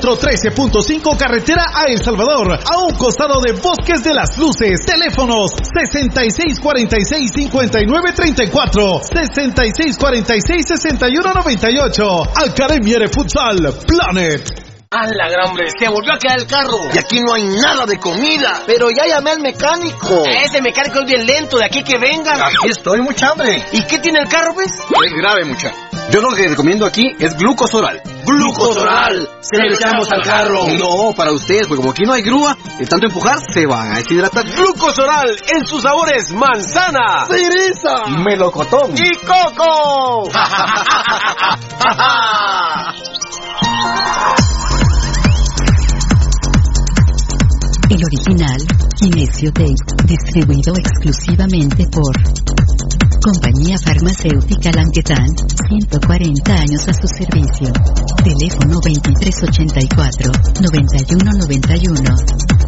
13.5 carretera a El Salvador, a un costado de Bosques de las Luces. Teléfonos 6646-5934, 6646-6198. Academia de Futsal Planet. ¡A la gran hombre! ¡Se volvió a quedar el carro! Y aquí no hay nada de comida. Pero ya llamé al mecánico. Ese mecánico es bien lento, de aquí que vengan. Aquí estoy, mucha hambre. ¿Y qué tiene el carro, pues? Es grave, mucha. Yo lo que recomiendo aquí es glucosoral. ¡Glucosoral! Se lo echamos al carro. No, para ustedes, porque como aquí no hay grúa, de tanto empujar se van a deshidratar. Glucosoral en sus sabores manzana, ¡Cereza! melocotón y coco. El original, Kinesio Tape, distribuido exclusivamente por Compañía Farmacéutica Languetan, 140 años a su servicio. Teléfono 2384-9191.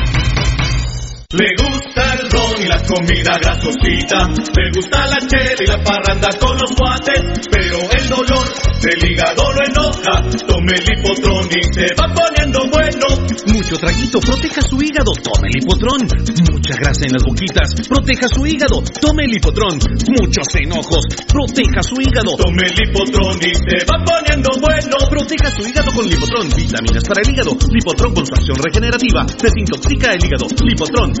Le gusta el ron y la comida grasosita. Le gusta la chela y la parranda con los guates. Pero el dolor del hígado lo enoja. Tome el hipotrón y se va poniendo bueno. Mucho traguito, proteja su hígado, tome el hipotrón. Mucha grasa en las boquitas, proteja su hígado, tome el hipotrón. Muchos enojos, proteja su hígado. Tome el hipotrón y se va poniendo bueno. Proteja su hígado con Lipotrón, vitaminas para el hígado. Lipotrón con su acción regenerativa, desintoxica el hígado. Lipotrón,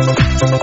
Municipal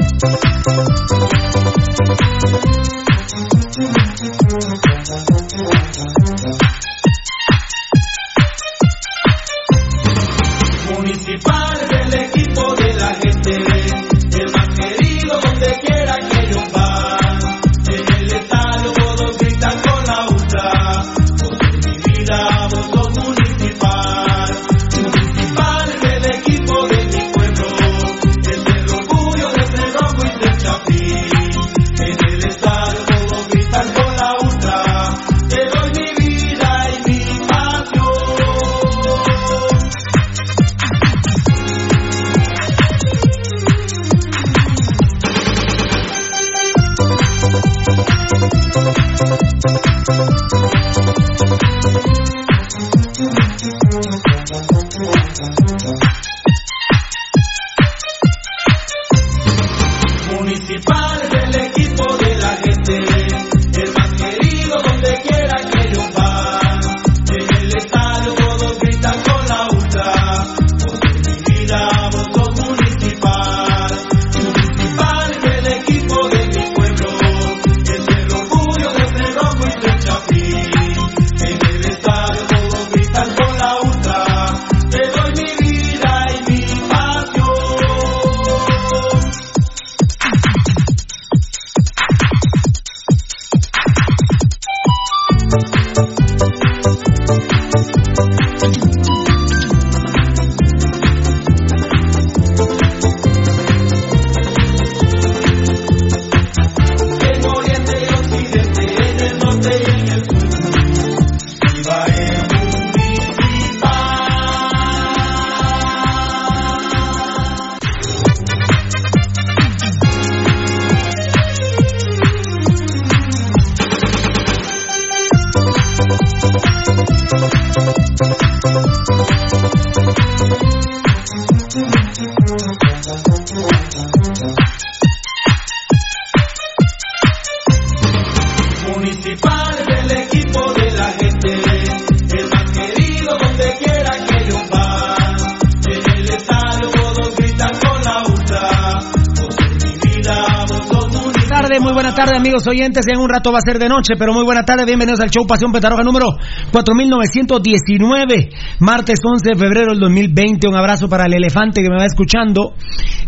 oyentes. En un rato va a ser de noche, pero muy buena tarde. Bienvenidos al show Pasión Petaroja número 4919, martes 11 de febrero del 2020. Un abrazo para el elefante que me va escuchando.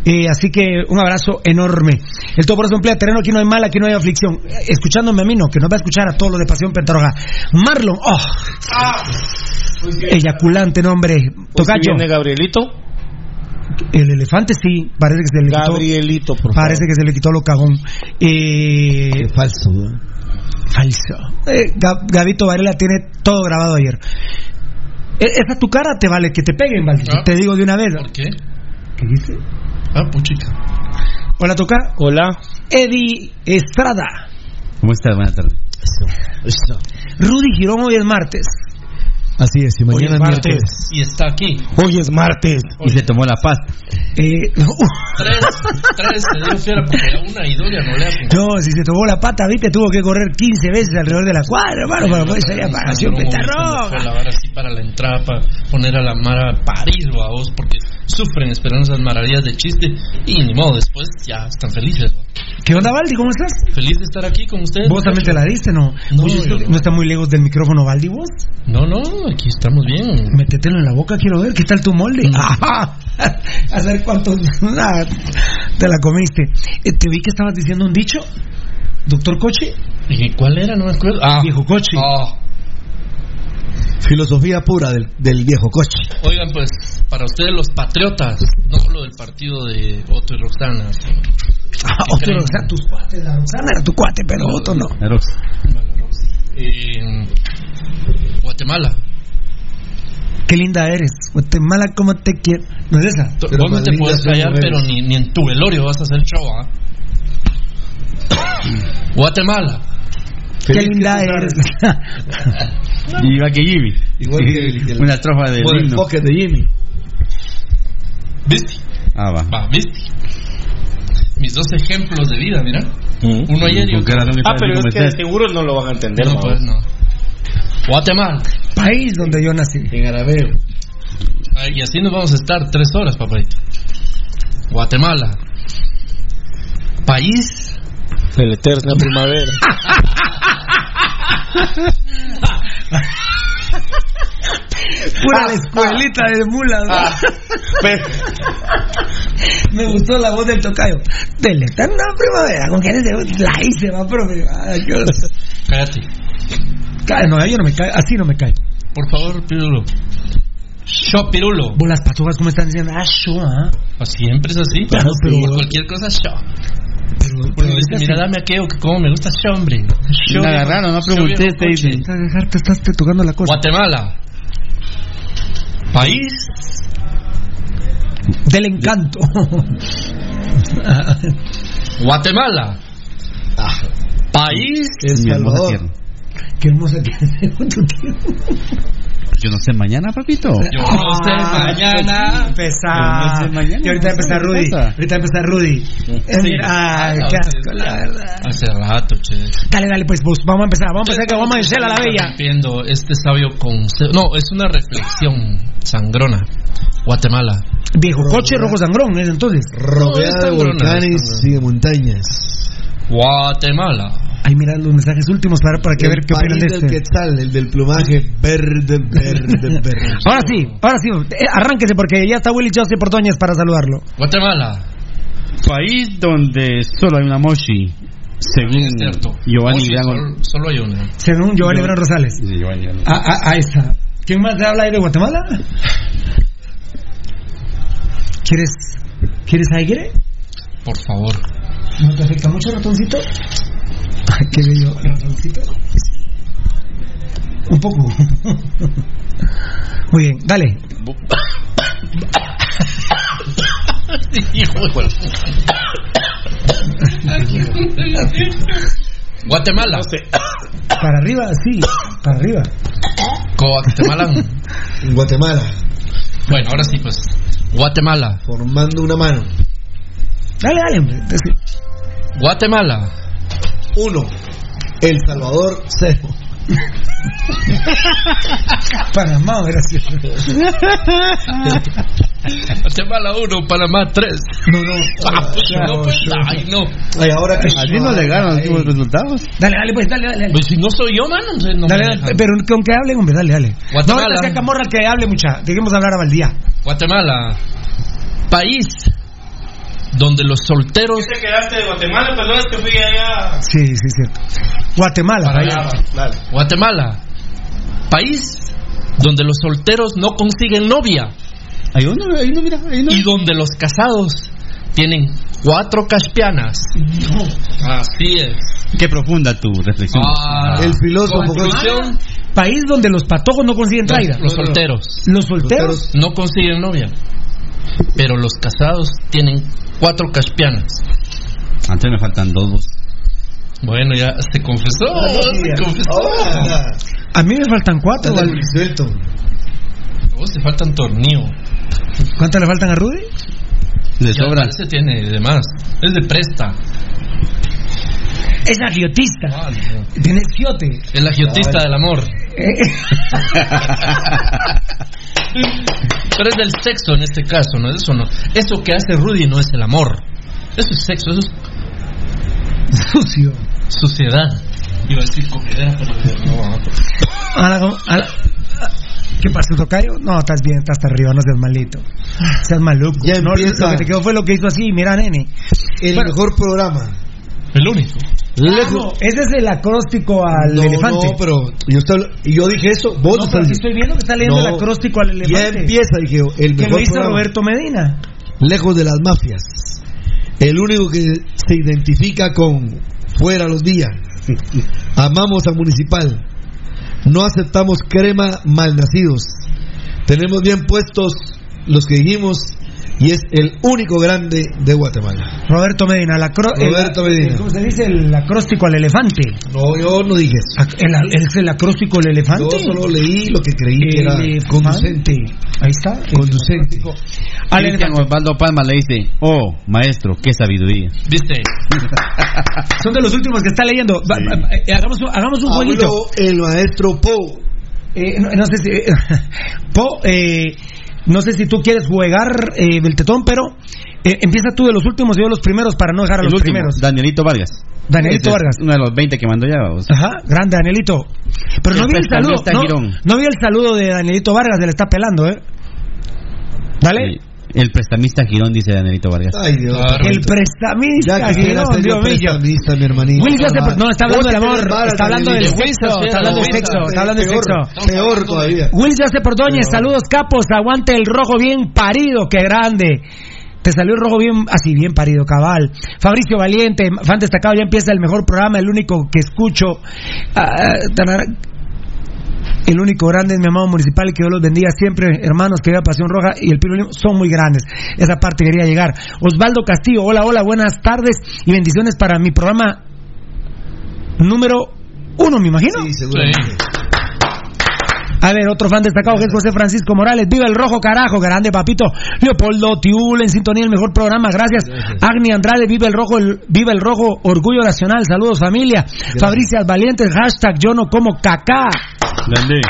Eh, así que un abrazo enorme. El todo por eso emplea terreno. Aquí no hay mal, aquí no hay aflicción. Escuchándome a mí, no, que nos va a escuchar a todos los de Pasión Petaroja. Marlon, oh, eyaculante nombre. Tocacho. viene Gabrielito? El elefante sí, parece que se le quitó. Gabrielito, por Parece que se le quitó lo cagón. Eh, falso. falso. Eh, Gab- Gabito Varela tiene todo grabado ayer. E- esa tu cara te vale que te peguen. Ah. Te digo de una vez. ¿Por qué? ¿Qué dice? Ah, puchica. Hola, toca. Hola. Eddie Estrada. ¿Cómo estás? Buenas tardes. Rudy Girón hoy es martes. Así es, y mañana es martes. Y está aquí. Hoy es martes. Y se tomó la paz. Eh, Tres, tres, se dio fiera porque una y dos ya no le hacen. no, si se tomó la pata, viste, tuvo que correr 15 veces alrededor de la cuadra, hermano, para poder salir a Palacio Fue Petarroga. la vara así para la entrada, para poner a la Mara a París a vos, porque sufren esperando esas maravillas de chiste y ni modo, después ya están felices. ¿no? ¿Qué onda, Valdi? ¿Cómo estás? Feliz de estar aquí con ustedes. ¿Vos también te la diste, no? No, Oye, yo no. ¿no está muy lejos del micrófono, Valdi, vos? No, no, aquí estamos bien. Métetelo en la boca, quiero ver. ¿Qué tal tu molde? Mm. Ajá. A ver cuánto ah, te la comiste. Eh, te vi que estabas diciendo un dicho, doctor Coche. ¿Y cuál era? No me acuerdo. Ah, Viejo Coche. ah. Filosofía pura del, del viejo coche. Oigan, pues, para ustedes los patriotas, no lo del partido de Otto y Roxana. Ah, otro, o sea, tus cuates, la Roxana era tu cuate, pero otro no. Eh, Guatemala. Qué linda eres. Guatemala, ¿cómo te quiero? ¿No es esa? Pero Vos no te puedes callar, pero ni, ni en tu velorio vas a hacer show, ¿ah? Guatemala. Qué linda eres. Y iba que Jimmy. Igual que- el- Una estrofa del Por el pocket de Jimmy. ¿Viste? Ah, va. Va, ¿viste? Mis dos ejemplos de vida, mira. Uno ayer y otro. de Ah, pero es que de seguro no lo van a entender, No, pues no. Guatemala. País donde yo nací. En Arabeo. Ay, y así nos vamos a estar tres horas, papadito. Guatemala. País. De la eterna primavera. Pura la escuelita de mulas. Me gustó la voz del tocayo. Del eterna primavera. ¿Con quién es? La hice, va, horror. Cállate. Cae, No, yo no me cae. Así no me cae. Por favor, Pirulo. Show, Pirulo. Vos las patugas, ¿cómo están diciendo? Ah, yo, ah. Pues siempre es así. Claro, pero- Por cualquier cosa, show. Dice, ahorita mira, dame aquello que como me gusta show, hombre. Agarraron, no pregunté, te coche. dicen. Te dejar, te estás te tocando la cosa. Guatemala. País. Del encanto. Guatemala. País. El Mi hermosa Salvador. tierra. Qué hermosa que es. Yo no sé mañana, papito. Yo no sé mañana. Empezar. Yo no sé mañana, Y ahorita va a no empezar Rudy. Ahorita va a empezar Rudy. Ay, Ah, qué asco, la verdad. Hace rato, che. Dale, dale, pues, pues, vamos a empezar. Vamos a empezar que vamos a decirle a la bella. Viendo este sabio consejo. No, es una reflexión sangrona. Guatemala. Viejo coche rojo sangrón, ¿es entonces? Rodeada No, de volcanes y de montañas. Guatemala. Ahí mira los mensajes últimos para, para que el ver qué opinan de este. Quetzal, el del plumaje verde, verde, verde. Ahora sí, ahora sí, eh, arránquese porque ya está Willy José Portoñez para saludarlo. Guatemala. País donde solo hay una moshi. Según Es cierto. Giovanni Gran. solo, solo hay una. Según Giovanni Gran Rosales. Sí, Giovanni. Ah, ah, ahí está. ¿Quién más te habla ahí de Guatemala? ¿Quieres, ¿quieres aire? Por favor. ¿No te afecta mucho, ratoncito? Qué bello, ratoncito. Un poco. Muy bien, dale. Hijo de Guatemala. Para arriba, sí, para arriba. Guatemala. Guatemala, Bueno, ahora sí, pues. Guatemala. formando una mano. Dale, dale, hombre. Guatemala. Uno. El Salvador, cero. Panamá, gracias. Guatemala 1, Panamá 3. No, no. Ah, pues, no, pues, ay, no. Ay, ahora que Así no le ganan los últimos resultados. Dale, dale, pues, dale, dale. Pues si no soy yo, mano. no sé, no Dale, pero con que hablen, hombre, dale, dale. Guatemala. No, sea Camorra que hable mucha. Dejemos hablar a Valdía. Guatemala. País donde los solteros. te quedaste de Guatemala? Perdón, es que fui allá. Sí, sí, cierto. Guatemala, Para país. allá, Dale. Guatemala. País donde los solteros no consiguen novia Hay uno, hay uno, mira, hay uno. y donde los casados tienen cuatro caspianas. Así es. Qué profunda tu reflexión. Ah, El filósofo. conclusión, País donde los patojos no consiguen traida. los, los solteros Los solteros. no consiguen novia, pero los casados tienen cuatro caspianas. Antes me faltan dos. vos. Bueno, ya se confesó, se confesó. Ahora. A mí me faltan cuatro. Anda Val- muy suelto. A vos te faltan tornillo. ¿Cuántas le faltan a Rudy? Le Ya sobra. Se tiene de más. Es de presta. Es agiotista. Ah. Tiene fiote. El agiotista del amor. Pero es del sexo en este caso, ¿no? Eso no. Eso que hace Rudy no es el amor. Eso es sexo, eso es Sucio. suciedad. Iba a decir cogedera, pero no. A la- a la- ¿Qué pasó, Tocayo? No, estás bien, estás hasta arriba, no seas malito. Seas maluco. Ya no, empieza. lo que te quedó fue lo que hizo así, mira, nene. El Bueno. mejor programa. El único. No, ese es el acróstico al no, elefante. no, pero yo, estoy, yo dije eso, vos No, pero estoy viendo que está leyendo No, el acróstico al Ya elefante. empieza, dije yo, el que lo mejor hizo programa. Roberto Medina. Lejos de las mafias. El único que se identifica con fuera los días. Amamos a Municipal. No aceptamos crema malnacidos. Tenemos bien puestos los que dijimos y es el único grande de Guatemala. Roberto Medina, el acro- Roberto el- Medina. ¿Cómo se dice? El acróstico al elefante. No, yo no dije eso. El, ¿Es el acróstico del elefante? Yo solo leí lo que creí que era Elefante. conducente. Ahí está. Conducente. Al elefante. Osvaldo Palma le dice, oh, maestro, qué sabiduría. ¿Viste? Son de los últimos que está leyendo. Va- va- eh, hagamos, un- hagamos un jueguito. Habló el maestro Po. Eh, no, no sé si. Po, eh, no sé si tú quieres jugar eh, Beltetón, pero eh, empieza tú de los últimos y yo de los primeros para no dejar a El los último, primeros. Danielito Vargas. Danielito Ese Vargas. Uno de los 20 que mandó ya. vamos. Ajá, grande Danielito. Pero no El vi el saludo. No, no vi el saludo de Danielito Vargas, se le está pelando, ¿eh? Dale. Sí. El prestamista Girón, dice Danielito Vargas. Ay, Dios. Claro. El prestamista, Girón, Dios mío. prestamista, mi hermanito. No, está hablando del amor, está hablando del sexo, está hablando del sexo, está hablando del sexo. Peor todavía. Will ya se Ordóñez, saludos capos, aguante el rojo bien parido, qué grande. Te salió el rojo bien, así bien parido, cabal. Fabricio Valiente, fan destacado, ya empieza el mejor programa, el único que escucho. Ah, tanara- el único grande es mi amado municipal y que Dios los bendiga siempre, hermanos, que vea Pasión Roja y el Pino Limo son muy grandes. Esa parte quería llegar. Osvaldo Castillo, hola, hola, buenas tardes y bendiciones para mi programa número uno, me imagino. Sí, seguramente. A ver, otro fan destacado que es José Francisco Morales. Viva el rojo, carajo, grande papito. Leopoldo Tiul en sintonía, el mejor programa. Gracias. Agni Andrade, viva el rojo, el- viva el rojo, orgullo nacional. Saludos familia. Fabricio Valientes, hashtag yo no como cacá. Grande.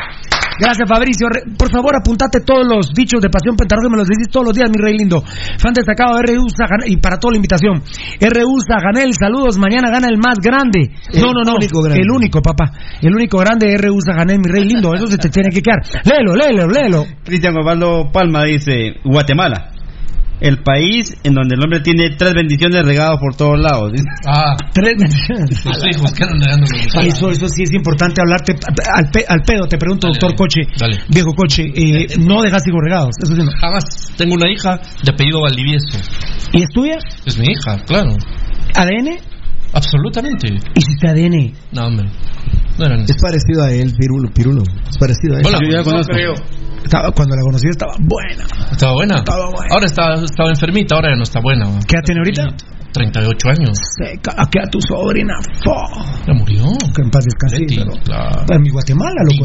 Gracias, Fabricio. Re- Por favor, apuntate todos los dichos de Pasión Pentarroja, me los decís todos los días, mi rey lindo. Fan destacado, RU Saganel, y para toda la invitación. RU Saganel, saludos, mañana gana el más grande. El no, no, no. único grande. El único, papá. El único grande, RU Saganel, mi rey lindo. Eso se te tiene que quedar. Léelo, léelo, léelo. Cristian Osvaldo Palma dice, Guatemala. El país en donde el hombre tiene tres bendiciones regadas por todos lados. Ah, Tres bendiciones. los hijos los Eso, eso sí es importante hablarte al, pe- al pedo. Te pregunto, Dale, doctor dale. Coche, Dale. viejo Coche, eh, no dejas hijos regados. Eso sí no. Jamás. Tengo una hija de apellido Valdivieso. ¿Y es tuya? Es mi hija, claro. ¿ADN? Absolutamente. ¿Hiciste ADN? No, hombre. No eran Es parecido a él, Pirulo. Pirulo. Es parecido a él. Hola, Yo ya no creo. Estaba- cuando la conocí estaba buena. ¿Estaba buena? Estaba buena. Ahora está, estaba enfermita, ahora ya no está buena. ¿Qué edad tiene ahorita? 38 años. Seca, aquí a tu sobrina. Fo. Ya murió. Que en paz descanse. Leti, pero- claro. En mi Guatemala, loco.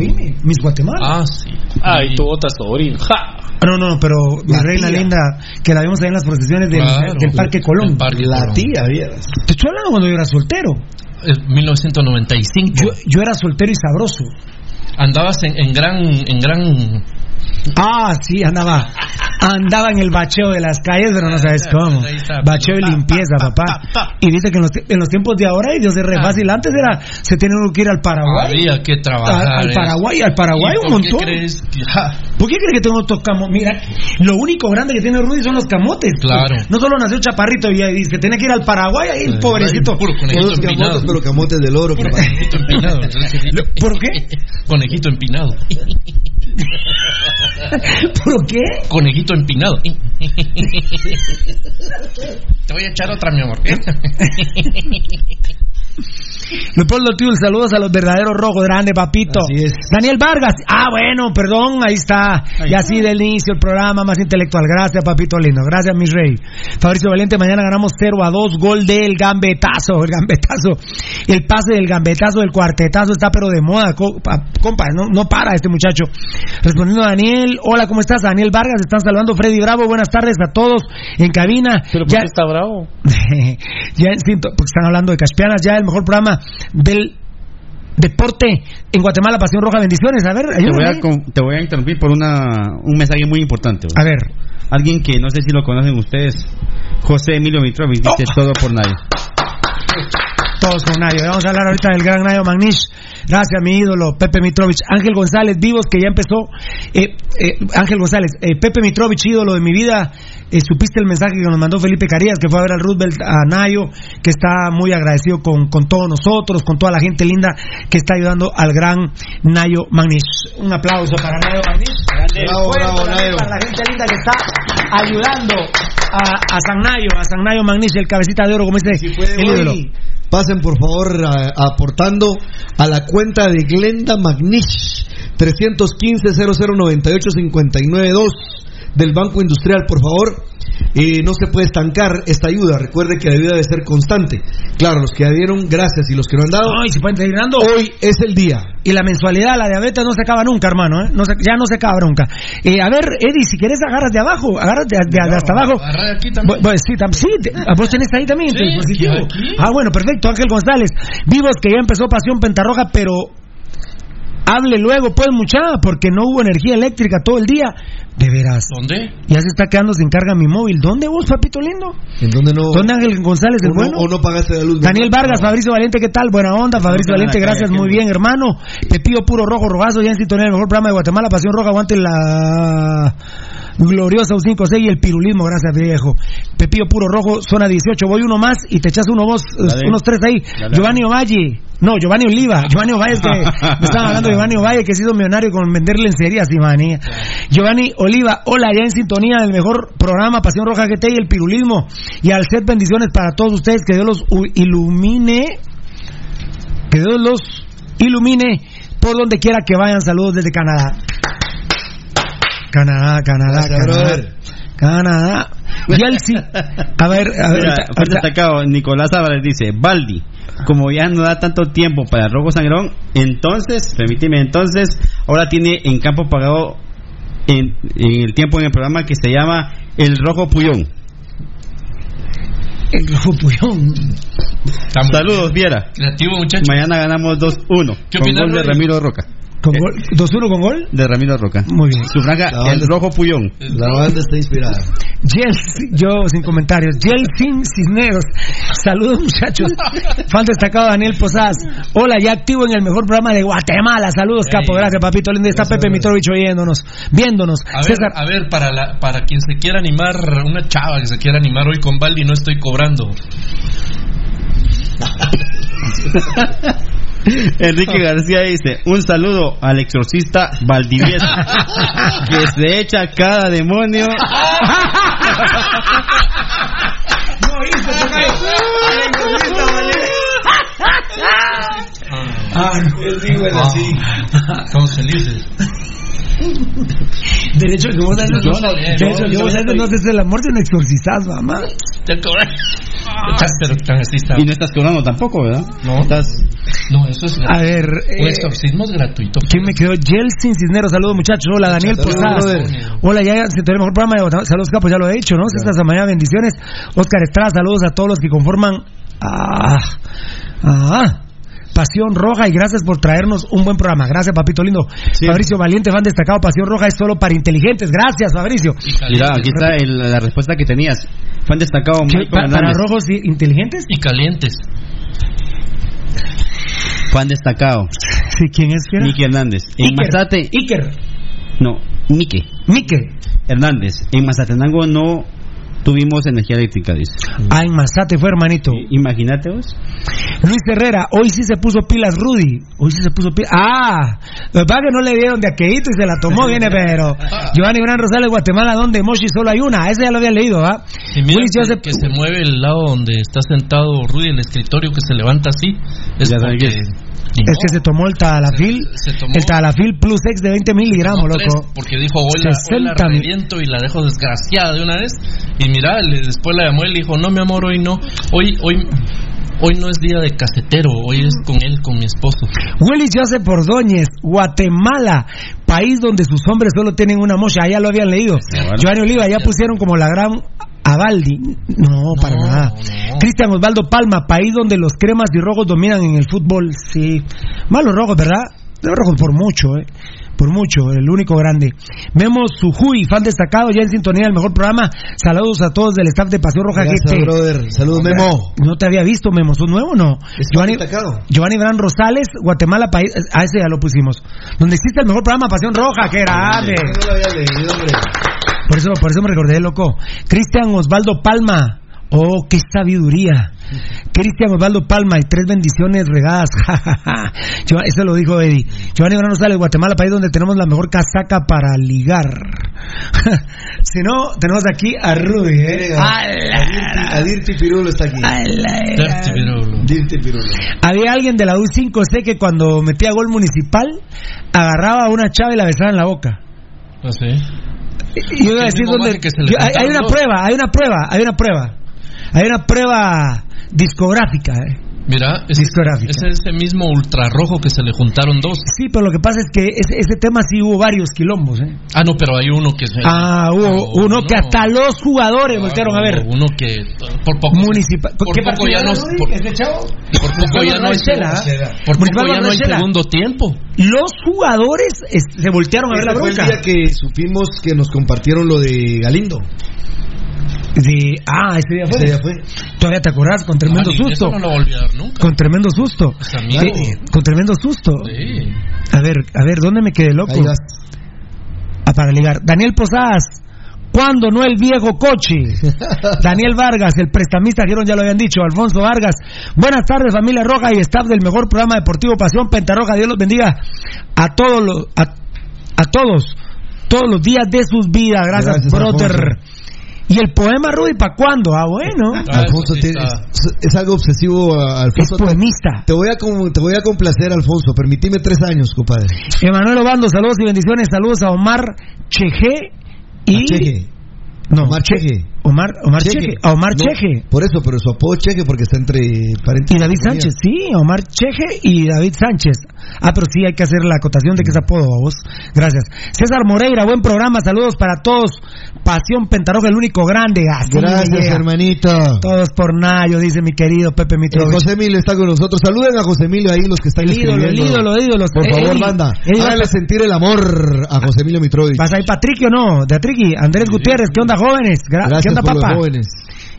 Oíme, mis Guatemala. Ah, sí. Ay, tu otra sobrina. ¡Ja! Ah, No, no, pero mi La reina tía. linda, que la vimos ahí en las procesiones del, Claro, del Parque Colón. Parque La Colón. tía, vieras. Te estoy hablando cuando yo era soltero. Es 1995. Yo, yo era soltero y sabroso. Andabas en, en gran en gran Ah, sí, andaba. Andaba en el bacheo de las calles, pero no sabes cómo. Bacheo y limpieza, papá. Y dice que en los, en los tiempos de ahora, y Dios es re fácil. Antes era, se tiene uno que ir al Paraguay. había que trabajar. Al, al ¿eh? Paraguay, al Paraguay ¿Y un por qué montón. crees que- ja, ¿Por qué crees que tengo estos camotes? Mira, lo único grande que tiene Rudy son los camotes. Claro. No solo nació chaparrito y, y se tiene que ir al Paraguay, ahí el pobrecito. Puro conejito Todos empinado. camotes, pero camotes del oro, papá. conejito empinado. ¿Por qué? Conejito empinado. ¿Por qué? Conejito empinado. Te voy a echar otra, mi amor. Leopoldo Tiul, saludos a los verdaderos rojos, grande papito. Daniel Vargas, ah bueno, perdón, ahí está. y así del inicio el programa más intelectual. Gracias, papito lindo. Gracias, mi rey. Fabricio Valente, mañana ganamos 0 a 2, gol del gambetazo, el gambetazo. El pase del gambetazo, del cuartetazo está pero de moda, compa, no, no para este muchacho. Respondiendo a Daniel, hola, ¿cómo estás? Daniel Vargas, están saludando Freddy Bravo, buenas tardes a todos en cabina. ¿Pero por ya, qué está bravo? ya porque están hablando de Caspianas, ya el mejor programa del deporte en Guatemala, Pasión Roja, bendiciones. A ver, te voy a, te voy a interrumpir por una, un mensaje muy importante. A ver. Alguien que no sé si lo conocen ustedes, José Emilio Mitrovic, dice Oh. todo por nadie. Todos con Nayo. Vamos a hablar ahorita del gran Nayo Magnish. Gracias, mi ídolo, Pepe Mitrovich. Ángel González, vivos, que ya empezó. Eh, eh, Ángel González, eh, Pepe Mitrovich, ídolo de mi vida. Eh, supiste el mensaje que nos mandó Felipe Carías, que fue a ver al Roosevelt, a Nayo, que está muy agradecido con, con todos nosotros, con toda la gente linda que está ayudando al gran Nayo Magnish. Un aplauso para Nayo Magnish. Bravo, bravo, Para la gente linda que está ayudando a, a San Nayo, a San Nayo Magnish, el cabecita de oro, como dice el ídolo. Pasen por favor a- aportando a la cuenta de Glenda Magnish 315-0098-592 del Banco Industrial, por favor. Eh, no se puede estancar esta ayuda. Recuerde que la ayuda debe ser constante. Claro, los que adhieron, gracias. Y los que no han dado, Ay, se pueden seguir dando. hoy es el día. Y la mensualidad, la diabetes no se acaba nunca, hermano, ¿eh? No se- ya no se acaba nunca. Eh, a ver, Eddie, si quieres agarras de abajo, agarras de, de- de hasta abajo. agarra de aquí también. Sí, tam- sí, te- ah, vos tenés ahí también Sí, dispositivo. aquí. Ah, bueno, perfecto, Ángel González. Vivos que ya empezó Pasión Pentarroja, pero hable luego, pues, muchacha, porque no hubo energía eléctrica todo el día. De veras. ¿Dónde? Ya se está quedando sin carga mi móvil. ¿Dónde vos, papito lindo? ¿En dónde no? ¿Dónde Ángel González, el o, no bueno? o no pagaste la luz? Daniel Vargas, Fabricio Valiente, ¿qué tal? Buena onda, Fabricio No, no, Valiente, no, gracias, no, no, muy no. bien, hermano. Pepío Puro Rojo Rogazo, ya en sintonía, el mejor programa de Guatemala, Pasión Roja, aguante la gloriosa U56 y el pirulismo, gracias viejo. Pepío Puro Rojo, zona 18, voy uno más y te echas uno vos, Dale. unos tres ahí. Dale. Giovanni Ovalle, no, Giovanni Oliva, Giovanni Ovalle, es que me estaban hablando de Giovanni Ovalle, que ha sido millonario con vender lencerías y manía. Giovanni Oliva, hola, ya en sintonía del mejor programa Pasión Roja GT y el pirulismo. Y al set bendiciones para todos ustedes, que Dios los ilumine, que Dios los ilumine por donde quiera que vayan. Saludos desde Canadá. Canadá, Canadá, Gracias, Canadá. brother. Canadá. Yeltsin. A ver, a ver. Mira, ahorita- destacado, Nicolás Álvarez dice, Baldi, como ya no da tanto tiempo para el rojo sangrón, entonces, permíteme, entonces, ahora tiene en campo pagado en, en el tiempo en el programa que se llama El Rojo Puyón. El rojo puyón. Saludos, Viera. Creativo, muchacho. Mañana ganamos 2-1 ¿Qué con opinas, gol de? Ramiro Roca. Con gol, 2-1 con gol. De Ramiro Roca. Muy bien. Su franja, La El Rojo Puyón. La banda está inspirada. Yeltsin, yo sin comentarios. Yeltsin Cisneros. Saludos muchachos. Fan destacado Daniel Posadas. Hola, ya activo en el mejor programa de Guatemala. Saludos, capo. Gracias, papito lindo. Está Pepe Mitrovich oyéndonos, viéndonos. A ver, César, a ver para, la, para quien se quiera animar, una chava que se quiera animar hoy con Baldi, no estoy cobrando. Enrique García dice, un saludo al exorcista Valdivieso, que se echa cada demonio. Ah, Estamos felices. derecho que vos haces, Yo no, derecho yo- que vos haces estoy- no haces el amor de un exorcistás, mamá. Ya cobré. Pero tan así está. Y no estás cobrando tampoco, ¿verdad? No. Estás... No, eso es A ver, Un eh, exorcismo es gratuito. ¿Quién me quedó? Yeltsin Cisneros, saludos muchachos. Hola Daniel Saludos, Posadas. Hola, ya se te el mejor programa de Guatemala. Saludos, capo, ya lo he dicho, ¿no? Esta mañana, bendiciones. Oscar Estrada, saludos a todos los que conforman. Ah, ah, Pasión Roja y gracias por traernos un buen programa. Gracias, papito lindo. Fabricio Valiente, fan destacado. Pasión Roja es solo para inteligentes. Gracias, Fabricio. Mira, aquí está el- la respuesta que tenías. Fan destacado Pa- ¿Para rojos i- inteligentes? Y calientes. Fan destacado. Sí, ¿quién es? ¿Quién? Miki Hernández. En Iker. Mazate. Iker. No, Mike Mike. Hernández. En Mazatenango no tuvimos energía eléctrica, dice. Ah, en Mazate fue, hermanito. Imagínate vos. Luis Herrera, hoy sí se puso pilas Rudy. Hoy sí se puso pilas. Ah, lo que pasa es que no le dieron de aquelito y se la tomó, viene, pero. Giovanni Gran Rosales, Guatemala, donde Moshi solo hay una. Ese ya lo había leído, ¿va? Y mira Willis que, Joseph- que se mueve el lado donde está sentado Rudy, el escritorio que se levanta así. Es Ya porque... Es que se tomó el Tadalafil, Se- se tomó- el Tadalafil Plus X de 20 miligramos, tres, loco. porque dijo, hoy la, hoy la 60 mil. reviento y la dejo desgraciada de una vez. Y mira, le- después la llamó y le dijo, no, mi amor, hoy no. Hoy, hoy, hoy no es día de casetero, hoy es con él, con mi esposo. Willis Joseph Ordóñez, Guatemala, país donde sus hombres solo tienen una mocha, allá lo habían leído. bueno. Giovanni Oliva, ya pusieron como la gran Avaldi. No, para nada. Cristian Osvaldo Palma, país donde los cremas y rojos dominan en el fútbol. Sí. Malos rojos, ¿verdad? Los rojos por mucho, ¿eh? Por mucho, el único grande. Memo Sujuy, fan destacado, ya en sintonía del mejor programa. Saludos a todos del staff de Pasión Roja Gracias, GT. brother. Saludos, Memo. No te había visto, Memo. ¿Sos nuevo o no? Es Giovanni, destacado. Giovanni Bran Rosales, Guatemala, país. A ese ya lo pusimos. Donde existe el mejor programa Pasión Roja, que grande. No lo había leído, hombre. Por eso, por eso me recordé, loco. Cristian Osvaldo Palma. Oh, qué sabiduría. Cristian Osvaldo Palma y tres bendiciones regadas. Eso lo dijo Eddie. Giovanni Bran Rosales, Guatemala, país donde tenemos la mejor casaca para ligar. si no, tenemos aquí a Rudy, ¿eh? A- a Dirty Pirulo está aquí. Dirty Pirulo. Dirty Pirulo. Había alguien de la U5C que cuando metía gol municipal agarraba a una chava y la besaba en la boca. No sé. Yo iba a decir dónde. yo- hay, hay una prueba, hay una prueba, hay una prueba. Hay una prueba discográfica, ¿eh? Mira, ese, Discográfica. es ese mismo ultrarrojo que se le juntaron dos. Sí, pero lo que pasa es que ese, ese tema sí hubo varios quilombos, ¿eh? Ah, no, pero hay uno que se... Ah, hubo uno que no. hasta los jugadores voltearon a ver. Uno que por poco... Municipal. Por ¿Qué poco ya no... Por, ese chavo? por poco ya no hay... Por poco ya no hay segundo tiempo. Los jugadores es- se voltearon a ver la fue el bronca. día que supimos que nos compartieron lo de Galindo. De, ah, ese día fue. Ese día fue. Todavía te acordás, con tremendo Ah, susto. Eso no lo voy a olvidar nunca. Con tremendo susto. Con tremendo susto. Sí. A ver, a ver, ¿dónde me quedé loco? Ahí vas. Ah, para ligar. Daniel Posadas, ¿cuándo no el viejo coche? Daniel Vargas, el prestamista, dijeron, ya lo habían dicho. Alfonso Vargas, buenas tardes, familia Roja y staff del mejor programa deportivo Pasión Pentarroja. Dios los bendiga a todos los, a, a todos, todos los días de sus vidas. Gracias, Gracias, brother. Alfonso. ¿Y el poema, Rudy, para cuándo? Ah, bueno. Ah, Alfonso sí tiene- es, es algo obsesivo, a- Es Alfonso. poemista. Te voy a te voy a complacer, Alfonso. Permitime tres años, compadre. Emanuel Obando, saludos y bendiciones. Saludos a Omar Cheje y... Cheje. No, Omar Cheje. Omar, Omar Cheje. A Omar No, Cheje. Por eso, pero su apodo Cheje porque está entre paréntesis. Y David Sánchez, sí, Omar Cheje y David Sánchez. Ah, pero sí hay que hacer la acotación de que es apodo a vos. Gracias. César Moreira, buen programa, saludos para todos. Pasión Pentarroja, el único grande. Así Gracias, hermanito. Todos por Nayo, dice mi querido Pepe Eh, Mitrovich. José Emilio está con nosotros. Saluden a José Emilio ahí, los que están El escribiendo. ídolo, el ídolo. Por Eh, favor, Eddie, banda. Háganle sentir el amor a José Emilio Mitrovich. ¿Vas ahí, Patricky o no? De Atriqui, Andrés Gutiérrez, ¿qué onda, jóvenes? Gra- Gracias ¿Qué onda, papá? jóvenes.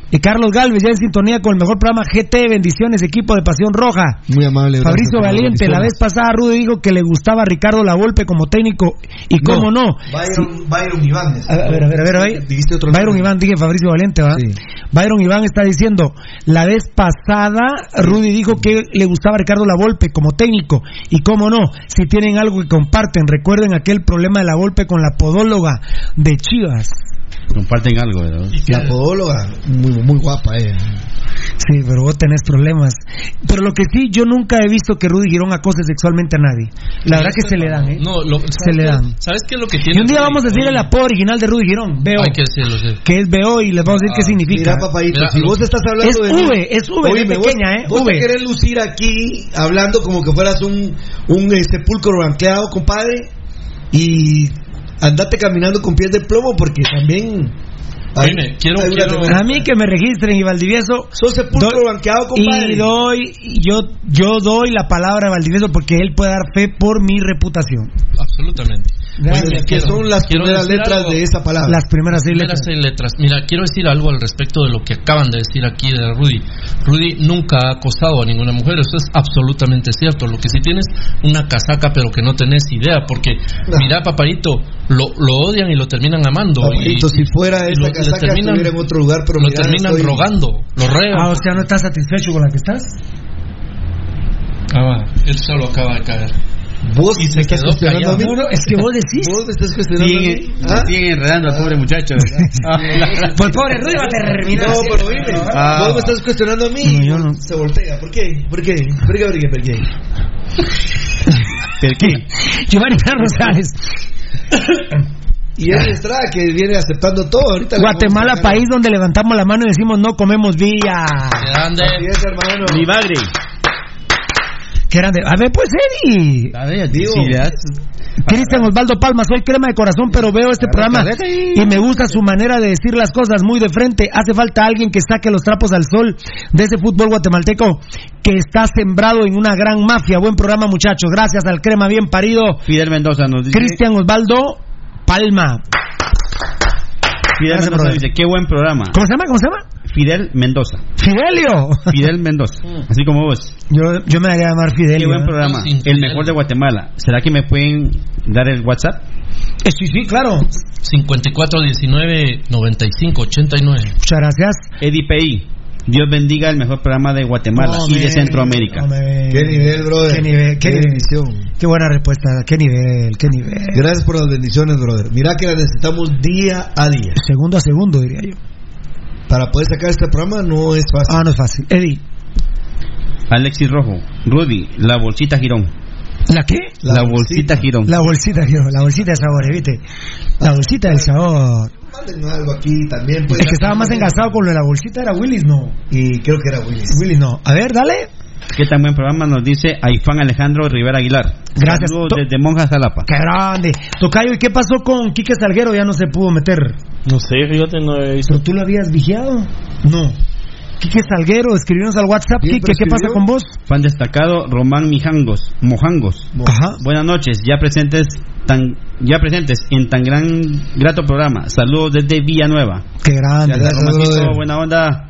Y Carlos Galvez, ya en sintonía con el mejor programa GT, bendiciones, equipo de Pasión Roja. Muy amable. Fabricio gracias Valiente, la vez pasada Rudy dijo que le gustaba a Ricardo Lavolpe como técnico, y cómo no. Byron, Byron Iván. A ver, a ver, a ver, a ver. Dijiste otro Byron nombre. Iván, dije Fabricio Valiente, ¿va? Sí. Byron Iván está diciendo, la vez pasada Rudy dijo que le gustaba a Ricardo Lavolpe como técnico, y cómo no, si tienen algo que comparten, recuerden aquel problema de Lavolpe con la podóloga de Chivas. Comparten algo, ¿verdad? La podóloga, muy, muy guapa ella. Sí, pero vos tenés problemas. Pero lo que sí, yo nunca he visto que Rudy Girón acose sexualmente a nadie. La verdad que se le dan, ¿eh? No, lo- Se ¿sabes le dan. ¿Sabes qué es lo que Y tiene? un día vamos a decir el apodo original de Rudy Girón, Veo. Hay que decirlo, sí. Que es Veo y les vamos a decir qué significa. Mira, papadito, Mira, si vos estás hablando Es de V, es V, Oíme, es pequeña, ¿eh? Vos V. te querés lucir aquí hablando como que fueras un, un eh, sepulcro ranqueado, compadre, y andate caminando con pies de plomo porque también... hay- Oíme, quiero- quiero- A mí que me registren y Valdivieso. Sos sepulcro doy- banqueado, compadre. Y doy, yo, yo doy la palabra a Valdivieso porque él puede dar fe por mi reputación. Absolutamente. Oye, que son las quiero primeras letras algo. de esa palabra. Las primeras seis Primeras letras. seis letras. Mira, quiero decir algo al respecto de lo que acaban de decir aquí de Rudy. Rudy nunca ha acosado a ninguna mujer, eso es absolutamente cierto. Lo que sí tienes una casaca, pero que no tenés idea, porque mira, papadito, lo, lo odian y lo terminan amando. Papadito, y, si fuera y lo- casaca terminan- estuviera en otro lugar, pero lo mira, terminan estoy- rogando, lo regan. Ah, o sea, ¿no estás satisfecho con la que estás? Ah, va, él solo acaba de caer. Vos Y se me estás quedó cuestionando a mí. No, no, es que vos decís. Vos me estás cuestionando a mí. ¿Ah? siguen enredando al pobre muchacho. ¿verdad? Pues pobre Rudy va a terminar. No, pero dime, Ah. vos me estás cuestionando a mí. No, yo no. Se voltea. ¿Por qué? ¿Por qué? ¿Por qué? ¿Por qué? ¿Por qué? ¿Por qué? Giovanni Rosales. Y es Estrada que viene aceptando todo. Ahorita Guatemala, país donde levantamos la mano y decimos no comemos vía. Grande. Así es, hermano. Qué grande. A ver, pues, Eddie. A ver, Digo. Cristian Osvaldo Palma, soy crema de corazón, pero veo este programa y me gusta su manera de decir las cosas muy de frente. Hace falta alguien que saque los trapos al sol de ese fútbol guatemalteco que está sembrado en una gran mafia. Buen programa, muchachos. Gracias al crema bien parido. Fidel Mendoza nos dice. Cristian Osvaldo Palma. Fidel Mendoza dice, qué buen programa. ¿Cómo se llama? ¿Cómo se llama? Fidel Mendoza. Fidelio. Fidel Mendoza. Así como vos. Yo, yo me haría llamar Qué Fidelio. buen ¿eh? programa. El mejor de Guatemala. ¿Será que me pueden dar el WhatsApp? Eh, Sí, sí, claro. 54 19 95 89. Muchas gracias. Eddie P.I. Dios bendiga el mejor programa de Guatemala y de Centroamérica. Qué nivel, brother. Qué nivel, qué bendición. Qué buena respuesta. Qué nivel, qué nivel. Gracias por las bendiciones, brother. Mira que las necesitamos día a día. Segundo a segundo, diría yo. Para poder sacar este programa no es fácil. Ah, no es fácil. Eddie, Alexis Rojo. Rudy, la bolsita girón. ¿la qué? La, bolsita girón. La bolsita, quiero, la bolsita de sabor, ¿viste? La bolsita del sabor. Manden algo aquí también. pues. El que estaba más engasado con lo de la bolsita era Willis, no. Y creo que era Willis. Willis, no. A ver, dale. ¿Qué tan buen programa nos dice Aifán Alejandro Rivera Aguilar? Gracias. Saludos desde Monjas Jalapa. Qué grande. Tocayo, ¿y qué pasó con Quique Salguero? Ya no se pudo meter. No sé, fíjate, no he visto. ¿Pero tú lo habías vigiado? No. Quique Salguero, escribirnos al WhatsApp. Quique, ¿qué pasa con vos? Fan destacado Román Mijangos, Mojangos. Ajá. Buenas noches, ya presentes tan ya presentes en tan gran grato programa. Saludos desde Villanueva. Qué grande. Gracias, Gracias, buena onda.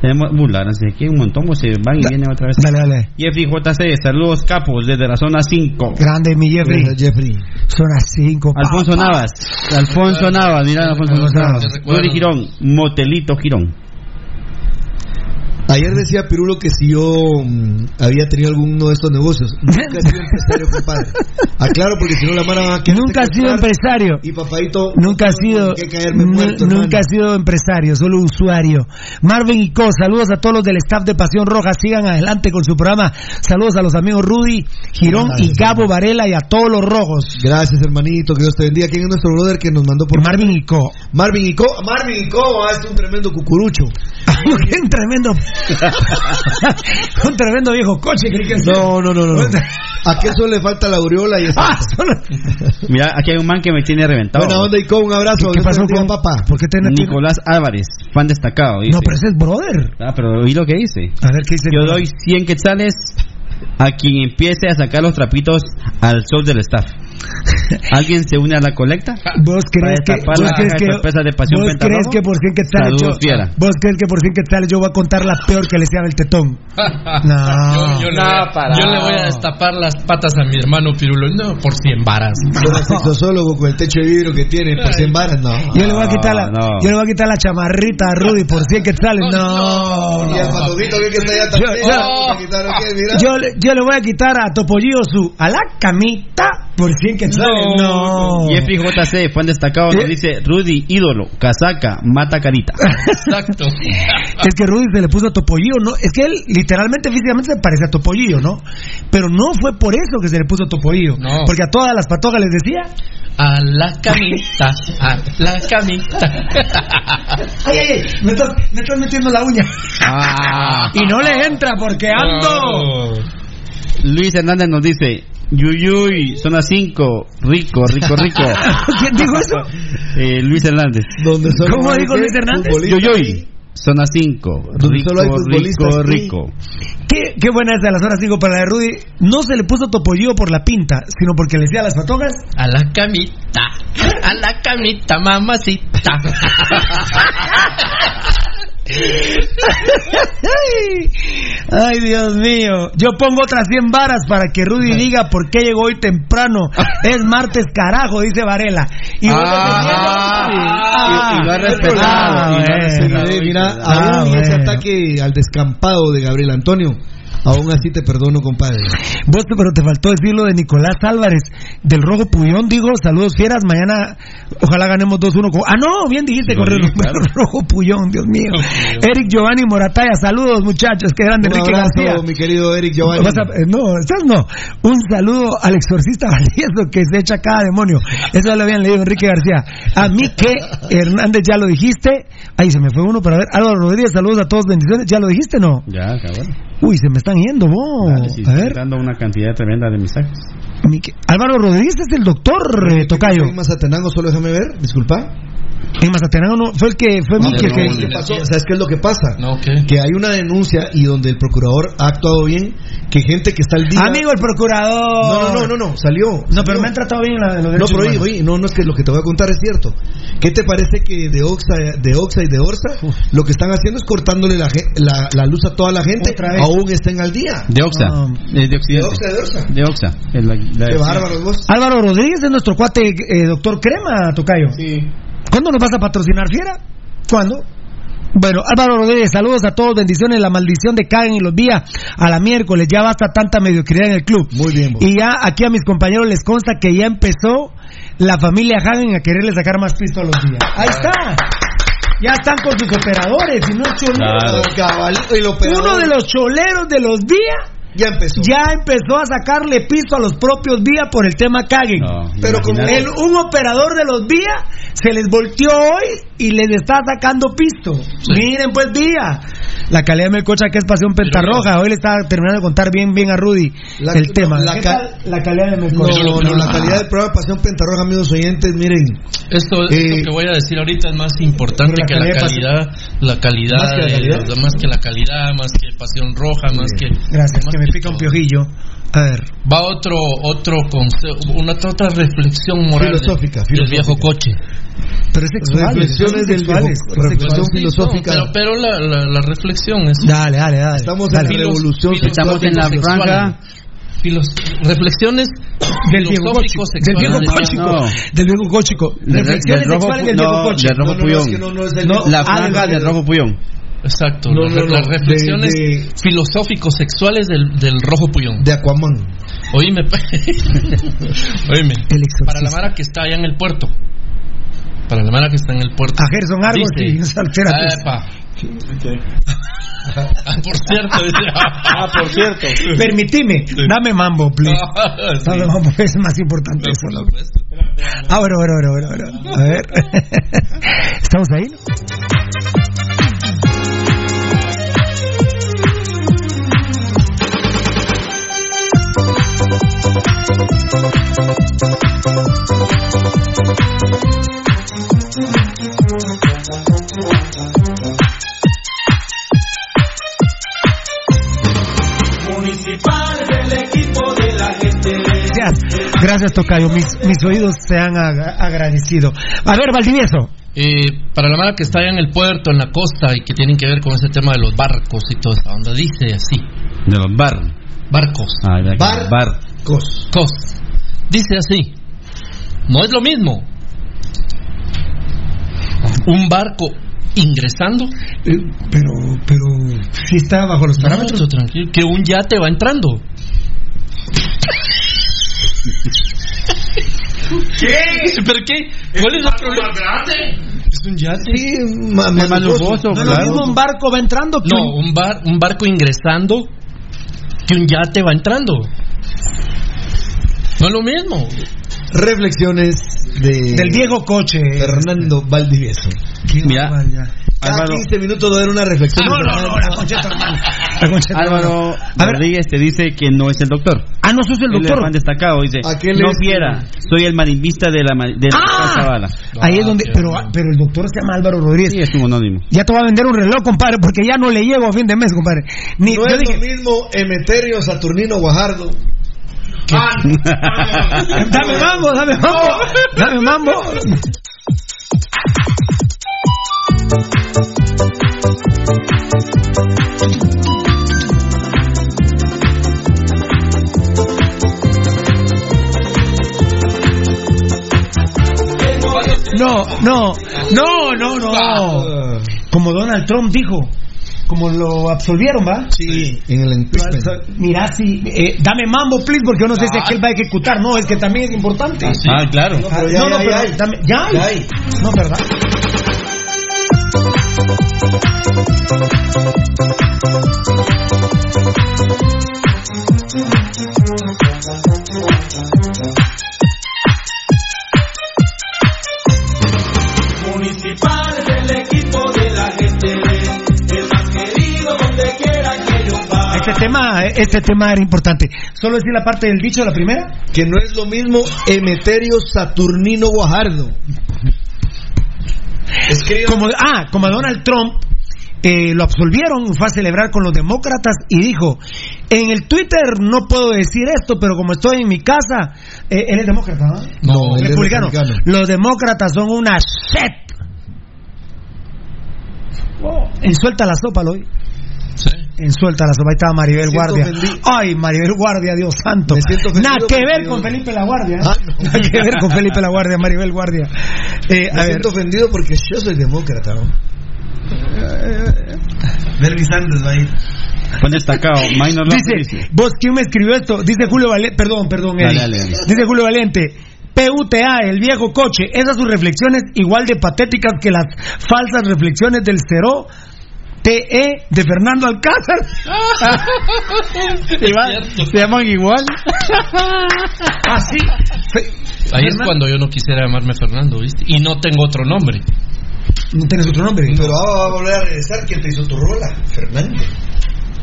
Tenemos burla, no sé qué, un montón, pues se van y vienen otra vez. Dale, dale. Jeffrey JC, saludos capos desde la zona 5. Grande, mi Jeffrey. Gracias, Jeffrey. Zona 5. Alfonso Navas, Alfonso Navas, mira Alfonso Alfonso Navas. Navas. Rudy Girón, Motelito Girón. Ayer decía Pirulo que si yo mm, había tenido alguno de estos negocios. Nunca he sido empresario, compadre. Aclaro porque si no la mano va a Nunca has sido empresario. Y papadito. Nunca ha sido, muerto, nunca ha sido empresario, solo usuario. Marvin y Co, saludos a todos los del staff de Pasión Roja, sigan adelante con su programa. Saludos a los amigos Rudy, Girón y Gabo Varela y a todos los rojos. Gracias, hermanito. Que Dios te bendiga. ¿Quién es nuestro brother que nos mandó por Marvin y Co. Marvin y Co. Marvin y Co. Ah, es un tremendo cucurucho. un tremendo, un tremendo viejo coche, que No, no, no, no. no. ¿A qué solo le falta la aureola y eso? Ah, solo- Mira, aquí hay un man que me tiene reventado. Buena onda y Co. Un abrazo. ¿Qué pasó con papá? ¿Por qué te Nicolás Álvarez, fan destacado. dice. No, pero ese es brother. Ah, pero oí lo que dice. A ver qué dice. Yo doy 100 quetzales a quien empiece a sacar los trapitos al sol del staff. ¿Alguien se une a la colecta? ¿Vos crees que, vos crees que, de Pasión vos crees que por 100 quetzales yo, fiera. vos crees que por 100 quetzales yo voy a contar la peor que le sea el tetón? No. yo, yo le voy a, yo le voy a destapar las patas a mi hermano Pirulo. No, por 100 varas. Con el sexosólogo con el techo de vidrio que tiene por 100 varas, no. Yo le voy a quitar la, no. yo le voy a quitar la chamarrita a Rudy por 100 quetzales. No. Y al patogito que está allá Yo- también. yo-. Yo, yo le voy a quitar a Topollillo su a la camita por 100 quetzales. No. Jeffrey JC, fan destacado, nos ¿Eh? dice Rudy, ídolo, casaca, mata carita. Exacto. Es que Rudy se le puso a Topollillo, ¿no? Es que él literalmente, físicamente se parece a Topollillo, ¿no? Pero no fue por eso que se le puso Topollillo. No. Porque a todas las patogas les decía, A la camita, a la camita. ay, ay, ay, me estás, me estás metiendo la uña. Ah. y no le entra porque ando. Oh. Luis Hernández nos dice, Yuyuy, zona 5, rico, rico, rico. ¿Quién dijo eso? Eh, Luis Hernández. ¿Dónde son ¿Cómo dijo Luis Hernández? Yuyuy, Zona 5. Donde Rico, solo rico, que- rico. ¿Qué, qué buena es de las horas 5 para la de Rudy. No se le puso topollillo por la pinta, sino porque le decía a las patogas. A la camita, a la camita, mamacita. Ay, Dios mío. Yo pongo otras 100 varas para que Rudy diga por qué llegó hoy temprano. Es martes, carajo, dice Varela. Y Ah, defendiendo- y- y lo ha Ah, respetado, ah, y ha. Eh, mira, Ah, aún ese ataque al descampado de Gabriel Antonio, aún así te perdono, compadre. Vos, pero te faltó decirlo de Nicolás Álvarez, del Rojo Puyón, digo, saludos fieras, mañana ojalá ganemos 2-1. con- Ah, no, bien dijiste, Lo con el dije, claro. Rojo Puyón, Dios mío. Eric Giovanni Morataya, saludos muchachos, qué grande, Un Enrique abrazo, García. mi querido Eric Giovanni. A- eh, no, estás no. Un saludo al exorcista Valdieso que se echa cada demonio. Eso lo habían leído Enrique García. A mí que Hernández ya lo dijiste. Ahí se me fue uno para ver. Álvaro Rodríguez, saludos a todos, bendiciones. ¿Ya lo dijiste no? Ya, cabrón. Uy, se me están yendo, vos. Dale, sí, a ver. dando una cantidad tremenda de mensajes. Mi que- Álvaro Rodríguez es el doctor eh, Tocayo. En Mazatenango, solo déjame ver, disculpa. En Mazatenango no, fue el que fue No, Miki el no, que no, ¿qué pasó? ¿Sabes qué es lo que pasa? No. Que hay una denuncia y donde el procurador ha actuado bien, que gente que está al día... Amigo el procurador. No, no, no, no, no, salió. No, salió. pero me han tratado bien en la, los No, pero oye, oye, no, no es que lo que te voy a contar es cierto. ¿Qué te parece que de Oxa, de Oxa y de Orsa lo que están haciendo es cortándole la, la, la luz a toda la gente, aún estén al día? De Oxa. Ah. eh, de De Occidente. Oxa, de Orsa. De Oxa. Es la- la- Qué bárbaro vos. Álvaro Rodríguez es nuestro cuate eh, doctor Crema, Tocayo. Sí. ¿Cuándo nos vas a patrocinar, Fiera? ¿Cuándo? Bueno, Álvaro Rodríguez, saludos a todos, bendiciones, la maldición de Caen y los días a la miércoles, ya basta tanta mediocridad en el club. Muy bien, vos. Y ya aquí a mis compañeros les consta que ya empezó la familia Hagen a quererle sacar más pisto a los días. Ahí está. Ya están con sus operadores y no choleros. Claro. Uno de los choleros de los días ya empezó. ya empezó a sacarle pisto a los propios días por el tema Caguen. No, Pero como. El- un operador de los días se les volteó hoy y les está sacando pisto. Miren pues día. La calidad de Melcocha que es pasión pentarroja. Hoy le está terminando de contar bien bien a Rudy La- el tema. la ¿Qué ca- tal la calidad de No, Melcocha? No, pero la lo- calidad del programa Pasión Pentarroja, amigos oyentes, miren, Esto, Eh, esto que voy a decir ahorita es más importante la que la calidad calidad, la calidad, Más que la calidad. más que la calidad, más que pasión roja, más que Gracias, más que me pica un piojillo. A ver. Va otro otro consejo, una otra reflexión moral del- Filosófica, del, viejo coche. Pero es sexual. reflexiones del viejo, reflexión Sí, filosófica. no, pero pero la, la, la reflexión es Dale, dale, dale. Estamos Dale. en la revolución filos- Estamos en la franja. Filos- reflexiones Del viejo cochico. Del viejo cochico. No. Del viejo cochico. Del- Reflexiones del sexuales viejo no, del rojo No, no, no, puyón. es que no, no es del No, mismo- La Ah, franja de- del rojo puyón. Exacto, No, las, no, no, las reflexiones de- de- filosóficos sexuales del, del rojo puyón. de Aquaman. Oíme, oíme. Para la Mara que está allá en el puerto. Para la Mara que está en el puerto. A Gerson Argos Dice, y Saltera. ah, epa. Ah, por cierto, dice. Ah, por cierto. Permitime, dame mambo, please. Ah, sí. Dame mambo, es más importante No, eso. Ah, bueno, bueno, bueno, bueno. A ver. ¿Estamos ahí? Gracias, gracias Tocayo. Mis, mis oídos se han agra- agradecido. A ver, Valdivieso. Eh, para la Mara que está allá en el puerto, en la costa, y que tienen que ver con ese tema de los barcos y toda esa onda, dice así: De los bar. barcos, Ah, ya que- Bar. bar. Cos. cos. Dice así: no es lo mismo un barco ingresando Eh, pero, pero, sí está bajo los parámetros. No, tranquilo, que un yate va entrando. ¿Qué? ¿Pero qué? ¿Cuál es el problema? Es un yate. Sí, ma- ma- No es claro. lo mismo un barco va entrando que No, un- un, bar, un barco ingresando que un yate va entrando. No es lo mismo. Reflexiones de Del viejo coche. Fernando Valdivieso. Mira, Cada Álvaro, 15 minutos de dar una reflexión. Ah, no, no, no, la tu hermano. La Álvaro. A ver, Rodríguez te dice que no es el doctor. ah, no sos el Él es doctor. fan destacado, dice, no fiera, soy el marimbista de la, ma- de la Ah. Casa Bala. Ahí es donde, qué pero, pero el doctor se llama Álvaro Rodríguez. Sí, es un anónimo. Ya te voy a vender un reloj, compadre, porque ya no le llego a fin de mes, compadre. Ni, No yo es dije, lo mismo Emeterio Saturnino Guajardo. Dame mambo, dame mambo, dame mambo. No, no, no, no, no. Como Donald Trump dijo, como lo absolvieron, ¿va? Sí, en el impeachment. Mira, si, eh, dame mambo, please, porque yo no sé si aquel va a ejecutar. No, es que también es importante. Ah, claro. No, pero ya, no, no, ya, pero ya hay. dame- ya hay. Ya hay. No, ¿verdad? Este tema, este tema era importante. Solo decir la parte del dicho, la primera. Que no es lo mismo Emeterio Saturnino Guajardo. Escriba. Como, ah, como a Donald Trump eh, lo absolvieron, fue a celebrar con los demócratas y dijo, en el Twitter no puedo decir esto, pero como estoy en mi casa, eh, él es demócrata, ¿no? No, él es republicano. republicano. Los demócratas son una shit. Oh, ensuelta la sopa, lo oí. Sí. Ensuelta la sopa. Ahí estaba Maribel Guardia. ofendido. Ay, Maribel Guardia, Dios santo. Me siento ofendido Nada que ver con Felipe La Guardia. ¿eh? Ah, no. Nada que ver con Felipe La Guardia, Maribel Guardia. Eh, a Me ver. siento ofendido porque yo soy demócrata. ¿no? Bernie Sanders va a ir. Fan destacado, Minor Dice, dice. vos, ¿quién me escribió esto? Dice Julio Valente, perdón, perdón, Dale, dale, dale. Dice Julio Valente, PUTA, el viejo coche, esas sus reflexiones igual de patéticas que las falsas reflexiones del Cero TE de Fernando Alcázar. Igual, se llaman igual. Así. Ahí es cuando yo no quisiera llamarme Fernando, ¿viste? Y no tengo otro nombre. No tienes otro nombre. Pero ahora va a volver a regresar. ¿Quién te hizo tu rola? Fernando.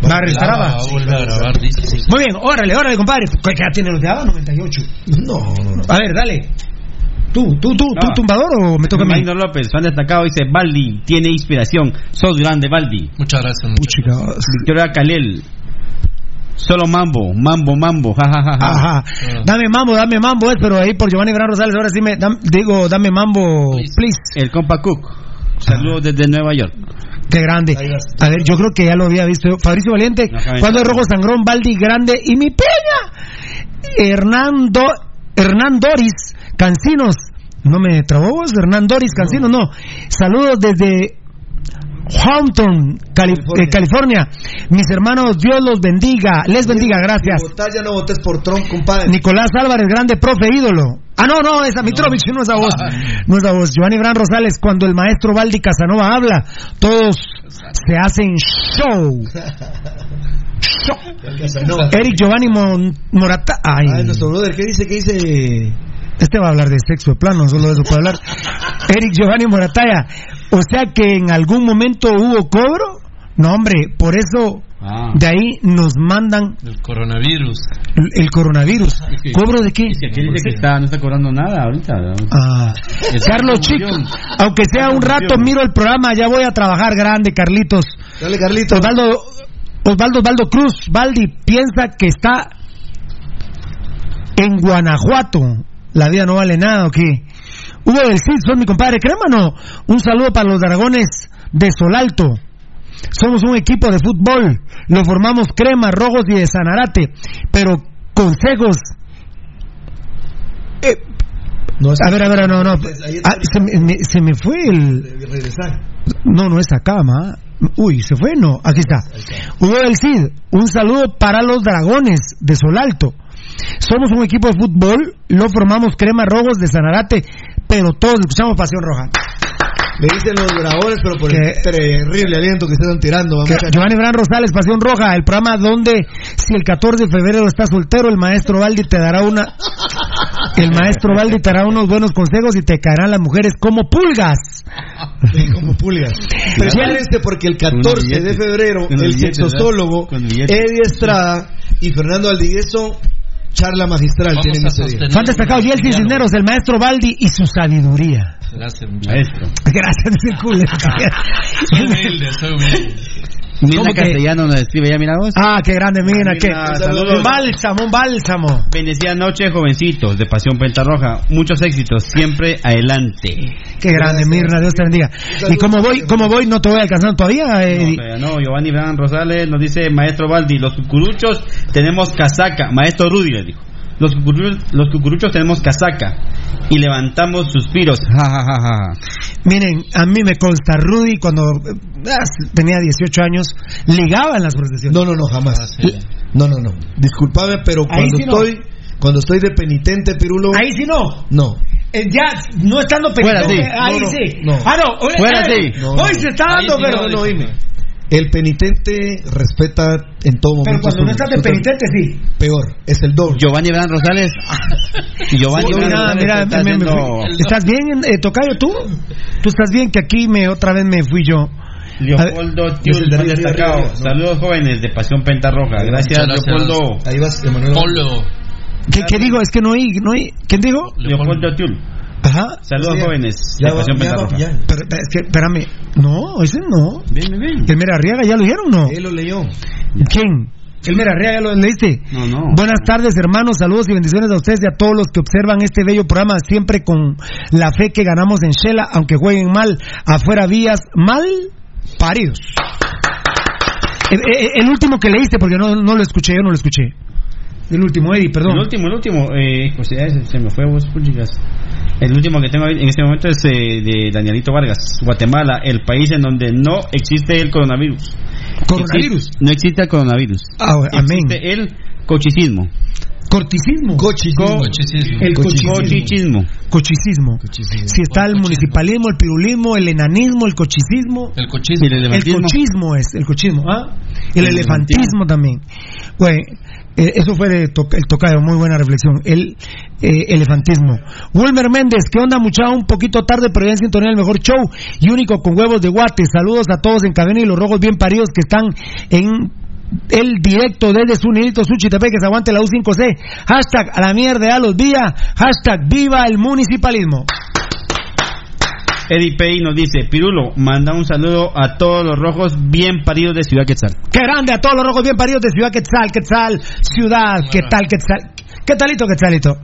Va a regresar Ah, va a volver a grabar, dice. sí. Muy bien, órale, órale, compadre. ¿Qué edad tiene los de Abba? 98. No, no, no. A ver, dale. ¿Tú, tú, tú, tú, No. tumbador o me toca a mí? López, fan destacado, dice, Baldi, tiene inspiración. Sos grande, Baldi. Muchas gracias, muchachos. Victoria Calel. Solo mambo, mambo, mambo, jajajaja. Ajá. Ah. Dame mambo, dame mambo, es, pero ahí por Giovanni Gran Rosales, ahora sí me dam- digo, dame mambo, Please. please. El compa Cook. Saludos desde Nueva York. Qué grande. A ver, yo creo que ya lo había visto. Fabricio Valiente, cuando es Rojo Sangrón, Baldi Grande y mi peña. Hernando, Hernán Doris, Cancinos. No me trabó vos, Hernán Doris, Cancinos, no. Saludos desde Hampton, Cali- California. eh, California. Mis hermanos, Dios los bendiga. Les bendiga, gracias. Votás, ya no votes por Trump, compadre. Nicolás Álvarez, grande profe ídolo. Ah, no, no, esa Mitrovich, no es a vos. No es a vos. Giovanni Bran Rosales, cuando el maestro Valdi Casanova habla, todos se hacen show. Show. Eric Giovanni Mon- Morata. Ay, Ay, nuestro brother, ¿qué dice? ¿Qué dice? Este va a hablar de sexo de plano, solo de eso puede hablar. Eric Giovanni Morataya. O sea que en algún momento hubo cobro. No, hombre, por eso Ah. de ahí nos mandan El coronavirus. el el coronavirus. que- ¿Cobro de qué? Es que dice que está, no está cobrando nada ahorita. ¿no? Ah, Carlos Chico, aunque sea un rato miro el programa, ya voy a trabajar grande, Carlitos. Dale, Carlito. Osvaldo, Osvaldo, Osvaldo Cruz, Valdi, piensa que está en Guanajuato. La vida no vale nada, ¿o qué? Hugo del Cid, son mi compadre Crémano. Un saludo para los dragones de Solalto. Somos un equipo de fútbol. Lo formamos Crema, Rojos y de Sanarate. Pero consejos. Eh, No, a ver, a ver, no, no. Ah, se, me, me- se me fue el. Regresar. No, no es acá, ma. Uy, ¿se fue? No, aquí está. Hugo del Cid, un saludo para los dragones de Solalto. Somos un equipo de fútbol, lo formamos Crema Rojos de Sanarate, pero todos escuchamos Pasión Roja. Le dicen los dragones, pero por el Que- terrible aliento que se están tirando. Que- Vamos a... Giovanni Bran Rosales, Pasión Roja, el programa donde si el 14 de febrero estás soltero, el maestro Valdi te dará una El maestro Valdi te dará unos buenos consejos y te caerán las mujeres como pulgas. como pulgas. Prepárense porque el 14 de febrero el sexosólogo. Eddie Estrada y Fernando Aldigueso charla magistral Vamos tienen ese día. sostener Fan destacado un Yeltsin. Cisneros, el maestro Valdi y su sabiduría. Gracias, Maestro. Gracias, ese culo. Soy humilde, soy humilde. Mina. Castellano nos escribe ya, mira vos. Ah, qué grande, Mira, qué. saludos. Un bálsamo, un bálsamo. Bendecida noche, jovencitos de Pasión Pentarroja. Muchos éxitos, siempre adelante. Qué grande, Mirna, Dios te bendiga. Y como voy, como voy, no te voy alcanzando todavía. No, eh, todavía no, Giovanni Bran Rosales nos dice, maestro Baldi, los cucuruchos tenemos casaca. Maestro Rudy le dijo. Los cucuruchos, los cucuruchos tenemos casaca. Y levantamos suspiros. Ja, ja, ja, ja. Miren, a mí me consta, Rudy, cuando eh, ah, tenía 18 años, ligaba en las procesiones. No, no, no, jamás. No, no, no. Disculpame, pero cuando sí no. estoy cuando estoy de penitente, Pirulo. Ahí sí no. No. Eh, ya, no estando Fuera, pendiente, sí. ahí No, no, sí. no. Ah, no. Fuera, eh, sí. No, Hoy no. se está dando, pero no, No, dijo. El penitente respeta en todo Pero momento. cuando su- no estás de penitente, sí. Peor, es el doble. Giovanni Bran Rosales. Giovanni Sí, mira, Rosales mira, está me-. ¿Estás bien, eh, Tocayo, tú? ¿Tú estás bien? Que aquí me otra vez me fui yo. Leopoldo Tiul, de destacado. Saludos jóvenes de Pasión Pentarroja. Gracias, gracias. Leopoldo. Ahí vas, Emanuel. Polo. ¿Qué, qué digo? Es que no oí, no oí. ¿Quién dijo? Leopoldo Tiul. Ajá. Saludos Sí, jóvenes Ya ya va, Pentarroja. ya. Pero, es que, espérame. No, ese no. El Mera Arriaga, ¿ya lo dijeron no? Él lo leyó. ¿Quién? El Mera Arriaga, ¿ya lo leíste? No, no. Buenas tardes, hermanos. Saludos y bendiciones a ustedes y a todos los que observan este bello programa, siempre con la fe que ganamos en Shela, aunque jueguen mal, afuera vías mal paridos. El, el- el último que leíste, porque no, no lo escuché, yo no lo escuché. El último, Eddie, perdón. El último, el último, eh, pues ya se, se me fue vos, puchicas. El último que tengo en este momento es eh, de Danielito Vargas, Guatemala, el país en donde no existe el coronavirus. ¿Coronavirus? Existe- no existe el coronavirus. Ah, amén. Existe el cochicismo. Corticismo. Cochicismo. Muchísimo. El cochicismo. Cochicismo. Cochicismo. Si está el municipalismo, el pirulismo, el enanismo, el cochicismo. El cochismo. El El cochismo es, el cochismo, ¿ah? El, El elefantismo también. Güey, eh, eso fue de to- el tocayo, muy buena reflexión. El eh, elefantismo. Wilmer Méndez, ¿qué onda, muchacho? Un poquito tarde, pero ya en sintonía el mejor show y único con huevos de guate. Saludos a todos en cabina y los rojos bien paridos que están en el directo desde su nidito Suchitepe que se aguante la U5C. Hashtag a la mierda a los días. Hashtag viva el municipalismo. Eddie Pei nos dice, Pirulo, manda un saludo a todos los rojos bien paridos de Ciudad Quetzal. Qué grande a todos los rojos bien paridos de Ciudad Quetzal, Quetzal, Ciudad, ¿qué tal, Quetzal? ¿Qué talito, Quetzalito?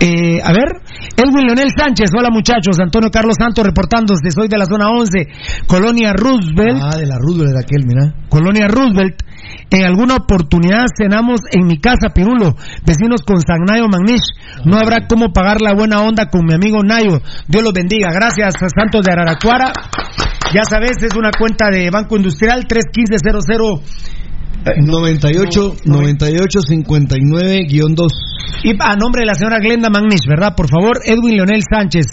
Eh, a ver, Edwin Leonel Sánchez, hola muchachos, Antonio Carlos Santos reportándose, soy de la zona 11, Colonia Roosevelt, Ah, de la Roosevelt de aquel, mira. Colonia Roosevelt. En alguna oportunidad cenamos en mi casa, Pirulo, vecinos con San Nayo Magnish. No habrá cómo pagar la buena onda con mi amigo Nayo. Dios los bendiga. Gracias a Santos de Araracuara. Ya sabes, es una cuenta de Banco Industrial 31500 98 98 59 2. Y a nombre de la señora Glenda Magnish, ¿verdad? Por favor, Edwin Leonel Sánchez.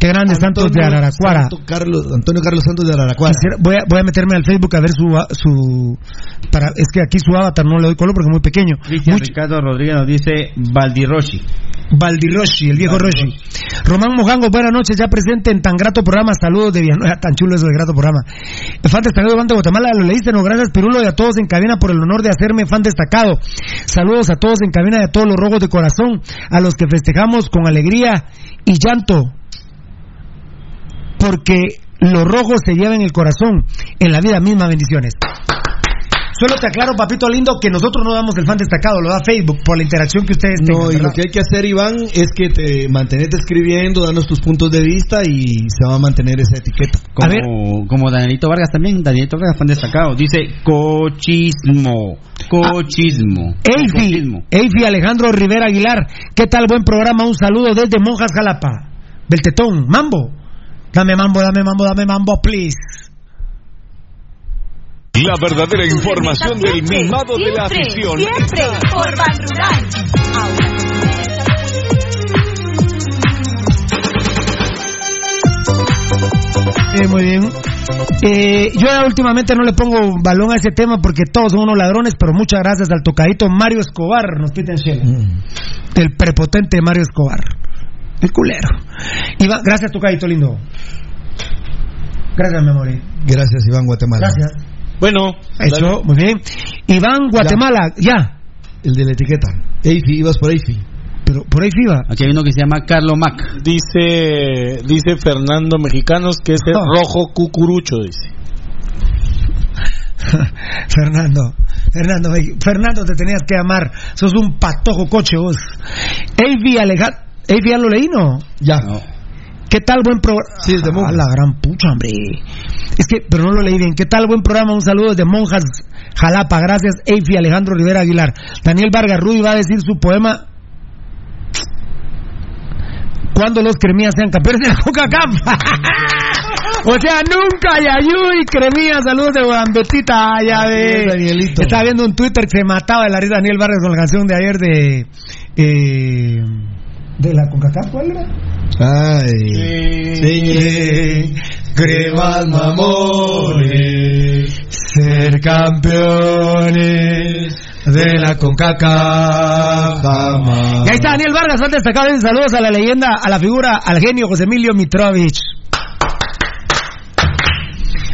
Qué grande Santos de Araracuara. Carlos, Antonio Carlos Santos de Araracuara. Quisiera- Voy a, voy a meterme al Facebook a ver su su para es que aquí su avatar no le doy color porque es muy pequeño. Cristian Mucho- Ricardo Rodríguez nos dice, Valdiroshi. Valdiroshi, el viejo Roshi. Román Mojango, buenas noches, ya presente en tan grato programa. Saludos de Villanueva, tan chulo eso de grato programa. Fan destacado de Guatemala, lo leíste, no, gracias Pirulo y a todos en cabina por el honor de hacerme fan destacado. Saludos a todos en cabina a todos los rojos de corazón, a los que festejamos con alegría y llanto. Porque los rojos se llevan el corazón, en la vida misma, bendiciones. Solo te aclaro, papito lindo, que nosotros no damos el fan destacado, lo da Facebook por la interacción que ustedes tengan. No, y lo que hay que hacer, Iván, es que te mantenete escribiendo, danos tus puntos de vista y se va a mantener esa etiqueta. Como, como Danielito Vargas también, Danielito Vargas, fan destacado. Dice, cochismo. Cochismo. Eifi, Cochismo. Eifi Alejandro Rivera Aguilar, ¿qué tal? Buen programa, un saludo desde Monjas Jalapa. Beltetón, mambo. Dame mambo, dame mambo, dame mambo, please. La verdadera información del mimado de la afición. Siempre por Ban Rural. Eh, muy bien. Eh, yo últimamente no le pongo balón a ese tema porque todos son unos ladrones, pero muchas gracias al tocadito Mario Escobar, nos piden Shela. El prepotente Mario Escobar. El culero. Iván, gracias, tocadito lindo. Gracias, mi amor. Gracias, Iván Guatemala. Gracias. Bueno, Eso, muy bien. Iván Guatemala, ya. El de la etiqueta. Eifi, ibas por Eifi. Pero por ahí FIBA. Aquí hay uno que se llama Carlo Mac. dice dice Fernando Mexicanos que es el rojo cucurucho, dice. Fernando, Fernando, Fernando, te tenías que amar. Sos un patojo coche vos. Avi Alejandro. Avi ya lo leí, ¿no? Ya. ¿Qué tal buen programa? Sí, es de monjas. la gran pucha, hombre. Es que, pero no lo leí bien. ¿Qué tal buen programa? Un saludo desde Monjas, Jalapa. Gracias, Eifi Alejandro Rivera Aguilar. Daniel Vargas Rudy va a decir su poema. Cuando los cremías sean campeones de la Coca Campa. o sea, nunca Yayuy cremía. Saludos de Guambetita. Ya ve. Estaba viendo un Twitter que se mataba de la risa Daniel Vargas con la canción de ayer de. eh, de la CONCACAF, ¿cuál era? Ay. Sí, cremas mamones, ser campeones de la CONCACAF. Y ahí está Daniel Vargas, han destacado. Saludos a la leyenda, a la figura, al genio José Emilio Mitrovich.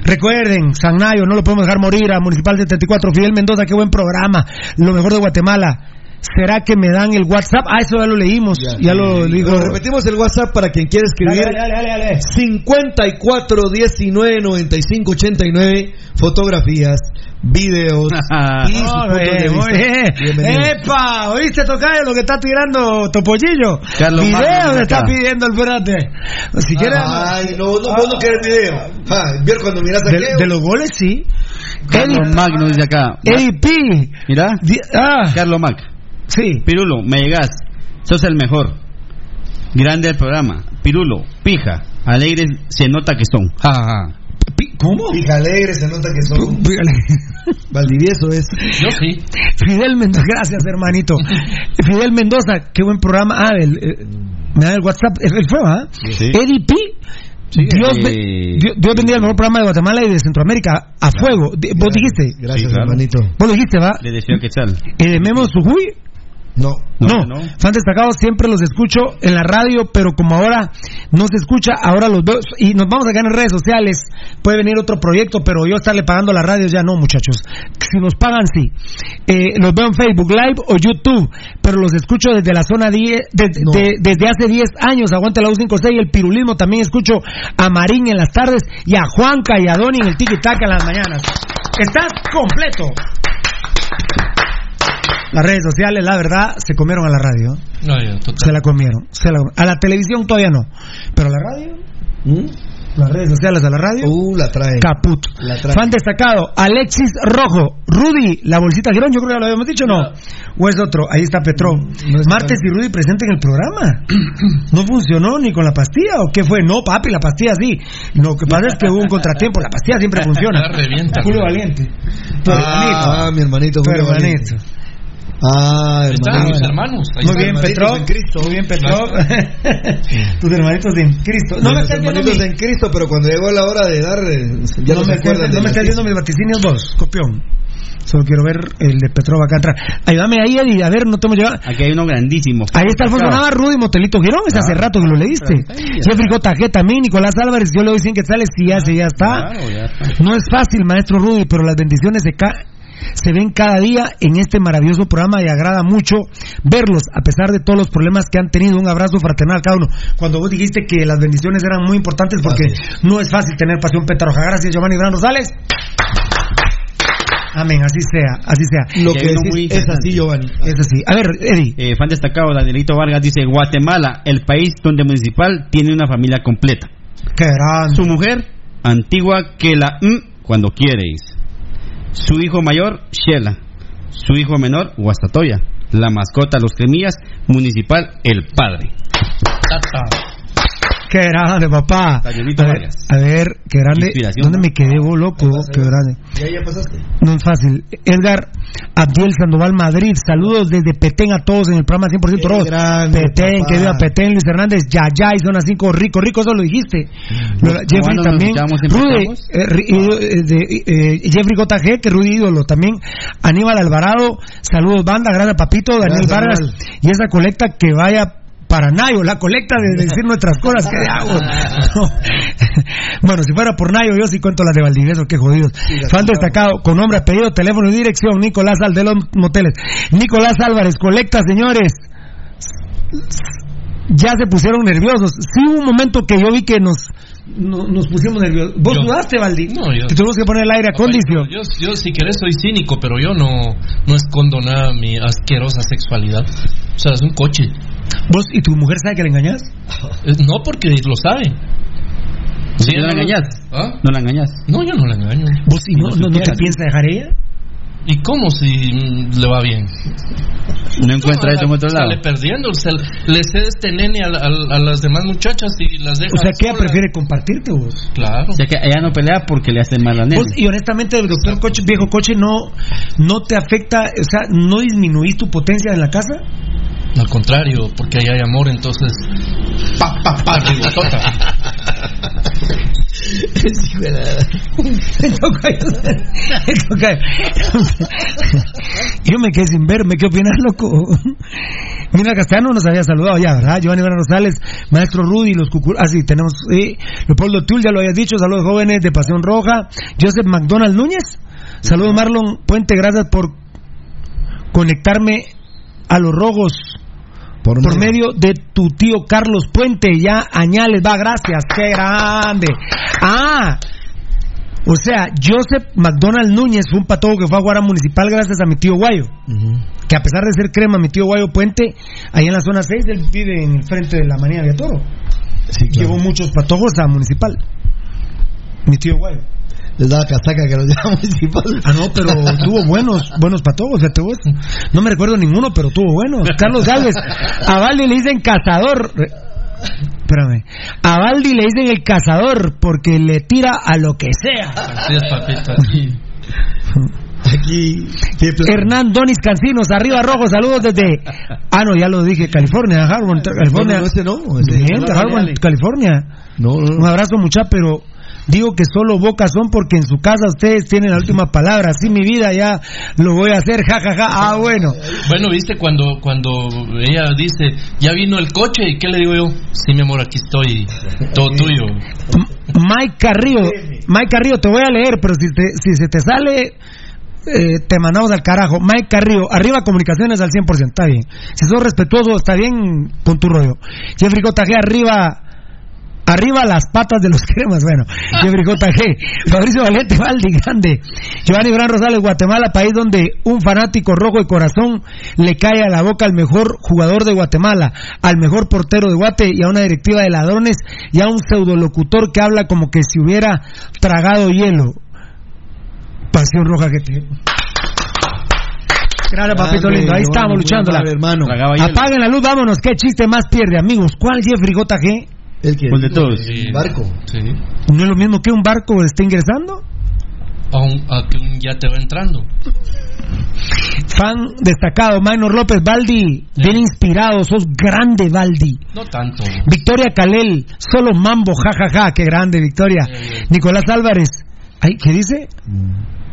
Recuerden, San Nayo, no lo podemos dejar morir. A Municipal 74, Fidel Mendoza, qué buen programa. Lo mejor de Guatemala. ¿Será que me dan el WhatsApp? Ah, eso ya lo leímos. Ya, lo digo. Pero repetimos el WhatsApp para quien quiera escribir. Dale, dale, dale, dale. 54 19 95 89 fotografías, videos y sus. Bienvenido. ¡Epa! ¿Oíste tocar lo que está tirando Topollillo? Carlos Video Magno, me está pidiendo el espérate. Si quieres. Ay, no, no, vos no querés video. Ah, cuando miras de, aquello. de los goles, sí. Carlos Eddie, Magno dice acá. Eddie P. Mira, Ah, Carlos Mac. Sí. Pirulo, me llegas. Sos el mejor. Grande el programa. Pirulo, pija. Alegres se nota que son. Ja, ja, ja. ¿Cómo? Hija alegre, se nota que son. Valdivieso es. Yo sí. Fidel Mendoza, gracias hermanito. Fidel Mendoza, qué buen programa. Ah, el, eh, me da el WhatsApp, él fue, ¿ah? Sí. Eddie P. Dios, eh, Dios, Dios bendiga el mejor programa de Guatemala y de Centroamérica a fuego. ¿Vos dijiste? Gracias, Sí, claro. hermanito. ¿Vos dijiste, va? Le deseo que tal. Eh, de Memo Sujuy. No. No, no. fan destacados siempre los escucho en la radio, pero como ahora no se escucha, ahora los veo y nos vamos a quedar en redes sociales. Puede venir otro proyecto, pero yo estarle pagando a la radio ya no, muchachos. Si nos pagan, sí. Eh, los veo en Facebook Live o YouTube, pero los escucho desde la zona 10, de- No. de- desde hace 10 años. Aguante la U56 y el pirulismo. También escucho a Marín en las tardes y a Juanca y a Doni en el tiki taka en las mañanas. Estás completo. Las redes sociales, la verdad, se comieron a la radio. No, ya, total. Se la comieron. Se la- a la televisión todavía no. Pero a la radio, las redes sociales a la radio, ¿Mm? Uh, la trae. caput. La trae. Fan destacado, Alexis Rojo, Rudy, la bolsita Girón, yo creo que ya lo habíamos dicho, ¿no? O es otro, ahí está Petro. no es Martes y Rudy presente en el programa. No funcionó ni con la pastilla, ¿o qué fue? No, papi, la pastilla sí. Lo que pasa es que hubo un contratiempo, la pastilla siempre funciona. Revienta. Julio Valiente. Tu Ah, mi hermanito. Tu Julio hermanito. Valiente. Ah, Ahí están hermanos. Muy están. bien, hermanitos Petro. en Cristo. Muy bien, Petro. Tus hermanitos en Cristo. No me Mis estás viendo hermanitos mi- en Cristo, pero cuando llegó la hora de dar, eh, ya no no, me, de no me estás viendo mis vaticinios vos, copión. Solo quiero ver el de Petrova acá atrás. Ayúdame ahí, Eddie, a ver, no te hemos llegado. Aquí hay uno grandísimo. Ahí está Alfonso. Nava, Rudy Motelito Girón, es hace rato que lo leíste. Jeffrey J. G. también, Nicolás Álvarez, yo le doy 100 quetzales y ya, se ya está. Claro, ya está. No es fácil, maestro Rudy, pero las bendiciones se, ca- se ven cada día en este maravilloso programa y agrada mucho verlos, a pesar de todos los problemas que han tenido. Un abrazo fraternal a cada uno. Cuando vos dijiste que las bendiciones eran muy importantes porque no es fácil tener pasión Petarroja. Gracias, Giovanni Gran Rosales. Amén, así sea, así sea. Lo que decís muy es así, Giovanni. Es así. A ver, Eddie. Eh, fan destacado, Danielito Vargas dice, Guatemala, el país donde Municipal tiene una familia completa. Qué grande. Su mujer, antigua que la mm, cuando quieres. Su hijo mayor, Shela. Su hijo menor, Guastatoya. La mascota, los cremillas, Municipal, el padre. Qué grande, papá. A ver, a ver, qué grande. ¿Dónde me quedé, vos, loco? Qué grande. ¿Ya, ya pasaste? No es fácil. Edgar Abdiel Sandoval Madrid. Saludos desde Petén a todos en el programa 100% Qué Rojo. grande, Petén, papá. que viva Petén, Luis Hernández, Yayay, zona 5, rico, rico, eso lo dijiste. Lo- Jeffrey también. Rudy, Petamos. eh, ri- eh, de- eh, Jeffrey JG, que Rudy ídolo también. Aníbal Alvarado, saludos banda, gracias papito, Daniel Gracias, Vargas. Y esa colecta que vaya para Nayo, la colecta de decir nuestras cosas, ¿qué hago? No. Bueno, si fuera por Nayo, yo sí cuento las de Valdivieso, qué jodidos. Fan destacado, con nombre, apellido, teléfono y dirección, Nicolás Al de los moteles. Nicolás Álvarez, colecta, señores. Ya se pusieron nerviosos. Sí hubo un momento que yo vi que nos, no- nos pusimos nerviosos. ¿Vos Yo- dudaste, Valdi? No, yo- Que tuvimos que poner el aire acondicionado. Yo, yo, si querés, soy cínico, pero yo no, no escondo nada mi asquerosa sexualidad. O sea, es un coche. ¿Vos y tu mujer sabe que le engañas? Eh, No porque lo sabe. ¿Sí, ¿No la engañas? ¿Ah? ¿No la engañas? No, yo no la engaño. ¿Vos y no, no no, no te piensa dejar ella? ¿Y cómo si mm, le va bien? ¿No encuentra eso en otro lado? Sale perdiendo. se- le cede este nene a, a- a las demás muchachas y las deja. O sea, que ella prefiere compartirte vos. Claro. O sea que ella no pelea porque le hace mal a nene. Vos, y honestamente, el doctor coche, viejo coche, no, no te afecta, o sea, no disminuís tu potencia en la casa. Al contrario, porque ahí hay amor, entonces. Pa, pa, pa, Yo me quedé sin ver, ¿me qué opinas, loco? Mira, Castellano nos había saludado ya, ¿verdad? Giovanni Vera Rosales, Maestro Rudy, los cucur... Ah, sí, tenemos... Eh, Leopoldo Tul, ya lo habías dicho, saludos jóvenes de Pasión Roja. Joseph McDonald Núñez, saludos Marlon Puente, gracias por conectarme a los rojos Por, por medio de tu tío Carlos Puente, ya añales, va, gracias, qué grande. Ah, o sea, Joseph McDonald Núñez fue un patojo que fue a Guara Municipal gracias a mi tío Guayo. Que a pesar de ser crema, mi tío Guayo Puente, ahí en la zona 6, él vive en el frente de la Manía de Toro. Sí, claro. Llevó muchos patojos a Municipal. Mi tío Guayo. Les daba casaca que los llevaba municipal. Ah, no, pero tuvo buenos, buenos patojos, fíjate vos. No me recuerdo ninguno, pero tuvo buenos. Carlos Galvez, a Valdi le dicen cazador. Espérame. A Valdi le dicen el cazador porque le tira a lo que sea. Así es, papita. Aquí. ¿qué plan? Hernán Donis Cancinos, arriba rojo, saludos desde. Ah, no, ya lo dije, California, Harvard, California. No, no, ese no, ese- Bien, Harvard, California. No, no, Un no. abrazo, mucha, pero digo que solo bocas son porque en su casa ustedes tienen la última palabra. Así mi vida ya lo voy a hacer, jajaja. Ah, bueno. Bueno, viste cuando cuando ella dice, ya vino el coche, ¿y qué le digo yo? Sí, mi amor, aquí estoy, todo tuyo. Mike Carrillo, Mike Carrillo, te voy a leer, pero si, te- si se te sale, eh, te mandamos al carajo. Mike Carrillo, arriba comunicaciones al 100%, está bien. Si sos respetuoso, está bien con tu rollo. Jeffrey JG, arriba. Arriba las patas de los cremas, bueno, Jeffrey JG, Fabricio Valente, Valdi, grande, Giovanni Gran Rosales, Guatemala, país donde un fanático rojo de corazón le cae a la boca al mejor jugador de Guatemala, al mejor portero de Guate y a una directiva de ladrones y a un pseudolocutor que habla como que si hubiera tragado hielo. Pasión roja que te... Gracias, papito lindo, ahí estamos luchándola. Apaguen la luz, vámonos, qué chiste más pierde, amigos. ¿Cuál Jeffrey JG? El que. Pues de todos. Sí. Barco. Sí. ¿No es lo mismo que un barco esté ingresando? A, un- a que un ya te va entrando. Fan destacado, Maynor López, Baldi, bien inspirado, sos grande, Baldi. No tanto. Victoria Calel, solo mambo, jajaja, qué grande, Victoria. Nicolás Álvarez, ay, ¿qué dice?